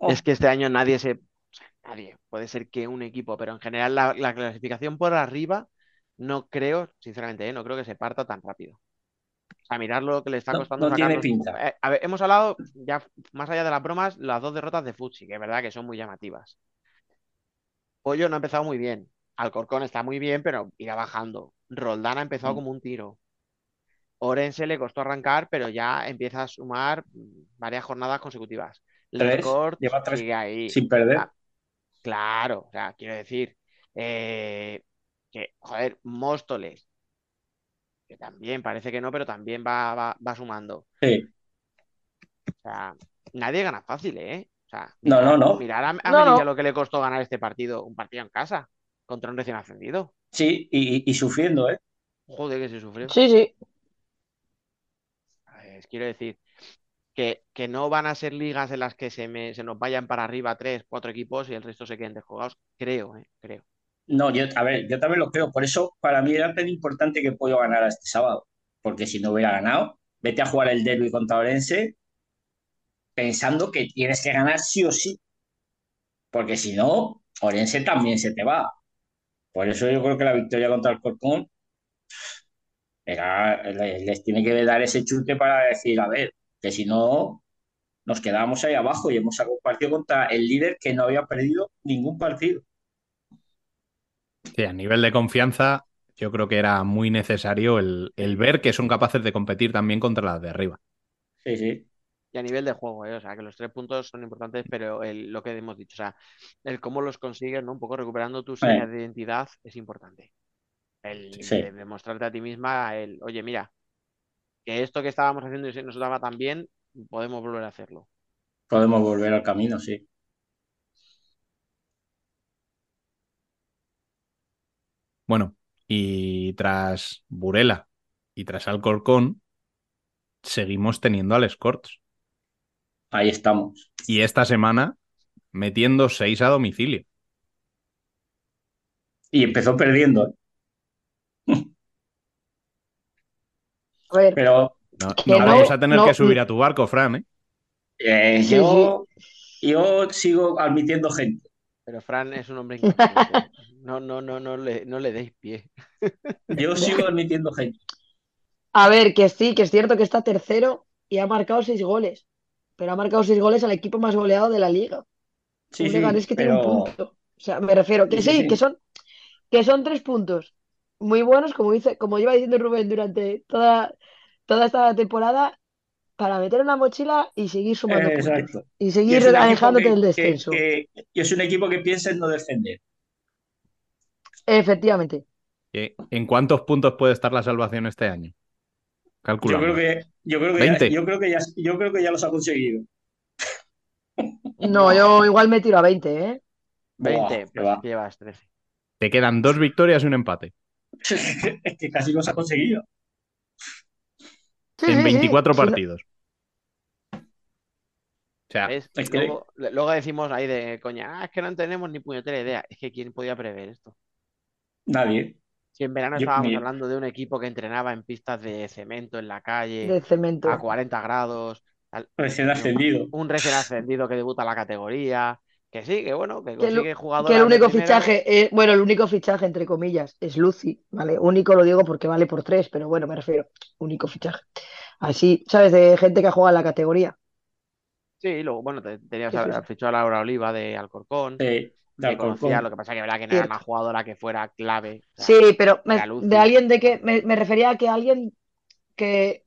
Oh, es que este año nadie se. o sea, Nadie. Puede ser que un equipo, pero en general la, la clasificación por arriba no creo, sinceramente, eh, no creo que se parta tan rápido. O sea, mirar lo que le está no, costando no tiene sacarnos. pinta. Eh, a ver, hemos hablado, ya más allá de las bromas, las dos derrotas de Futsi, que es verdad que son muy llamativas. Pollo no ha empezado muy bien. Alcorcón está muy bien, pero irá bajando. Roldán ha empezado Mm. como un tiro. Orense le costó arrancar, pero ya empieza a sumar varias jornadas consecutivas. Tres, Lescorts lleva tres sigue ahí. sin perder. Ah, claro, o sea, quiero decir eh, que, joder, Móstoles, que también parece que no, pero también va, va, va sumando. Sí. O sea, nadie gana fácil, ¿eh? O sea, No, no, mirar, no. mirar a, a no, Melilla no, lo que le costó ganar este partido, un partido en casa, contra un recién ascendido. Sí, y, sufriendo, ¿eh? Joder, que se sufrió. sí, sí, Eh, quiero decir que, que no van a ser ligas en las que se, me, se nos vayan para arriba tres, cuatro equipos y el resto se queden desjugados. Creo, ¿eh? Creo. No, yo, a ver, yo también lo creo. Por eso, para mí era tan importante que Pollo ganara este sábado. Porque si no hubiera ganado, vete a jugar el derby contra Orense pensando que tienes que ganar sí o sí. Porque si no, Orense también se te va. Por eso yo creo que la victoria contra el Corcón era, les, les tiene que dar ese chute para decir, a ver, que si no, nos quedábamos ahí abajo y hemos sacado un partido contra el líder que no había perdido ningún partido. sí, a nivel de confianza, yo creo que era muy necesario el, el ver que son capaces de competir también contra las de arriba. Sí, sí. Y a nivel de juego, ¿eh? O sea, que los tres puntos son importantes, pero el- lo que hemos dicho, o sea, el cómo los consigues, ¿no? Un poco recuperando tus Eh, señas de identidad es importante. El sí. de demostrarte a ti misma, el, oye, mira, que esto que estábamos haciendo y se nos daba tan bien, podemos volver a hacerlo. Podemos volver al camino, sí. Bueno, y tras Burela y tras Alcorcón, seguimos teniendo al Scorts. Ahí estamos. Y esta semana metiendo seis a domicilio. Y empezó perdiendo, ¿eh? a ver, Pero No, que no no, vamos a tener no, que subir a tu barco, Fran, ¿eh? eh, yo, yo sigo admitiendo gente. Pero Fran es un hombre. No, no, no, no le, no le deis pie. Yo sigo admitiendo gente. a ver, que sí, que es cierto que está tercero y ha marcado seis goles, pero ha marcado seis goles al equipo más goleado de la liga. Sí, Un sí, Leganés que tiene un punto. O sea, me refiero que sí, sí, sí, que son, que son tres puntos muy buenos, como dice, como lleva diciendo Rubén durante toda, toda esta temporada, para meter en la mochila y seguir sumando Eh, puntos. exacto. Y Y seguir equipo alejándote que, del descenso. que- y es un equipo que piensa en no defender. Efectivamente. ¿Qué- ¿En cuántos puntos puede estar la salvación este año? Yo creo que, yo creo que ya, 20. yo creo que ya, yo creo que ya los ha conseguido. No, yo igual me tiro a 20, ¿eh? 20, Buah, que pero va. es que llevas 13. Te quedan dos victorias y un empate. Es que casi los ha conseguido. Sí, en sí, sí. 24 Si no- partidos. O sea. Es que- Luego, luego decimos ahí de coña, ah, es que no tenemos ni puñetera idea. Es que ¿quién podía prever esto? Nadie. Si en verano Yo- estábamos hablando de un equipo que entrenaba en pistas de cemento en la calle, de cemento. a 40 grados, Al- Recién ascendido. Un recién ascendido que debuta la categoría. Que sí, que bueno, que Que consigue jugadores. que el único fichaje, eh, bueno, el único fichaje, entre comillas, es Lucy, ¿vale? Único lo digo porque vale por tres, pero bueno, me refiero, único fichaje. Así, ¿sabes? De gente que juega en la categoría. Sí, luego, bueno, te- tenías fichó a Laura Oliva de Alcorcón. Sí, Alcorcón. conocía, lo que pasa que verdad que no era una jugadora que fuera clave. o sea, Sí, pero me- de alguien de que me, me refería a que alguien que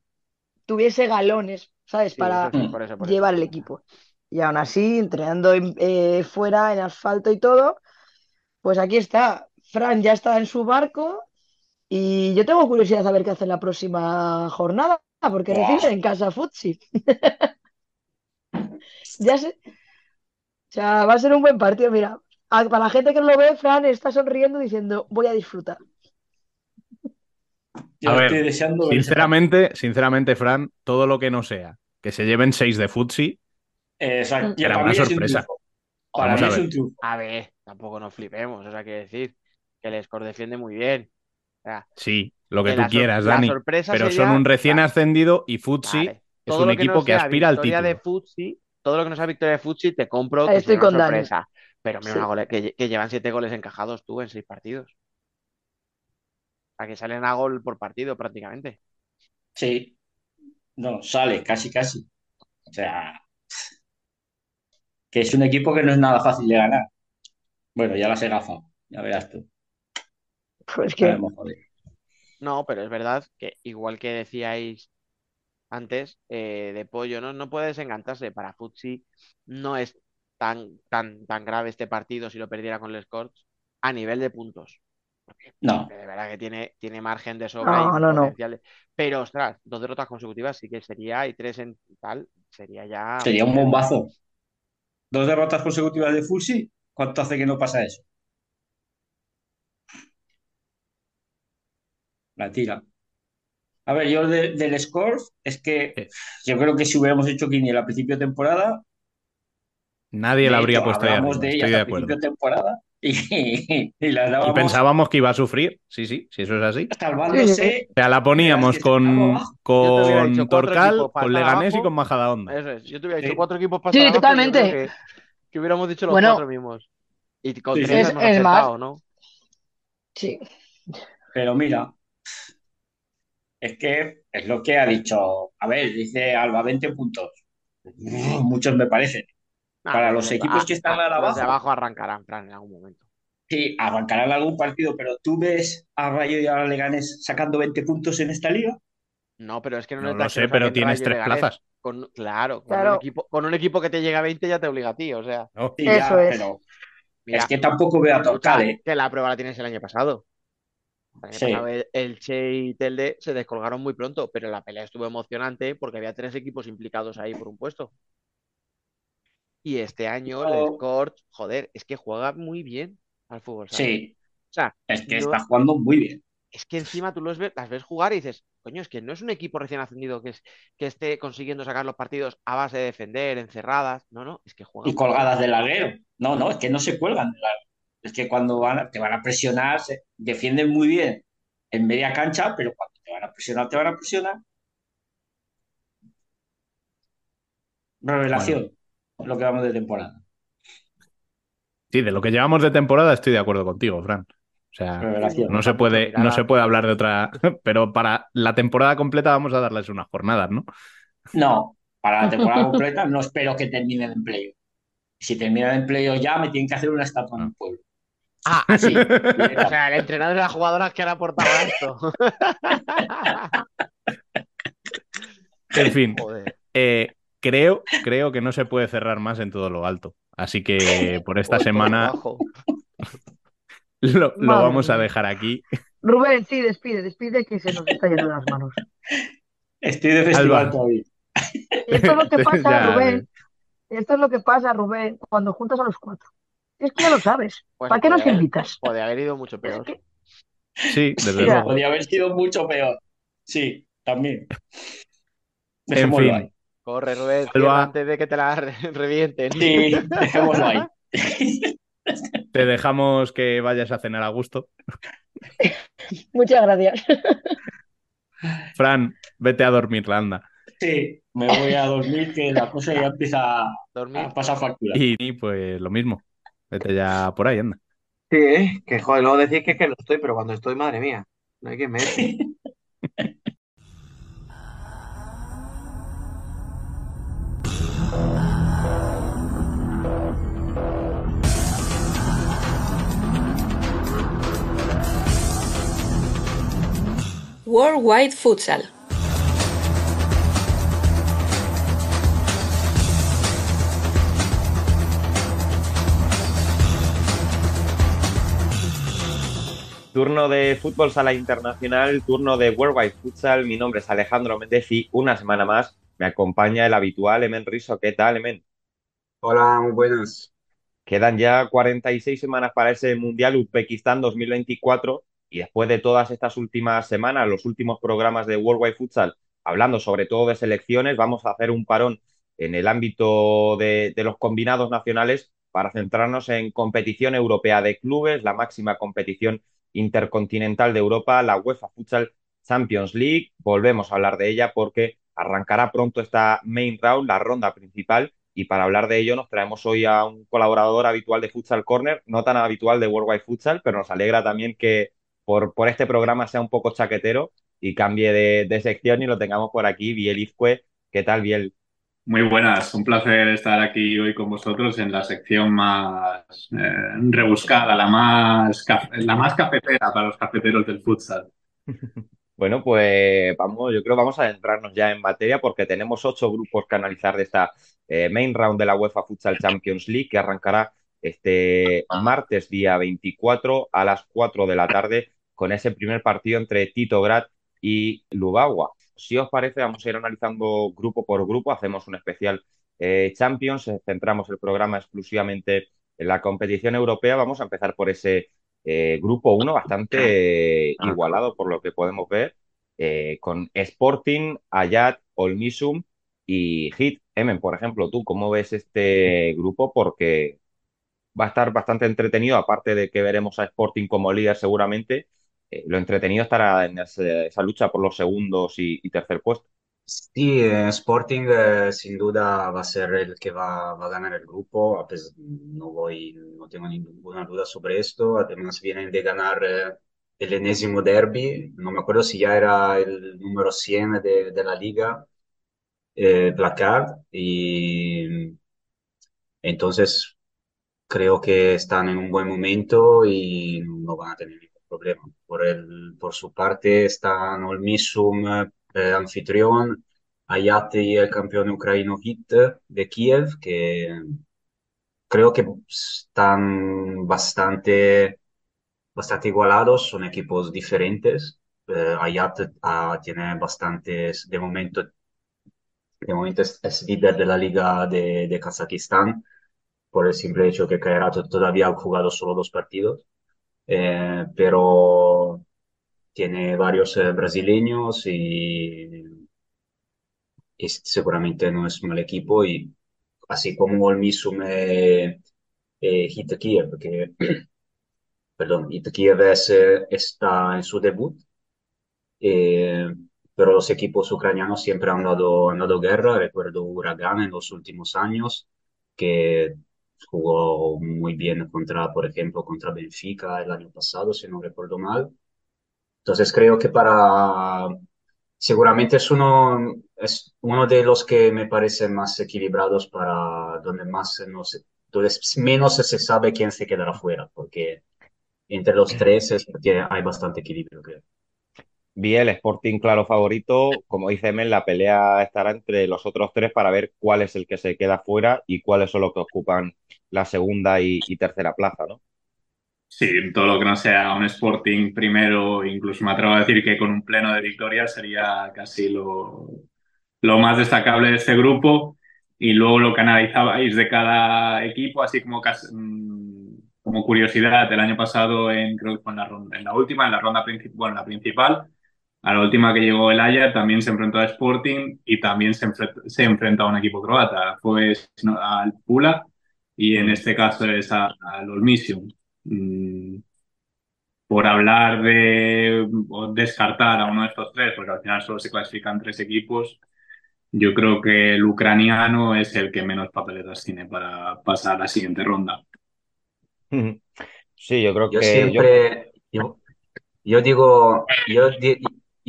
tuviese galones, ¿sabes? Sí, Para eso sí, por eso, por eso. llevar el equipo. Y aún así, entrenando en- eh, fuera, en asfalto y todo, pues aquí está. Fran ya está en su barco y yo tengo curiosidad a ver qué hace en la próxima jornada, porque recibe en casa Futsi. Ya sé. O sea, va a ser un buen partido. Mira, para la gente que no lo ve, Fran está sonriendo diciendo, voy a disfrutar. Yo A ver, estoy deseando ver ese Sinceramente, sinceramente, Fran, todo lo que no sea que se lleven 6 de Futsi. Exacto. Para una sorpresa. Para mí es ver. un triunfo. A ver, tampoco nos flipemos, o sea, que decir que el score defiende muy bien. O sea, sí, lo que que tú quieras, Dani. sorpresa Pero sería- son un recién vale, ascendido y Futsi vale. es Todo un que equipo no que aspira al victoria título. de Futsi, todo lo que no sea victoria de Futsi, te compro que estoy una con Dani. Pero mira, Sí. una gole- que, lle- que llevan siete goles encajados tú en seis partidos. Sea, que salen a gol por partido prácticamente. Sí. No, sale, casi, casi. O sea, que es un equipo que no es nada fácil de ganar. Bueno, ya las he gafado, ya verás tú. Pues que. No, pero es verdad que igual que decíais antes eh, de Pollo, ¿no? No puede desencantarse. Para Futsi no es tan, tan, tan grave este partido si lo perdiera con el Scorch a nivel de puntos. No, de verdad que tiene, tiene margen de sobra No, y no, no. Pero, ostras, dos derrotas consecutivas sí que sería, y tres en tal, sería ya. sería un bombazo. Dos derrotas consecutivas de Fulsi, ¿cuánto hace que no pasa eso? La tira. A ver, yo de- del score es que yo creo que si hubiéramos hecho quiniela a principio de temporada, Nadie de la habría hecho, puesto ahí hablamos de estoy ellas de acuerdo. temporada y, y las Y dábamos pensábamos que iba a sufrir, sí, sí, si eso es así. salvándose. O sea, la poníamos que con, con cuatro Torcal, con Leganés y con Majadahonda. Eso es. Yo te hubiera Sí. dicho cuatro equipos para Sí, abajo, totalmente. que, que hubiéramos dicho los Bueno. cuatro mismos. Y con Sí, tres Es- hemos es más- ¿no? sí. Pero mira, es que es lo que ha dicho. A ver, dice Alba, 20 puntos. Muchos me parecen. Nah, Para los equipos que están a- ahora Los de abajo. abajo arrancarán, Fran, en algún momento. Sí, arrancarán algún partido, pero tú ves a Rayo y a Leganés sacando 20 puntos en esta liga. No, pero es que no, No lo sé, pero tienes tres plazas. Con, claro, con, Claro. Un equipo, con un equipo que te llega a 20 ya te obliga a ti, o sea. No. Sí, Eso ya, es. pero Mira, es que tampoco veo a Torcal, ¿eh? que la prueba la tienes el año pasado. El año Sí. pasado el, el Che y Telde se descolgaron muy pronto, pero la pelea estuvo emocionante porque había tres equipos implicados ahí por un puesto. Y este año el. Scorch, joder, es que juega muy bien al fútbol. Sí, O sea, es que no- está jugando muy bien. es que encima tú los ves, las ves jugar y dices, coño, es que no es un equipo recién ascendido que, es, que esté consiguiendo sacar los partidos a base de defender, encerradas. No, no, es que juega Y colgadas del larguero. No, no, es que no se cuelgan del larguero. Es que cuando van a- te van a presionar, se defienden muy bien en media cancha, pero cuando te van a presionar, te van a presionar. Revelación, lo que vamos de temporada. Sí, de lo que llevamos de temporada estoy de acuerdo contigo, Fran. O sea, Revelación. no se puede, no se puede hablar de otra, pero para la temporada completa vamos a darles unas jornadas, ¿no? No, para la temporada completa no espero que terminen en playoff. Si terminan en playoff ya, me tienen que hacer una estatua en el pueblo. Ah, así. o sea, el entrenador y las jugadoras que han aportado a esto. En fin, Joder. eh, creo, creo que no se puede cerrar más en todo lo alto. Así que por esta semana lo, lo vamos a dejar aquí. Rubén, sí, despide, despide que se nos está yendo las manos. Estoy de festival Alba. todavía. Esto es lo que pasa, Ya, Rubén. Esto es lo que pasa, Rubén, cuando juntas a los cuatro. Es que ya lo sabes. Pues ¿Para qué nos invitas? Podría haber ido mucho Es peor. que Sí, desde luego. Podría haber sido mucho peor. Sí, también. En Dejémoslo fin, ahí. Corre, Rubén, antes de que te la re- revienten. Sí, dejémoslo ahí. te dejamos que vayas a cenar a gusto. muchas gracias. Fran, vete a dormir, anda. Sí, me voy a dormir que la cosa ya empieza a, Dormir. a pasar factura. Y, y, pues lo mismo. Vete ya por ahí, anda. Sí, ¿eh? que joder, luego decís que, es que no estoy, pero cuando estoy, madre mía, no hay quien me Worldwide Futsal. Turno de fútbol sala internacional, turno de Worldwide Futsal. Mi nombre es Alejandro Méndez y una semana más me acompaña el habitual Emen Riso. ¿Qué tal, Emen? Hola, muy buenas. Quedan ya 46 semanas para ese Mundial Uzbekistán 2024 y después de todas estas últimas semanas, los últimos programas de Worldwide Futsal, hablando sobre todo de selecciones, vamos a hacer un parón en el ámbito de, los combinados nacionales para centrarnos en competición europea de clubes, la máxima competición intercontinental de Europa, la UEFA Futsal Champions League. Volvemos a hablar de ella porque arrancará pronto esta main round, la ronda principal. Y para hablar de ello nos traemos hoy a un colaborador habitual de Futsal Corner, no tan habitual de Worldwide Futsal, pero nos alegra también que por, por este programa sea un poco chaquetero y cambie de, de sección y lo tengamos por aquí, Biel Izcue. ¿Qué tal, Biel? Muy buenas, un placer estar aquí hoy con vosotros en la sección más eh, rebuscada, la más, la más cafetera para los cafeteros del futsal. Bueno, pues vamos, yo creo que vamos a adentrarnos ya en materia porque tenemos ocho grupos que analizar de esta eh, main round de la UEFA Futsal Champions League que arrancará este martes día 24 a las 4 de la tarde con ese primer partido entre Tito Grad y Lubagua. Si os parece, vamos a ir analizando grupo por grupo, hacemos un especial eh, Champions, eh, centramos el programa exclusivamente en la competición europea. Vamos a empezar por ese eh, grupo 1 bastante igualado por lo que podemos ver, con Sporting, Ayat, Olmisum y Hit. Emen, por ejemplo, ¿tú cómo ves este grupo? Porque va a estar bastante entretenido, aparte de que veremos a Sporting como líder seguramente eh, lo entretenido estará en ese, esa lucha por los segundos y, y tercer puesto. Sí, Sporting eh, sin duda va a ser el que va, va a ganar el grupo, no voy, no tengo ninguna duda sobre esto, además vienen de ganar eh, el enésimo derby, no me acuerdo si ya era el número 100 de, de la liga, eh, Placard, y entonces creo que están en un buen momento y no van a tener ningún problema. Por el, por su parte están Olmisum, eh, anfitrión, Ayate y el campeón ucraniano Hit de Kiev, que creo que están bastante, bastante igualados, son equipos diferentes. Eh, ah, tiene bastantes, de momento, de momento es, es líder de la liga de, de Kazajistán por el simple hecho que Caerato todavía ha jugado solo dos partidos, eh, pero tiene varios eh, brasileños y, y seguramente no es mal equipo y así como el Misum eh, eh, Hit Kiev, que perdón, Hit Kiev es, eh, está en su debut, eh, pero los equipos ucranianos siempre han dado, han dado guerra, recuerdo Huracán en los últimos años, que jugó muy bien contra, por ejemplo, contra Benfica el año pasado, si no recuerdo mal. Entonces creo que para, seguramente es uno, es uno de los que me parecen más equilibrados para donde más, no donde menos se sabe quién se quedará fuera, porque entre los tres es, hay bastante equilibrio, creo. Vi el Sporting claro favorito, como dice Mel, la pelea estará entre los otros tres para ver cuál es el que se queda fuera y cuáles son los que ocupan la segunda y, tercera plaza, ¿no? Sí, todo lo que no sea un Sporting primero, incluso me atrevo a decir que con un pleno de victoria sería casi lo, lo más destacable de este grupo. Y luego lo que analizabais de cada equipo, así como, mm, como curiosidad, el año pasado, en, creo que fue en la, ronda- en la última, en la ronda principal, bueno, en la principal, a la última que llegó el Ajax también se enfrentó a Sporting y también se, enfre- se enfrentó a un equipo croata. Fue al Pula y en este caso es a- al Olmisium. Mm, por hablar de o descartar a uno de estos tres, porque al final solo se clasifican tres equipos, yo creo que el ucraniano es el que menos papeletas tiene para pasar a la siguiente ronda. Sí, yo creo Yo que siempre, yo, yo digo, yo, di-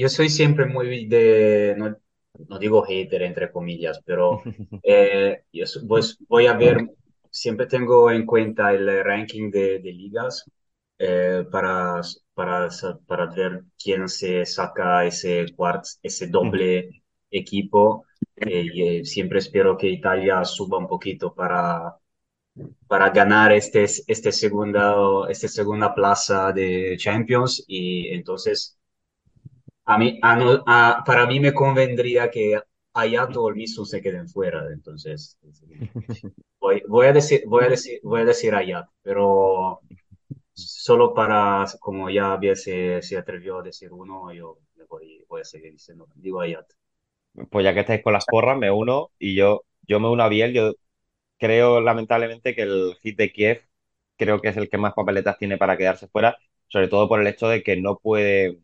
yo soy siempre muy de, no, no digo hater entre comillas, pero eh, yo pues voy a ver, siempre tengo en cuenta el ranking de, de ligas eh, para, para, para ver quién se saca ese cuart, ese doble equipo. eh, eh, siempre espero que Italia suba un poquito para para ganar este, este segunda, este segunda plaza de Champions y entonces a mí, para mí me convendría que Hayato o el Misu se queden fuera, entonces voy, voy a decir, voy a decir, voy a decir pero solo para, como ya había se, se atrevió a decir uno, yo le voy, voy a seguir diciendo, digo Hayat. Pues ya que estáis con las porras, me uno y yo, yo me uno a Biel. Yo creo, lamentablemente, que el hit de Kiev creo que es el que más papeletas tiene para quedarse fuera, sobre todo por el hecho de que no puede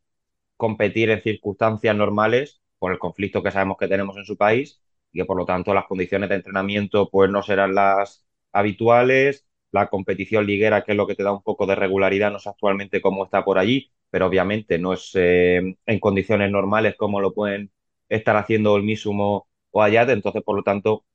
competir en circunstancias normales por el conflicto que sabemos que tenemos en su país y que por lo tanto las condiciones de entrenamiento pues no serán las habituales, la competición liguera que es lo que te da un poco de regularidad no sé actualmente cómo está por allí, pero obviamente no es eh, en condiciones normales como lo pueden estar haciendo el Misumo o Ayat, entonces por lo tanto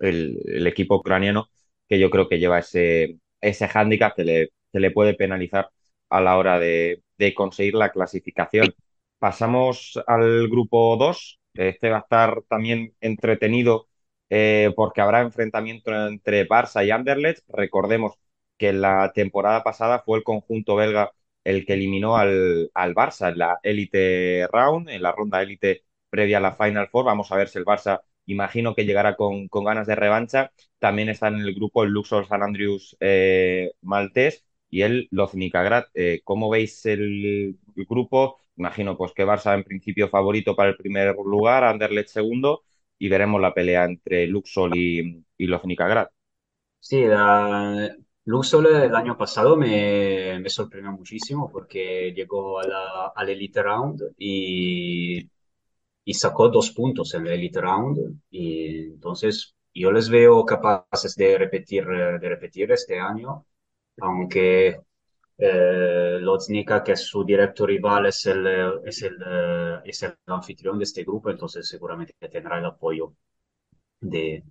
el, el equipo ucraniano que yo creo que lleva ese, ese hándicap que le, que le puede penalizar a la hora de, de conseguir la clasificación. Pasamos al grupo 2. Este va a estar también entretenido eh, porque habrá enfrentamiento entre Barça y Anderlecht. Recordemos que la temporada pasada fue el conjunto belga el que eliminó al, al Barça en la Elite Round, en la ronda Elite previa a la Final Four. Vamos a ver si el Barça imagino que llegará con, con ganas de revancha. También está en el grupo el Luxor San Andrews eh, maltés y el Loznica Grad. Eh, ¿Cómo veis el, el grupo? Imagino pues que Barça en principio favorito para el primer lugar, Anderlecht segundo y veremos la pelea entre Luxor y, y Grad. Sí, la, Luxol el año pasado me, me sorprendió muchísimo porque llegó a la, al Elite Round y, y sacó dos puntos en el Elite Round. Y entonces yo les veo capaces de repetir, de repetir este año, aunque eh, Loznica, que es su directo rival, es el, es el, eh, es el anfitrión de este grupo, entonces seguramente tendrá el apoyo de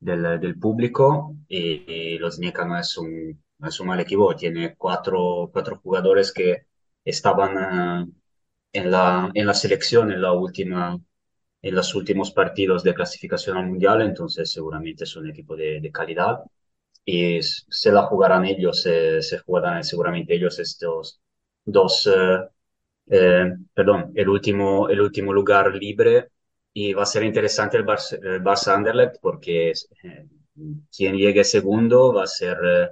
del, del público. Y, y los Nica no es un, no es un mal equipo, tiene cuatro, cuatro jugadores que estaban eh, en la, en la selección en la última, en los últimos partidos de clasificación al mundial, entonces seguramente es un equipo de, de calidad y se la jugarán ellos, se, se jugarán seguramente ellos estos dos, eh, eh, perdón, el último, el último lugar libre y va a ser interesante el Barça, el Barça Anderlecht porque eh, quien llegue segundo va a ser eh,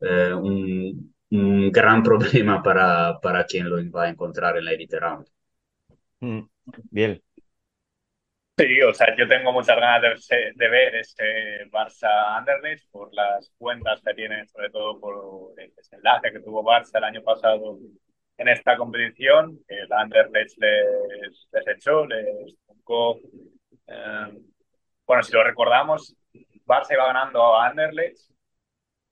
eh, un, un gran problema para, para quien lo va a encontrar en la Elite Round. Mm, Bien. Sí, o sea, yo tengo muchas ganas de, de ver ese Barça Anderlecht por las cuentas que tienen, sobre todo por el desenlace que tuvo Barça el año pasado en esta competición, el Anderlecht les, les echó, les truncó. eh, bueno, si lo recordamos, Barça iba ganando a Anderlecht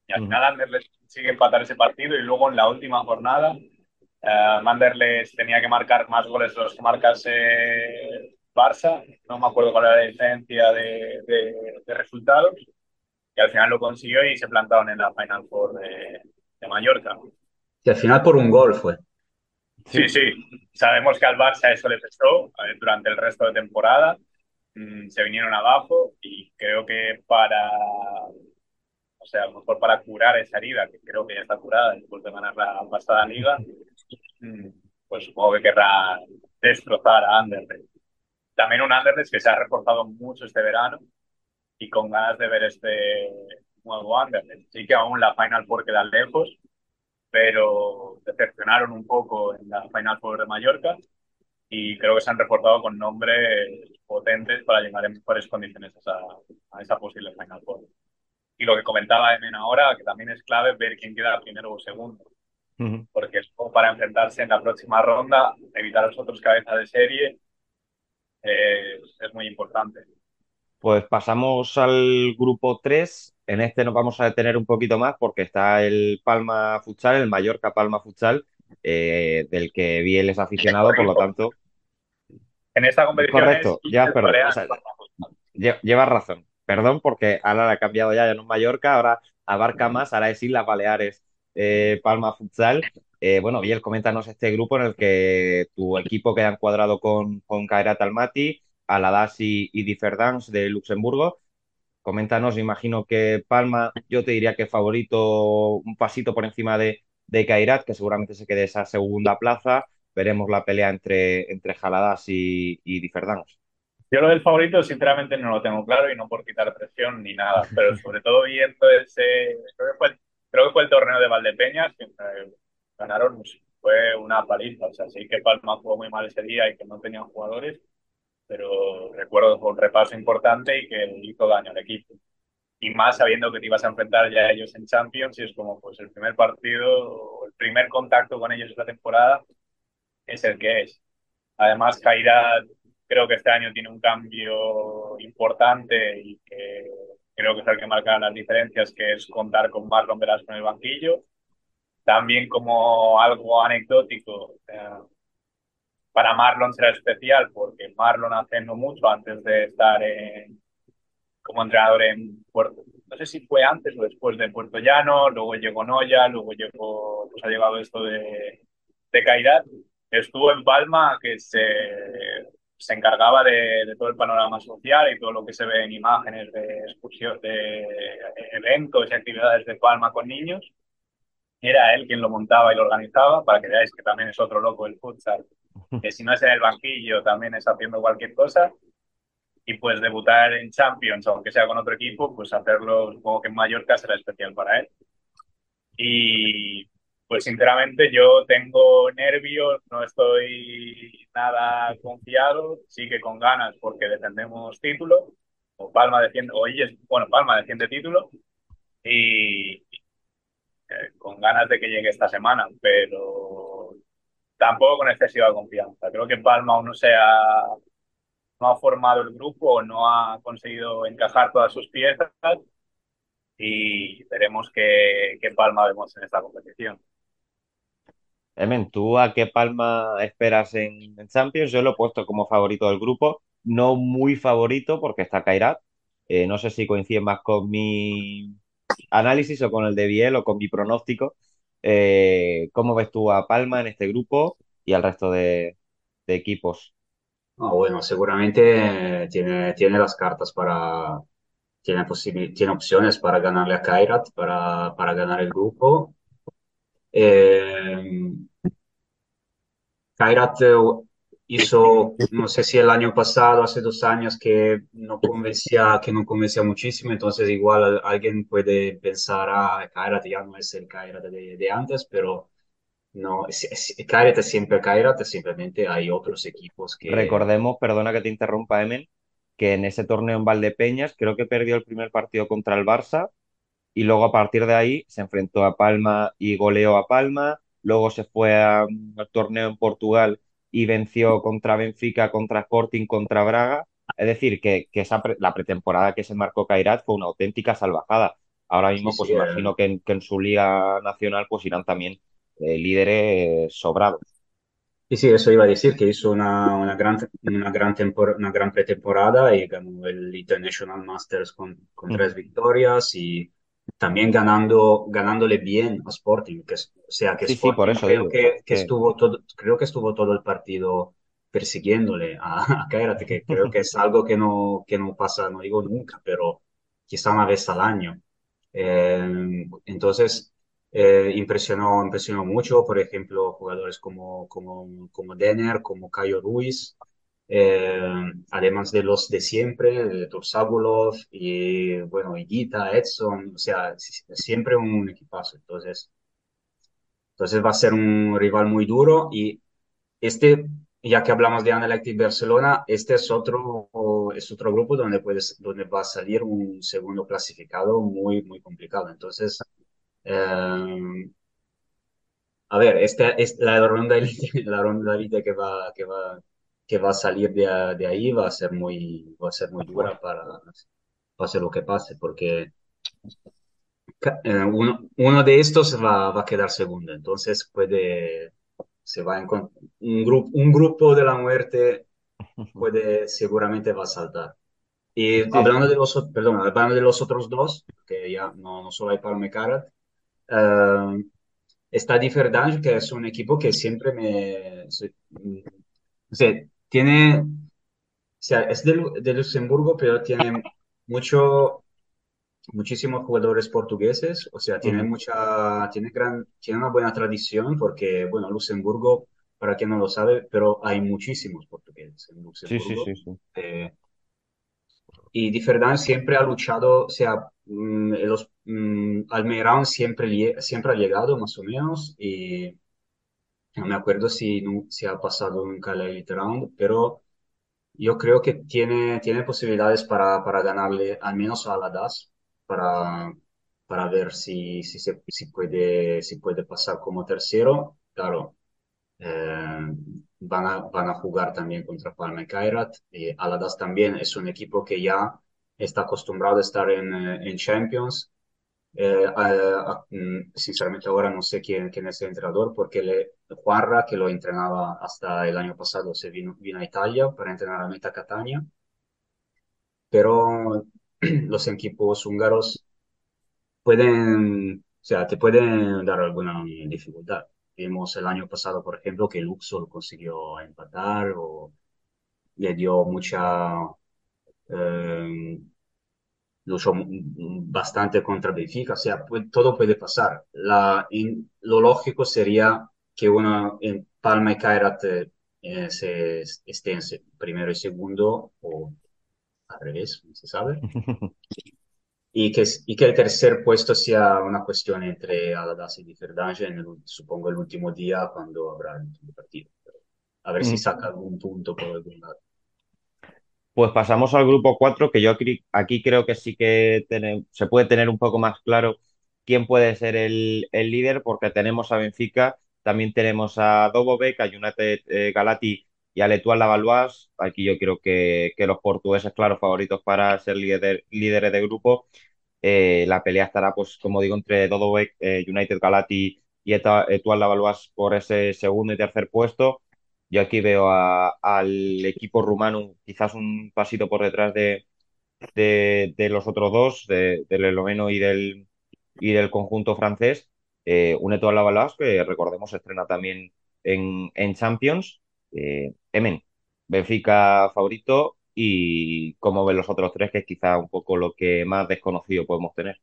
y al final Anderlecht sigue empatar ese partido y luego en la última jornada eh, Anderlecht tenía que marcar más goles de los que marcase Barça, no me acuerdo cuál era la diferencia de, de- de resultados, y al final lo consiguió y se plantaron en la Final Four de, de Mallorca. Y al final por un gol fue. Sí, sí, sabemos que al Barça eso le pesó durante el resto de temporada, Mm, se vinieron abajo y creo que para, o sea, a lo mejor para curar esa herida, que creo que ya está curada después de ganar la pasada liga, mm, pues supongo que querrá destrozar a Anderlecht. También un Anderlecht que se ha reforzado mucho este verano y con ganas de ver este nuevo Anderlecht. Sí que aún la Final Four queda lejos, pero decepcionaron un poco en la Final Four de Mallorca y creo que se han reforzado con nombres potentes para llegar en mejores condiciones a esa, a esa posible Final Four. Y lo que comentaba Emen ahora, que también es clave ver quién queda primero o segundo, porque es como para enfrentarse en la próxima ronda, evitar a los otros cabezas de serie, eh, es muy importante. Pues pasamos al grupo 3. En este nos vamos a detener un poquito más porque está el Palma Futsal, el Mallorca Palma Futsal, eh, del que Biel es aficionado, por lo tanto. En esta competición Correcto, es ya, perdón. O sea, llevas razón. Perdón, porque ahora la ha cambiado ya, ya no es Mallorca, ahora abarca más, ahora es Islas Baleares, eh, Palma Futsal. Eh, bueno, Biel, coméntanos este grupo en el que tu equipo queda encuadrado con, con Kairat Almaty, Aladas y, y Differdance de Luxemburgo. Coméntanos, imagino que Palma, yo te diría que favorito un pasito por encima de, de Kairat, que seguramente se quede esa segunda plaza. Veremos la pelea entre, entre Jaladas y, y. Yo lo del favorito, sinceramente, no lo tengo claro y no por quitar presión ni nada, pero sobre todo viendo ese, creo que fue creo que fue el torneo de Valdepeñas, que eh, ganaron, pues, fue una paliza, o sea, sí que Palma jugó muy mal ese día y que no tenían jugadores, pero recuerdo un repaso importante y que hizo daño al equipo. Y más sabiendo que te ibas a enfrentar ya a ellos en Champions y es como pues el primer partido, el primer contacto con ellos en la temporada es el que es. Además, Kairat creo que este año tiene un cambio importante y que creo que es el que marca las diferencias, que es contar con Marlon Velasco en el banquillo. También como algo anecdótico, eh, para Marlon será especial porque Marlon hace no mucho antes de estar en- como entrenador en Puerto, no sé si fue antes o después de Puerto Llano, luego llegó Noya, luego llegó, pues ha llegado esto de, de Kairat. Estuvo en Palma, que se, se encargaba de, de todo el panorama social y todo lo que se ve en imágenes de excursión, de eventos y actividades de Palma con niños. Era él quien lo montaba y lo organizaba, para que veáis que también es otro loco el futsal, que si no es en el banquillo, también es haciendo cualquier cosa. Y pues debutar en Champions, aunque sea con otro equipo, pues hacerlo, supongo que en Mallorca será especial para él. Y pues sinceramente yo tengo nervios, no estoy nada confiado, sí que con ganas porque defendemos título, o Palma defiende, o ellos, bueno, Palma defiende título, y con ganas de que llegue esta semana, pero tampoco con excesiva confianza. Creo que Palma aún no se ha, no ha formado el grupo, no ha conseguido encajar todas sus piezas y veremos qué, qué Palma vemos en esta competición. Emen, ¿tú a qué Palma esperas en, en Champions? Yo lo he puesto como favorito del grupo, no muy favorito porque está Kairat. Eh, no sé si coincide más con mi análisis o con el de Biel o con mi pronóstico. Eh, ¿cómo ves tú a Palma en este grupo y al resto de, equipos? Ah, bueno, seguramente tiene, tiene las cartas para, tiene, tiene opciones para ganarle a Kairat, para, para ganar el grupo. Eh, Kairat eh, hizo, no sé si el año pasado, hace dos años, que no convencía, que no convencía muchísimo, entonces igual alguien puede pensar, ah, Kairat ya no es el Kairat de, antes, pero no, es, es- Kairat es siempre Kairat, simplemente hay otros equipos que... Recordemos, perdona que te interrumpa, Emen, que en ese torneo en Valdepeñas creo que perdió el primer partido contra el Barça y luego a partir de ahí se enfrentó a Palma y goleó a Palma, luego se fue a- al torneo en Portugal y venció contra Benfica, contra Sporting, contra Braga. Es decir, que, que esa pre- la pretemporada que se marcó Kairat fue una auténtica salvajada. Ahora mismo, Sí, pues sí, eh. imagino que en, que en su liga nacional pues irán también eh, líderes sobrados. Sí, sí, eso iba a decir que hizo una, una gran, una gran, una gran pretemporada y ganó el International Masters con, con Mm. tres victorias y también ganando, ganándole bien a Sporting, que, o sea, que Sí, sí, por Sporting eso creo digo. que, que Sí. estuvo todo, creo que estuvo todo el partido persiguiéndole a, a que creo que es algo que no, que no pasa, no digo nunca, pero quizá una vez al año. Eh, entonces, eh, impresionó, impresionó mucho, por ejemplo, jugadores como, como, como Denner, como Cayo Ruiz, eh, además de los de siempre, Tursagulov y, bueno, Higuita, Edson, o sea, si- siempre un equipazo. Entonces, entonces va a ser un rival muy duro y este, ya que hablamos de Anderlecht y Barcelona, este es otro, es otro grupo donde, puedes, donde va a salir un segundo clasificado muy, muy complicado. Entonces, eh, a ver, esta es la ronda la ronda que va, que va, que va a salir de, de ahí va a ser muy, va a ser muy dura para pase lo que pase, porque eh, uno, uno de estos va, va a quedar segundo, entonces puede, se va a encon- un grupo, un grupo de la muerte puede, seguramente va a saltar. Y Sí, hablando de los, perdón, hablando de los otros dos, que ya no, no solo hay Palme Carat, eh, está Di Verdun, que es un equipo que siempre me... se- mm, o sea, tiene... O sea, es de, de Luxemburgo, pero tiene mucho, muchísimos jugadores portugueses, o sea, tiene mucha, tiene gran, tiene una buena tradición porque, bueno, Luxemburgo, para quien no lo sabe, pero hay muchísimos portugueses en Sí, sí, Luxemburgo. sí, sí. Eh, y Di Verdun siempre ha luchado, o sea, mm, los, mm, al main round siempre, siempre ha llegado más o menos y no me acuerdo si, si ha pasado nunca el elite round, pero yo creo que tiene, tiene posibilidades para, para ganarle al menos a la DAS, para, para ver si, si, se, si puede, si puede pasar como tercero. Claro, eh, van a, van a jugar también contra Palma y Kairat. Y Aladas también es un equipo que ya está acostumbrado a estar en, eh, en Champions. Eh, mm, sinceramente ahora no sé quién, es el entrenador porque le, Juanra, que lo entrenaba hasta el año pasado, se vino, vino a Italia para entrenar a Meta Catania, pero los equipos húngaros pueden, o sea, te pueden dar alguna dificultad. Vimos el año pasado, por ejemplo, que Luxor consiguió empatar o le dio mucha, eh, luchó bastante contra Benfica, o sea, todo puede pasar. La, in- lo lógico sería que uno en Palma y Kairat eh, se, esté en se- primero y segundo, o al revés, no se sabe. Y que, y que el tercer puesto sea una cuestión entre Aladas y Differdange en el, supongo el último día cuando habrá el último partido. A ver si Mm. saca algún punto por algún lado. Pues pasamos al grupo 4, que yo aquí, creo que sí que se puede tener un poco más claro quién puede ser el, líder, porque tenemos a Benfica, también tenemos a Dobovec, a United eh, Galati y a l'Étoile Lavalloise. Aquí yo creo que, los portugueses, claro, favoritos para ser líder- líderes de grupo. Eh, la pelea estará, pues, como digo, entre Dobovec, eh, United Galati y Étoile Lavalloise por ese segundo y tercer puesto. Yo aquí veo al equipo rumano quizás un pasito por detrás de, de- los otros dos, de- del esloveno y del, y del conjunto francés. Eh, un Etoile Lavalloise que recordemos estrena también en, en Champions. Eh, Emen, Benfica favorito y cómo ven los otros tres, que es quizá un poco lo que más desconocido podemos tener.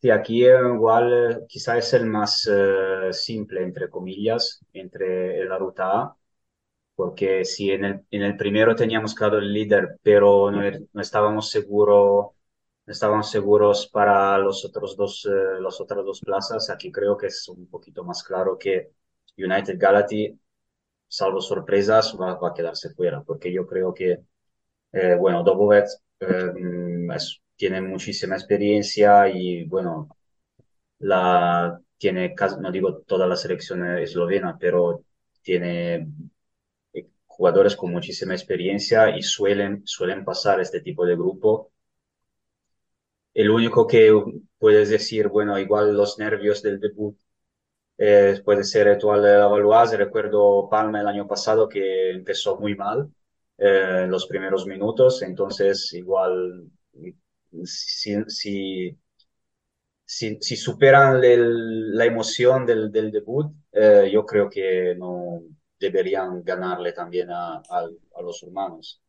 Sí, aquí eh, igual eh, quizá es el más eh, simple, entre comillas, entre la ruta A, porque si en el, en el primero teníamos claro el líder, pero no, er- no estábamos seguros, no estábamos seguros para los otros dos, eh, las otras dos plazas, aquí creo que es un poquito más claro que United Galati, salvo sorpresas, va, va a quedarse fuera, porque yo creo que eh, bueno, Dobovec mm, es- tiene muchísima experiencia y bueno, la, tiene, no digo toda la selección eslovena, pero tiene eh, jugadores con muchísima experiencia y suelen, suelen pasar este tipo de grupo. El único que puedes decir, bueno, igual los nervios del debut eh, puede ser Etoile Lavalloise. Recuerdo Palma el año pasado que empezó muy mal eh, en los primeros minutos, entonces igual si, si, si, si superan el- la emoción del, del debut, eh, yo creo que no deberían ganarle también a, a- a los humanos.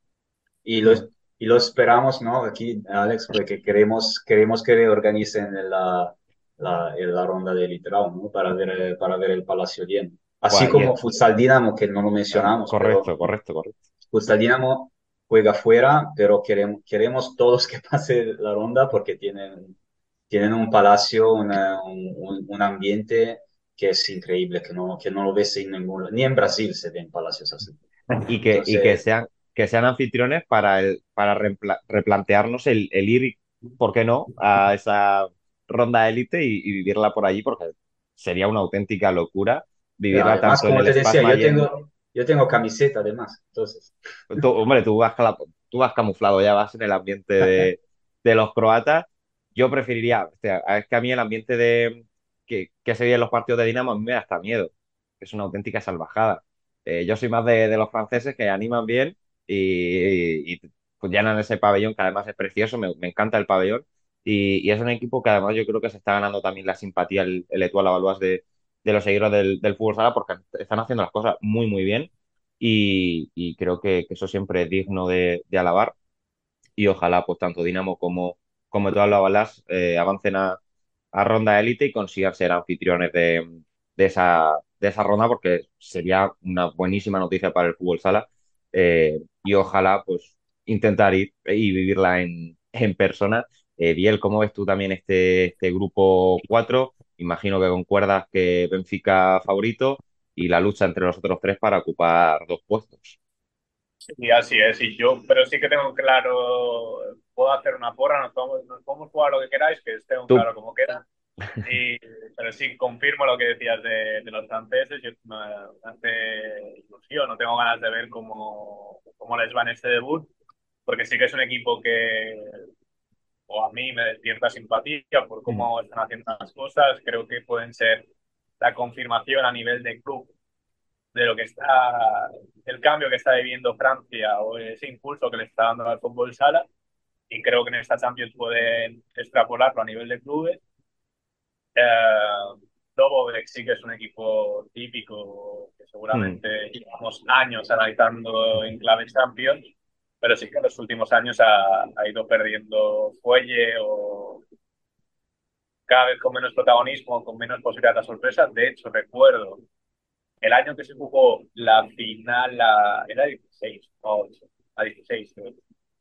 Y lo, y lo esperamos, ¿no? Aquí, Alex, porque queremos, queremos que organicen la, la, la ronda de Elite Round, ¿no? Para ver, para ver el Palacio lleno. Así y como Futsal Dinamo, que no lo mencionamos, correcto, correcto, correcto. Futsal Dinamo juega fuera, pero queremos, queremos todos que pase la ronda porque tienen, tienen un palacio, una- un, un- ambiente que es increíble, que no, que no lo ves en ningún, ni en Brasil se ven palacios así. Y que, y que Entonces, sean, que sean anfitriones para, el, para repla- replantearnos el, el ir, ¿por qué no?, a esa ronda élite y, y vivirla por allí, porque sería una auténtica locura vivirla además, tanto en como el te decía, yo en... tengo, yo tengo camiseta además, entonces. Tú, hombre, tú vas, tú vas camuflado, ya vas en el ambiente de, de los croatas. Yo preferiría, o sea, es que a mí el ambiente de que, que se vive en los partidos de Dinamo a mí me da hasta miedo. Es una auténtica salvajada. Eh, yo soy más de, de los franceses que animan bien y, y, y, pues llenan ese pabellón que además es precioso, me, me encanta el pabellón. Y, y es un equipo que además yo creo que se está ganando también la simpatía, el, el Etoile Lavalois de, de los seguidores del, fútbol sala porque están haciendo las cosas muy, muy bien y, creo que, eso siempre es digno de, alabar y ojalá pues tanto Dinamo como, como todas las balas eh, avancen a, a ronda élite y consigan ser anfitriones de, de esa, de esa ronda porque sería una buenísima noticia para el fútbol sala eh, y ojalá pues intentar ir y vivirla en, en persona. Eh, ¿cómo ves tú también este, este grupo 4? Imagino que concuerdas que Benfica favorito y la lucha entre los otros tres para ocupar dos puestos. Y así es, y yo, pero sí que tengo claro, puedo hacer una porra, nos podemos, nos podemos jugar lo que queráis, que Tú. claro cómo queda. Y, pero sí, confirmo lo que decías de, de los franceses, yo, me hace ilusión, no tengo ganas de ver cómo, cómo les va en este debut, porque sí que es un equipo que, o a mí me despierta simpatía por cómo están haciendo las cosas, creo que pueden ser la confirmación a nivel de club de lo que está, el cambio que está viviendo Francia o ese impulso que le está dando al fútbol sala. Y creo que en esta Champions pueden extrapolarlo a nivel de clubes. Eh, sí que es un equipo típico que seguramente llevamos años analizando en clave Champions, pero sí que en los últimos años ha, ha ido perdiendo fuelle o cada vez con menos protagonismo, con menos posibilidad de sorpresa. De hecho, recuerdo el año que se jugó la final, la, era 16, no, a 16, creo,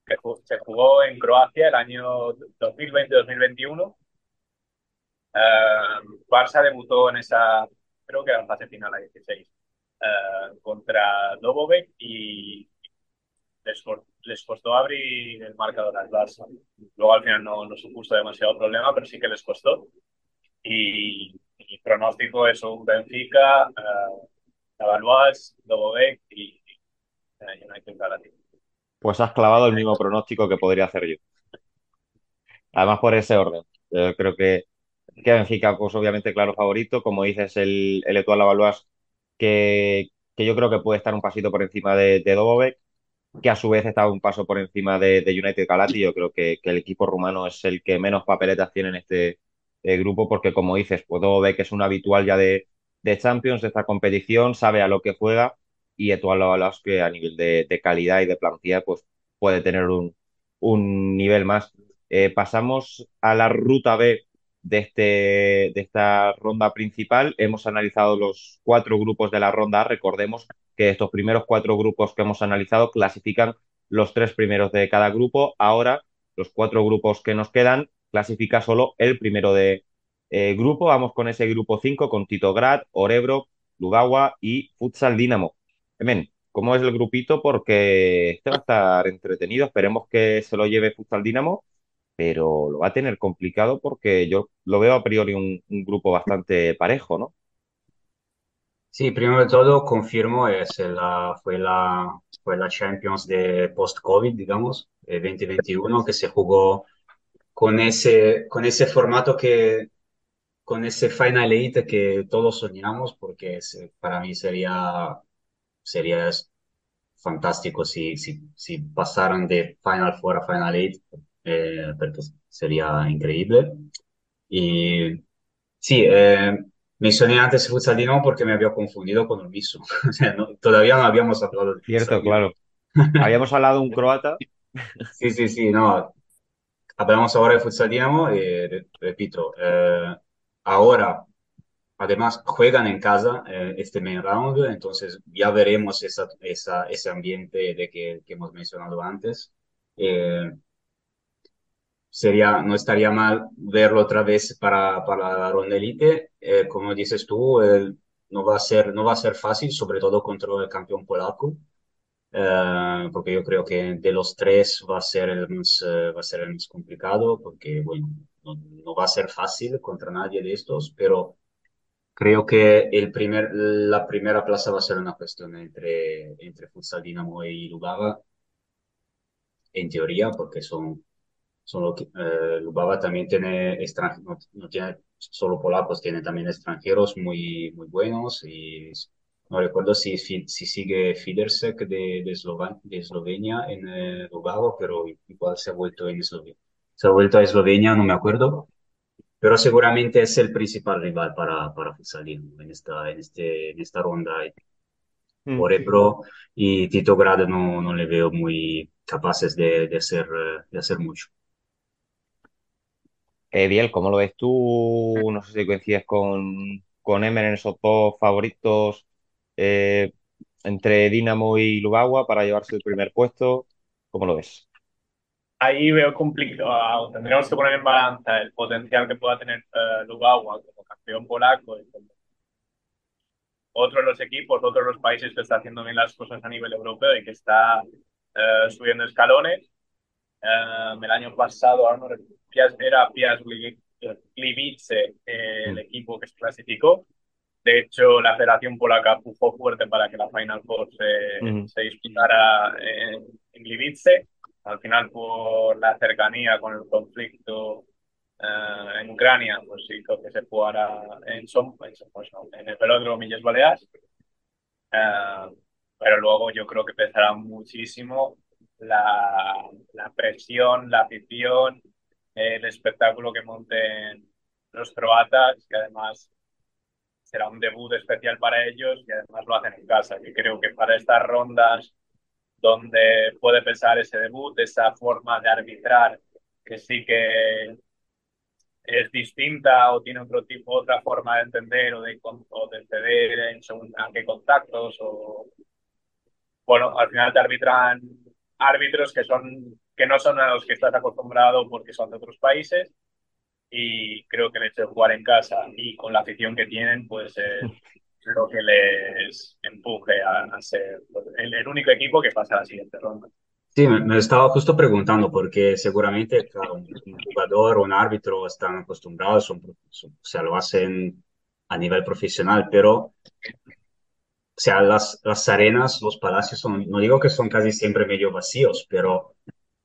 que se jugó en Croacia el año 2020-2021. Eh, Barça debutó en esa, creo que era en fase final a 16, eh, contra Dubovec y les, les costó abrir el marcador al Barça. Luego al final no, no supuso demasiado problema, pero sí que les costó. Y, y pronóstico es un Benfica, eh, Navalois, Dubovec y eh, United Galati. Pues has clavado el mismo pronóstico que podría hacer yo. Además, por ese orden. Yo creo que, que Benfica, pues obviamente, claro favorito. Como dices, el, el Lavalois, que, que yo creo que puede estar un pasito por encima de, de Dubovec, que a su vez está un paso por encima de, de United Galati. Yo creo que, que el equipo rumano es el que menos papeletas tiene en este eh, grupo, porque como dices, pues Dubovec es un habitual ya de, Champions, de esta competición, sabe a lo que juega, y Etoile Lavalois, que a nivel de, calidad y de plantilla, pues puede tener un, nivel más. Eh, pasamos a la ruta B de, este, de esta ronda principal. Hemos analizado los cuatro grupos de la ronda A. Recordemos que estos primeros cuatro grupos que hemos analizado clasifican los tres primeros de cada grupo. Ahora, los cuatro grupos que nos quedan, clasifica solo el primero de eh, grupo. Vamos con ese grupo 5, con Titograd, Orebro, Lugawa y Futsal Dinamo. Men, ¿cómo es el grupito? Porque este va a estar entretenido. Esperemos que se lo lleve Futsal Dinamo pero lo va a tener complicado porque yo lo veo a priori un grupo bastante parejo, ¿no? Sí, primero de todo, confirmo, es la, fue la, fue la Champions de post-COVID, digamos, de 2021, que se jugó con ese, con ese formato que, con ese Final Eight que todos soñamos, porque es- para mí sería, sería fantástico si, si, si pasaran de Final Four a Final Eight, eh, porque sería increíble. Y sí, eh, mencioné antes Futsal Dinamo porque me había confundido con el mismo. O sea, no- todavía no habíamos hablado de Cierto, Futsal Dinamo. claro. Habíamos hablado un croata. Sí, sí, sí, no. Hablamos ahora de Futsal Dinamo y re- repito, eh, ahora además juegan en casa eh, este main round, entonces ya veremos esa, esa, ese ambiente de que, que hemos mencionado antes. Eh, sería, no estaría mal verlo otra vez para, para la ronda elite. Eh, como dices tú, eh, no va a ser, no va a ser fácil, sobre todo contra el campeón polaco, eh, porque yo creo que de los tres va a ser el más, eh, va a ser el más complicado, porque bueno, no, no va a ser fácil contra nadie de estos, pero Creo que el primer, la primera plaza va a ser una cuestión entre, entre Futsal Dinamo y Lubava, en teoría, porque son, son lo que, eh, Lubava también tiene no, no tiene solo polacos, tiene también extranjeros muy, muy buenos y no recuerdo si, si, si sigue Fidersek de, de, Esloven- de Eslovenia en eh, Lugano, pero igual se ha vuelto en Eslovenia. Se ha vuelto a Eslovenia, no me acuerdo, pero seguramente es el principal rival para, para Futsal Dinamo en esta, en este, en esta ronda. Mm. Por Ebro y Tito Grado no, no le veo muy capaces de, de hacer, de hacer mucho. Ediel, ¿cómo lo ves tú? No sé si coincides con, con Emer en esos dos favoritos eh, entre Dinamo y Lubagua para llevarse el primer puesto. ¿Cómo lo ves? Ahí veo complicado, tendríamos que poner en balanza el potencial que pueda tener eh, Lubagua como campeón polaco y como otro de los equipos, otro de los países que está haciendo bien las cosas a nivel europeo y que está eh, subiendo escalones. Eh, el año pasado ahora no recuerdo, era eh, el equipo que se clasificó. De hecho, la Federación Polaca pujó fuerte para que la Final Four se, Ujú. se disputara en, en. Al final, por la cercanía con el conflicto eh, en Ucrania, pues hizo que se jugara en, Som, pues no, en el velódromo Milles Balears. Eh, pero luego yo creo que pesará muchísimo la, la presión, la afición, el espectáculo que monten los croatas, que además será un debut especial para ellos y además lo hacen en casa. Yo creo que para estas rondas donde puede pesar ese debut, esa forma de arbitrar que sí que es distinta o tiene otro tipo, otra forma de entender o de, o de ceder en según a qué contactos o bueno, al final te arbitran árbitros que son que no son a los que estás acostumbrado porque son de otros países y creo que el hecho de jugar en casa y con la afición que tienen pues es lo que les empuje a, a ser el, el único equipo que pasa a la siguiente ronda. Sí, me, me estaba justo preguntando porque seguramente claro, un un jugador o un árbitro están acostumbrados, son, son- o sea, lo hacen a nivel profesional, pero o sea, las, las arenas, los palacios son, no digo que son casi siempre medio vacíos, pero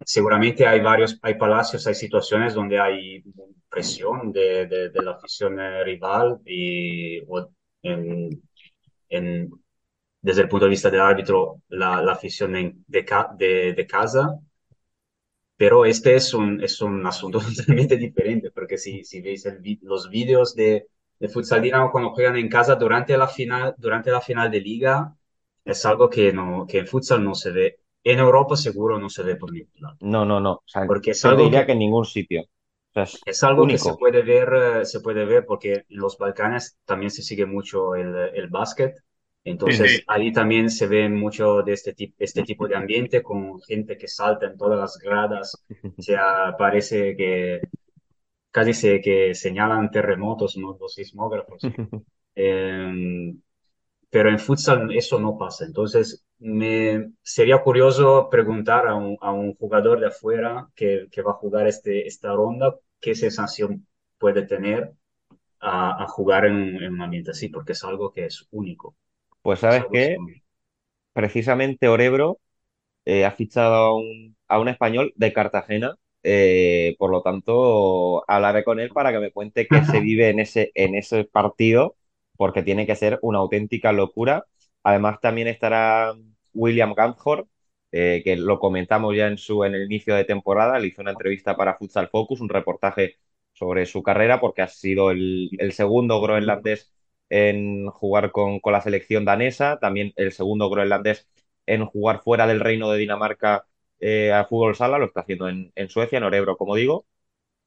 seguramente hay varios, hay palacios, hay situaciones donde hay presión de, de, de la afición eh, rival y en, en, desde el punto de vista del árbitro, la, la afición de, de, de casa. Pero este es un, es un asunto totalmente diferente, porque si, si veis el los vídeos de, de Futsal Dinamo cuando juegan en casa durante la final, durante la final de liga, es algo que, no, que en futsal no se ve. En Europa seguro no se ve por ningún lado. No, no, no. O sea, Porque es yo algo diría que- que en ningún sitio. O sea, es Es algo que se único. puede ver, eh, se puede ver porque en los Balcanes también se sigue mucho el, el básquet. Entonces sí. ahí también se ve mucho de este, tipo este tipo de ambiente con gente que salta en todas las gradas. O sea, parece que casi se, que señalan terremotos, ¿no? Los sismógrafos. Eh, pero en futsal eso no pasa. Entonces, me sería curioso preguntar a un, a un jugador de afuera que, que va a jugar este, esta ronda, qué sensación puede tener a, a jugar en, un- en un ambiente así, porque es algo que es único. Pues Es sabes único. precisamente Orebro eh, ha fichado a un, a un español de Cartagena. eh, por lo tanto, hablaré con él para que me cuente qué se vive en ese, en ese partido, porque tiene que ser una auténtica locura. Además, también estará William Ganthorpe, eh, que lo comentamos ya en, su, en el inicio de temporada. Le hizo una entrevista para Futsal Focus, un reportaje sobre su carrera, porque ha sido el, el segundo groenlandés en jugar con, con la selección danesa, también el segundo groenlandés en jugar fuera del reino de Dinamarca eh, a fútbol sala, lo está haciendo en, en Suecia, en Orebro, como digo.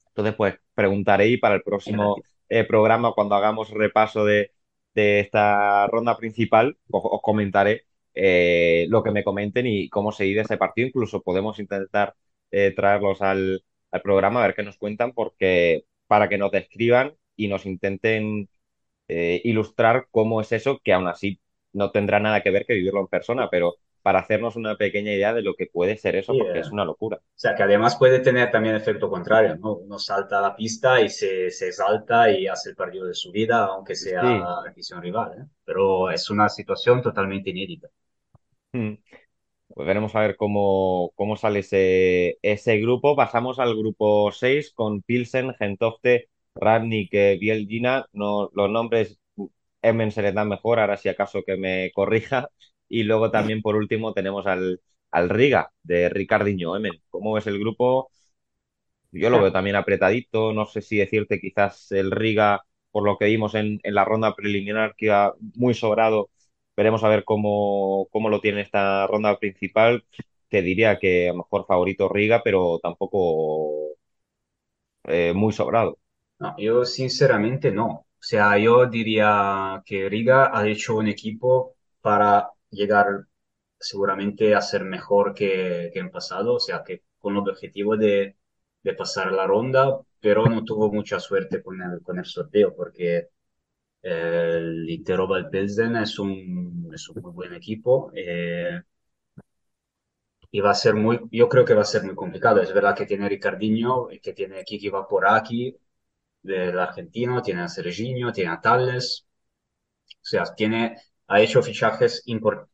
Entonces, pues preguntaré y para el próximo eh, programa, cuando hagamos repaso de, de esta ronda principal, os, os comentaré eh, lo que me comenten y cómo se vive ese partido. Incluso podemos intentar eh, traerlos al, al programa a ver qué nos cuentan, porque para que nos describan y nos intenten eh, ilustrar cómo es eso, que aún así no tendrá nada que ver que vivirlo en persona, pero para hacernos una pequeña idea de lo que puede ser eso, porque es una locura. O sea, que además puede tener también efecto contrario, ¿no? Uno salta a la pista y se, se exalta y hace el partido de su vida, aunque sea Sí. la rival, ¿eh? Pero es una situación totalmente inédita. Mm. Pues veremos a ver cómo, cómo sale ese, ese grupo. Pasamos al grupo 6 con Pilsen, Gentofte, Radnik, eh, Bielgina. No, los nombres Emen se les da mejor, ahora si acaso que me corrija. Y luego también por último tenemos al, al Riga de Ricardinho. Emen, ¿cómo ves el grupo? Yo lo veo también apretadito. No sé si decirte quizás el Riga, por lo que vimos en, en la ronda preliminar, que iba muy sobrado. Veremos a ver cómo, cómo lo tiene esta ronda principal. Te diría que a lo mejor favorito Riga, pero tampoco eh, muy sobrado. No, yo sinceramente no. O sea, yo diría que Riga ha hecho un equipo para llegar seguramente a ser mejor que, que en pasado, o sea, que con el objetivo de, de pasar la ronda, pero no tuvo mucha suerte con el, con el sorteo, porque el Interobal Pilsen es un, es un muy buen equipo. eh, y va a ser muy, yo creo que va a ser muy complicado. Es verdad que tiene Ricardinho, que tiene Kiki Vaporaki del argentino, tiene a Serginho, tiene a Tales. O sea, tiene, ha hecho fichajes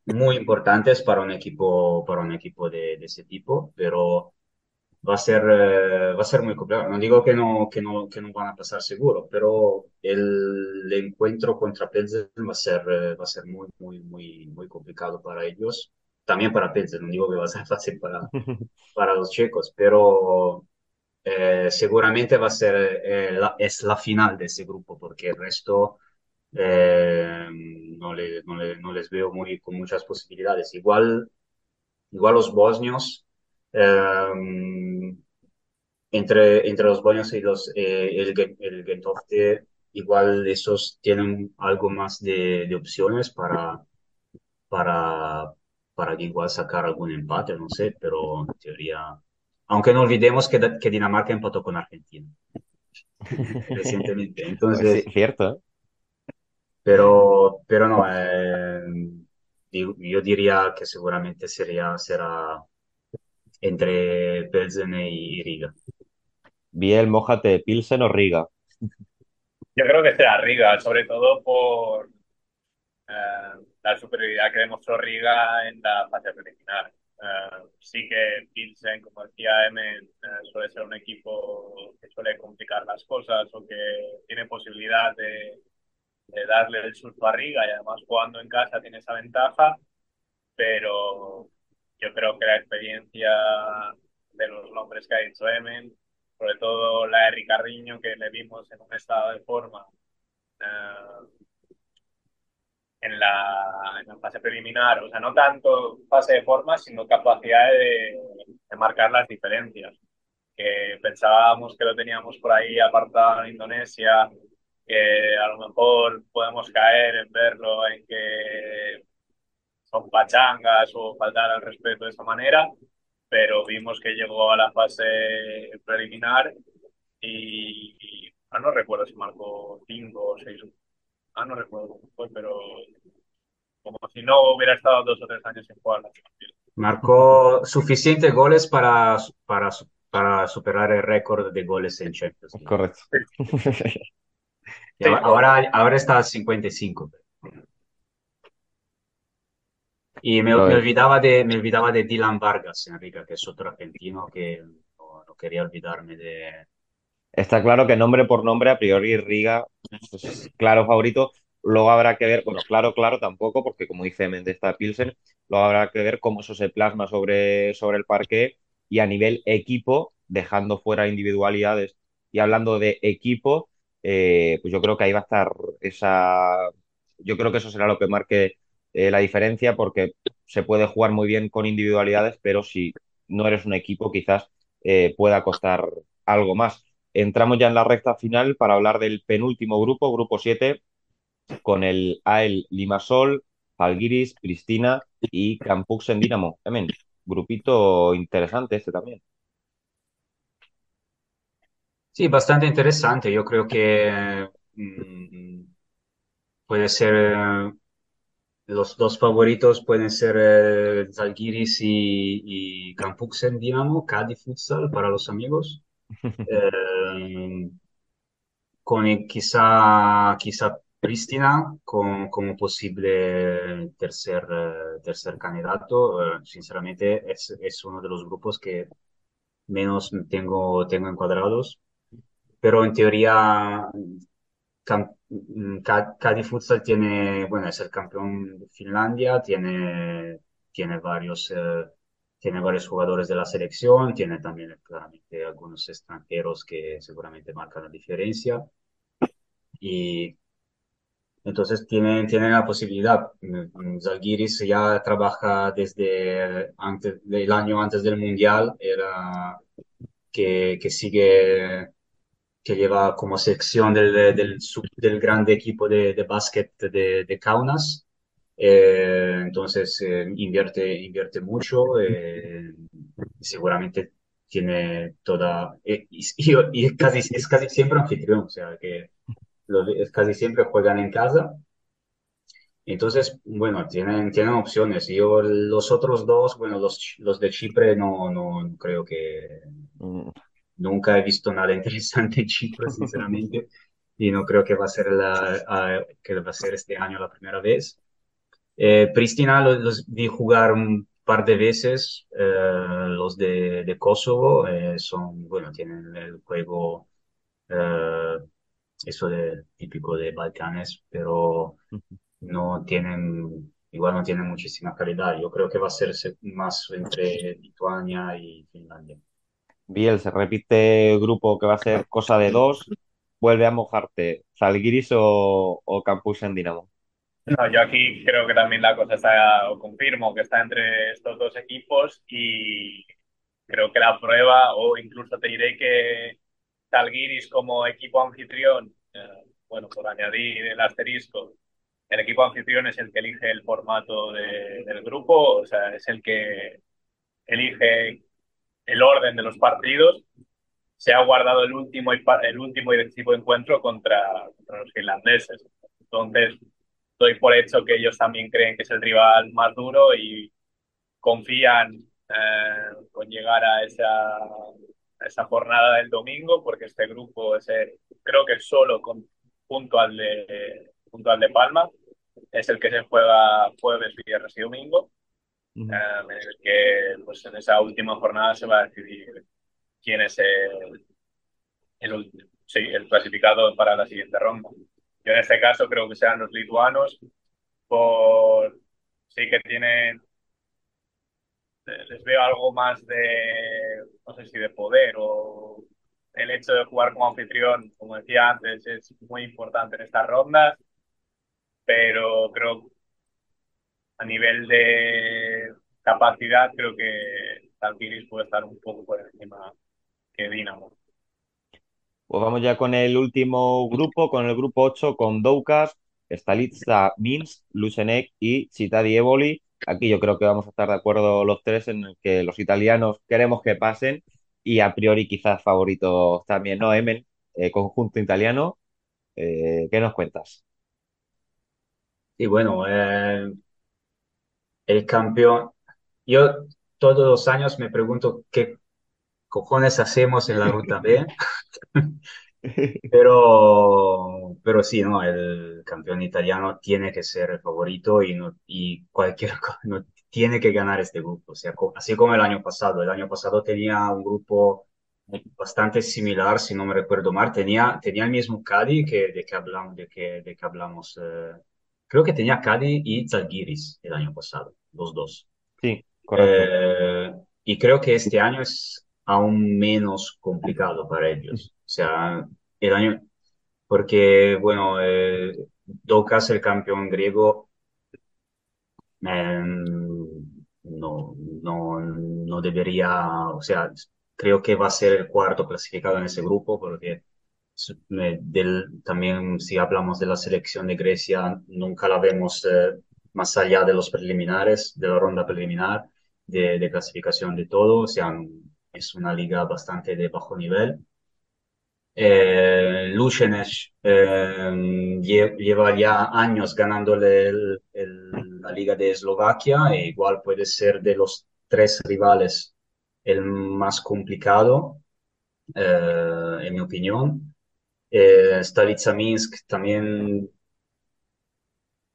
muy importantes para un equipo, para un equipo de, de ese tipo, pero va a ser, eh, va a ser muy complicado. No digo que no, que no, que no van a pasar seguro, pero el encuentro contra Pilsen va a ser, eh, va a ser muy, muy, muy, muy complicado para ellos. También para Pilsen, no digo que va a ser fácil para, para los checos, pero eh, seguramente va a ser, eh, la- es la final de ese grupo, porque el resto eh, no, le- no le- no les veo muy, con muchas posibilidades. Igual, igual los bosnios, eh, entre, entre los bosnios y los, eh, el, el Gentofte, igual esos tienen algo más de, de opciones para, para, para igual sacar algún empate, no sé, pero en teoría... Aunque no olvidemos que, que Dinamarca empató con Argentina recientemente. Entonces, sí, cierto, pero, pero no, eh, yo diría que seguramente sería, será entre Pilsen y Riga. Biel, mójate, Pilsen o Riga. Yo creo que será Riga, sobre todo por eh, la superioridad que demostró Riga en la fase preliminar. Eh, sí que Pilsen, como decía Emen, eh, suele ser un equipo que suele complicar las cosas o que tiene posibilidad de, darle el susto a Riga y además jugando en casa tiene esa ventaja, pero yo creo que la experiencia de los nombres que ha dicho Emen, sobre todo la de Ricardinho, que le vimos en un estado de forma eh, en la, en la fase preliminar, o sea, no tanto fase de forma, sino capacidad de, de marcar las diferencias. Que pensábamos que lo teníamos por ahí apartado en Indonesia, que a lo mejor podemos caer en verlo en que son pachangas o faltar al respeto de esa manera, pero vimos que llegó a la fase preliminar y, y- ah, no recuerdo si marcó 5 o 6 Ah, no recuerdo cómo fue, pero como si no hubiera estado dos o tres años sin jugar la Champions. Marcó suficientes goles para, para, para superar el récord de goles en Champions League. Correcto. Y ahora, ahora, ahora está a 55. Y me, olvidaba de, me olvidaba de Dylan Vargas, Enrique, que es otro argentino que no, no quería olvidarme de... Está claro que nombre por nombre, a priori Riga es claro favorito. Luego habrá que ver, bueno, claro, claro tampoco, porque como dice Mendes está Pilsen, luego habrá que ver cómo eso se plasma sobre, sobre el parque y a nivel equipo, dejando fuera individualidades y hablando de equipo, eh, pues yo creo que ahí va a estar esa. Yo creo que eso será lo que marque eh, la diferencia, porque se puede jugar muy bien con individualidades, pero si no eres un equipo, quizás eh, pueda costar algo más. Entramos ya en la recta final para hablar del penúltimo grupo, grupo 7, con el AEL Limassol, Falguiris, Cristina y Campuxen Dinamo. Emen, grupito interesante este también. Sí, bastante interesante. Yo creo que mm, puede ser los dos favoritos pueden ser eh, Zalgiris y, y Campuksen Dinamo, Cádiz Futsal para los amigos. Eh, con el- quizá, quizá Pristina con- como posible tercer, eh, tercer candidato. Eh, sinceramente, es, es uno de los grupos que menos tengo, tengo encuadrados. Pero en teoría, Cam- mm, Futsal tiene, bueno, es el campeón de Finlandia, tiene, tiene varios, eh, tiene varios jugadores de la selección, tiene también claramente algunos extranjeros que seguramente marcan la diferencia. Y entonces tienen, tienen la posibilidad. Mm, mm, Zalgiris ya trabaja desde antes del año antes del Mundial, era que, que sigue que lleva como sección del, del, del equipo de, de básquet de, de Kaunas. Eh, entonces eh, invierte, invierte mucho, eh, seguramente tiene toda, eh, y, es casi, es casi siempre anfitrión, o sea que lo es casi siempre juegan en casa. Entonces, bueno, tienen, tienen opciones. Yo los otros dos, bueno, los, los de Chipre no, no, no creo que, Nunca he visto nada interesante en Chipre, sinceramente, y no creo que va a ser, la, ah, que va a ser este año la primera vez. Eh, Pristina los, los vi jugar un par de veces, eh, los de, de Kosovo, eh, son, bueno, tienen el juego, eh, eso de, típico de Balcanes, pero no tienen, igual no tienen muchísima calidad. Yo creo que va a ser se- más entre Lituania y Finlandia. Biel, se repite el grupo que va a ser cosa de dos. Vuelve a mojarte. ¿Zalgiris o, o Campus en Dinamo? No, yo aquí creo que también la cosa está, o confirmo que está entre estos dos equipos y creo que la prueba, o incluso te diré que Talguiris como equipo anfitrión, eh, bueno, por añadir el asterisco, el equipo anfitrión es el que elige el formato de- del grupo, o sea, es el que elige el orden de los partidos. Se ha guardado el último y, el último y decisivo encuentro contra, contra los finlandeses. Entonces, doy por hecho que ellos también creen que es el rival más duro y confían eh, con llegar a esa, a esa jornada del domingo, porque este grupo es el- creo que solo con, junto, al de, junto al de Palma es el que se juega jueves, viernes y domingo, eh, en el que pues, en esa última jornada se va a decidir quién es el, el, sí, el clasificado para la siguiente ronda. Yo en este caso creo que sean los lituanos, por sí que tienen, les veo algo más de, no sé si de poder o el hecho de jugar como anfitrión, como decía antes, es muy importante en estas rondas, pero creo a nivel de capacidad, creo que Zalgiris puede estar un poco por encima que Dinamo. Pues vamos ya con el último grupo, con el grupo 8, con Doukas, Stalitsa Minsk, Lusenek y Città Eboli. Aquí yo creo que vamos a estar de acuerdo los tres en el que los italianos queremos que pasen y a priori quizás favoritos también, ¿no? Emen, eh, conjunto italiano. Eh, ¿qué nos cuentas? Y bueno, eh, el campeón, yo todos los años me pregunto qué cojones hacemos en la ruta B, pero, pero sí, ¿no? El campeón italiano tiene que ser el favorito y, no, y cualquier no, tiene que ganar este grupo, o sea, así como el año pasado. El año pasado tenía un grupo bastante similar, si no me recuerdo mal, tenía, tenía el mismo Cadi que, de que hablamos, de que, de que hablamos, eh, creo que tenía Cadi y Zalgiris el año pasado, los dos. Sí, correcto. Eh, y creo que este año es aún menos complicado para ellos. O sea, el año, porque, bueno, eh, el campeón griego, eh, no, no, no debería, o sea, creo que va a ser el cuarto clasificado en ese grupo, porque me- del, también si hablamos de la selección de Grecia, nunca la vemos eh, más allá de los preliminares, de la ronda preliminar, de, de clasificación de todo, o sea, es una liga bastante de bajo nivel. Eh, eh, lle- lleva ya años ganándole el, el- la Liga de Eslovaquia e igual puede ser de los tres rivales el más complicado, eh, en mi opinión. Eh, Minsk también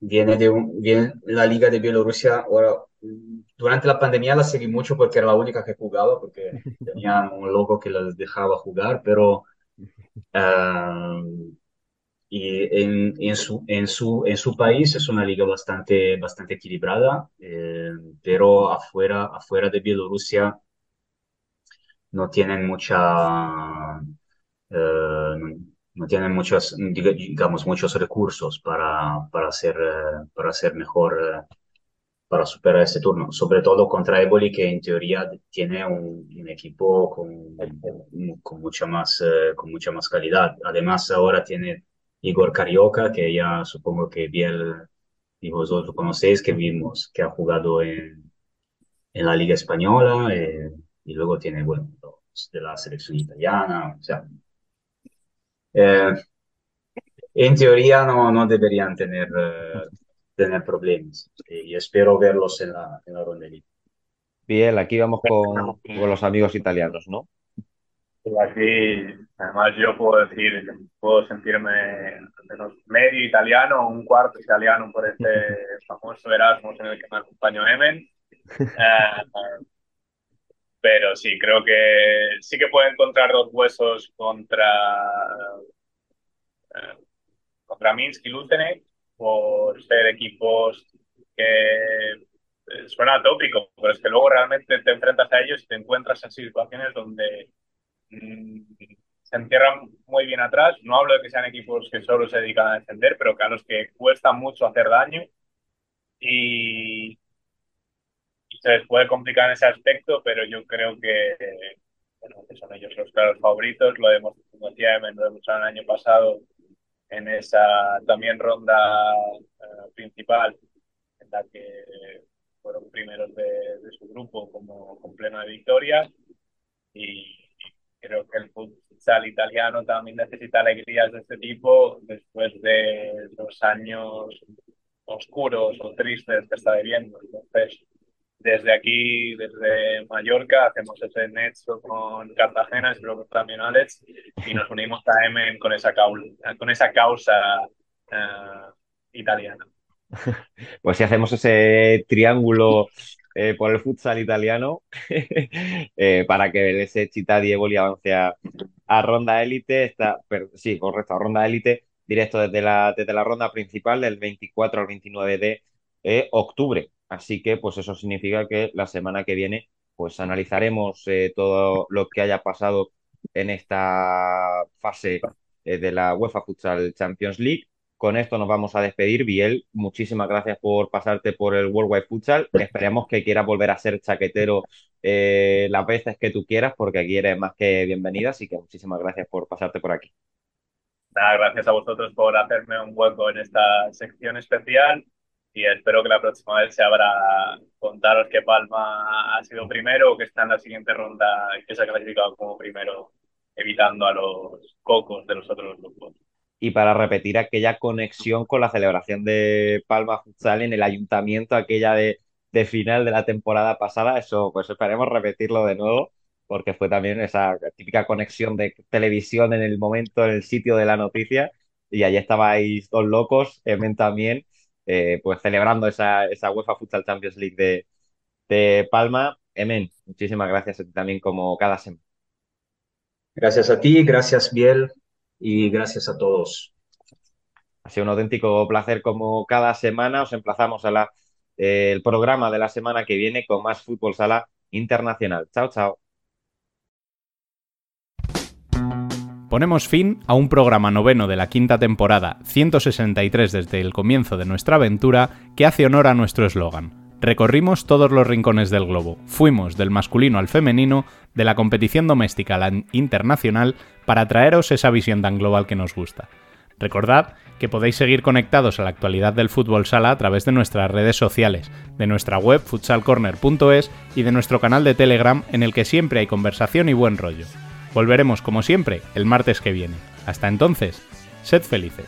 viene de un, viene la Liga de Bielorrusia. Ahora, durante la pandemia la seguí mucho porque era la única que jugaba, porque tenían un logo que les dejaba jugar, pero ah, y en, en, su, en, su, en su país es una liga bastante, bastante equilibrada, eh, pero afuera, afuera de Bielorrusia no tienen mucha, eh, no, tienen muchos, diga- digamos, muchos recursos para, para hacer, eh, para hacer mejor, eh, para superar este turno, sobre todo contra Eboli, que en teoría tiene un, un equipo con, con mucha más, eh, con mucha más calidad. Además, ahora tiene Igor Carioca, que ya supongo que Biel y vosotros conocéis, que vimos que ha jugado en, en la Liga Española, eh, y luego tiene, bueno, de la selección italiana, o sea, eh, en teoría no, no deberían tener, eh, tener problemas, y espero verlos en la, en la ronda elite. Bien, aquí vamos con, con los amigos italianos, ¿no? Y aquí, además, yo puedo decir, puedo sentirme al menos medio italiano, un cuarto italiano por este famoso Erasmus en el que me acompañó Emen. Eh, pero sí, creo que sí que puede encontrar dos huesos contra, eh, contra Minsk y Lutenek por ser equipos que eh, suena tópico, pero es que luego realmente te enfrentas a ellos y te encuentras en situaciones donde mm, se encierran muy bien atrás. No hablo de que sean equipos que solo se dedican a defender, pero que a los que cuesta mucho hacer daño y, se les puede complicar en ese aspecto, pero yo creo que, bueno, que son ellos los claros favoritos. Lo Emen, lo demostraron el año pasado en esa también ronda eh, principal, en la que fueron primeros de, de su grupo como con pleno de victorias. Y creo que el futsal italiano también necesita alegrías de este tipo después de los años oscuros o tristes que está viviendo. Entonces, desde aquí, desde Mallorca, hacemos ese nexo con Cartagena, espero que también Alex, y nos unimos a Emen con esa, con esa causa eh, italiana. Pues si hacemos ese triángulo eh, por el futsal italiano eh, para que ese Città di Eboli avance a, ronda élite, está, per- sí, correcto, a ronda élite, directo desde la, desde la ronda principal del 24 al 29 de octubre. Así que pues eso significa que la semana que viene pues analizaremos eh, todo lo que haya pasado en esta fase eh, de la UEFA Futsal Champions League. Con esto nos vamos a despedir. Biel, muchísimas gracias por pasarte por el World Wide Futsal. Esperemos que quieras volver a ser chaquetero eh, las veces que tú quieras, porque aquí eres más que bienvenida. Así que muchísimas gracias por pasarte por aquí. Nada, gracias a vosotros por hacerme un hueco en esta sección especial y espero que la próxima vez se habrá contaros que Palma ha sido primero o que está en la siguiente ronda que se ha clasificado como primero, evitando a los cocos de los otros grupos. y para repetir aquella conexión con la celebración de Palma Futsal en el ayuntamiento, aquella de, de final de la temporada pasada. Eso, pues esperemos repetirlo de nuevo, porque fue también esa típica conexión de televisión en el momento, en el sitio de la noticia, y allí estabais dos locos, Emen también, eh, pues celebrando esa, esa UEFA Futsal Champions League de, de Palma. Emen, muchísimas gracias a ti también como cada semana. Gracias a ti, gracias Biel y gracias a todos. Ha sido un auténtico placer como cada semana. Os emplazamos a la, eh, el programa de la semana que viene con más Fútbol Sala Internacional. Chao, chao. Ponemos fin a un programa noveno de la quinta temporada, 163 desde el comienzo de nuestra aventura, que hace honor a nuestro eslogan. Recorrimos todos los rincones del globo, fuimos del masculino al femenino, de la competición doméstica a la internacional, para traeros esa visión tan global que nos gusta. Recordad que podéis seguir conectados a la actualidad del fútbol sala a través de nuestras redes sociales, de nuestra web futsalcorner.es y de nuestro canal de Telegram en el que siempre hay conversación y buen rollo. Volveremos como siempre el martes que viene. Hasta entonces, sed felices.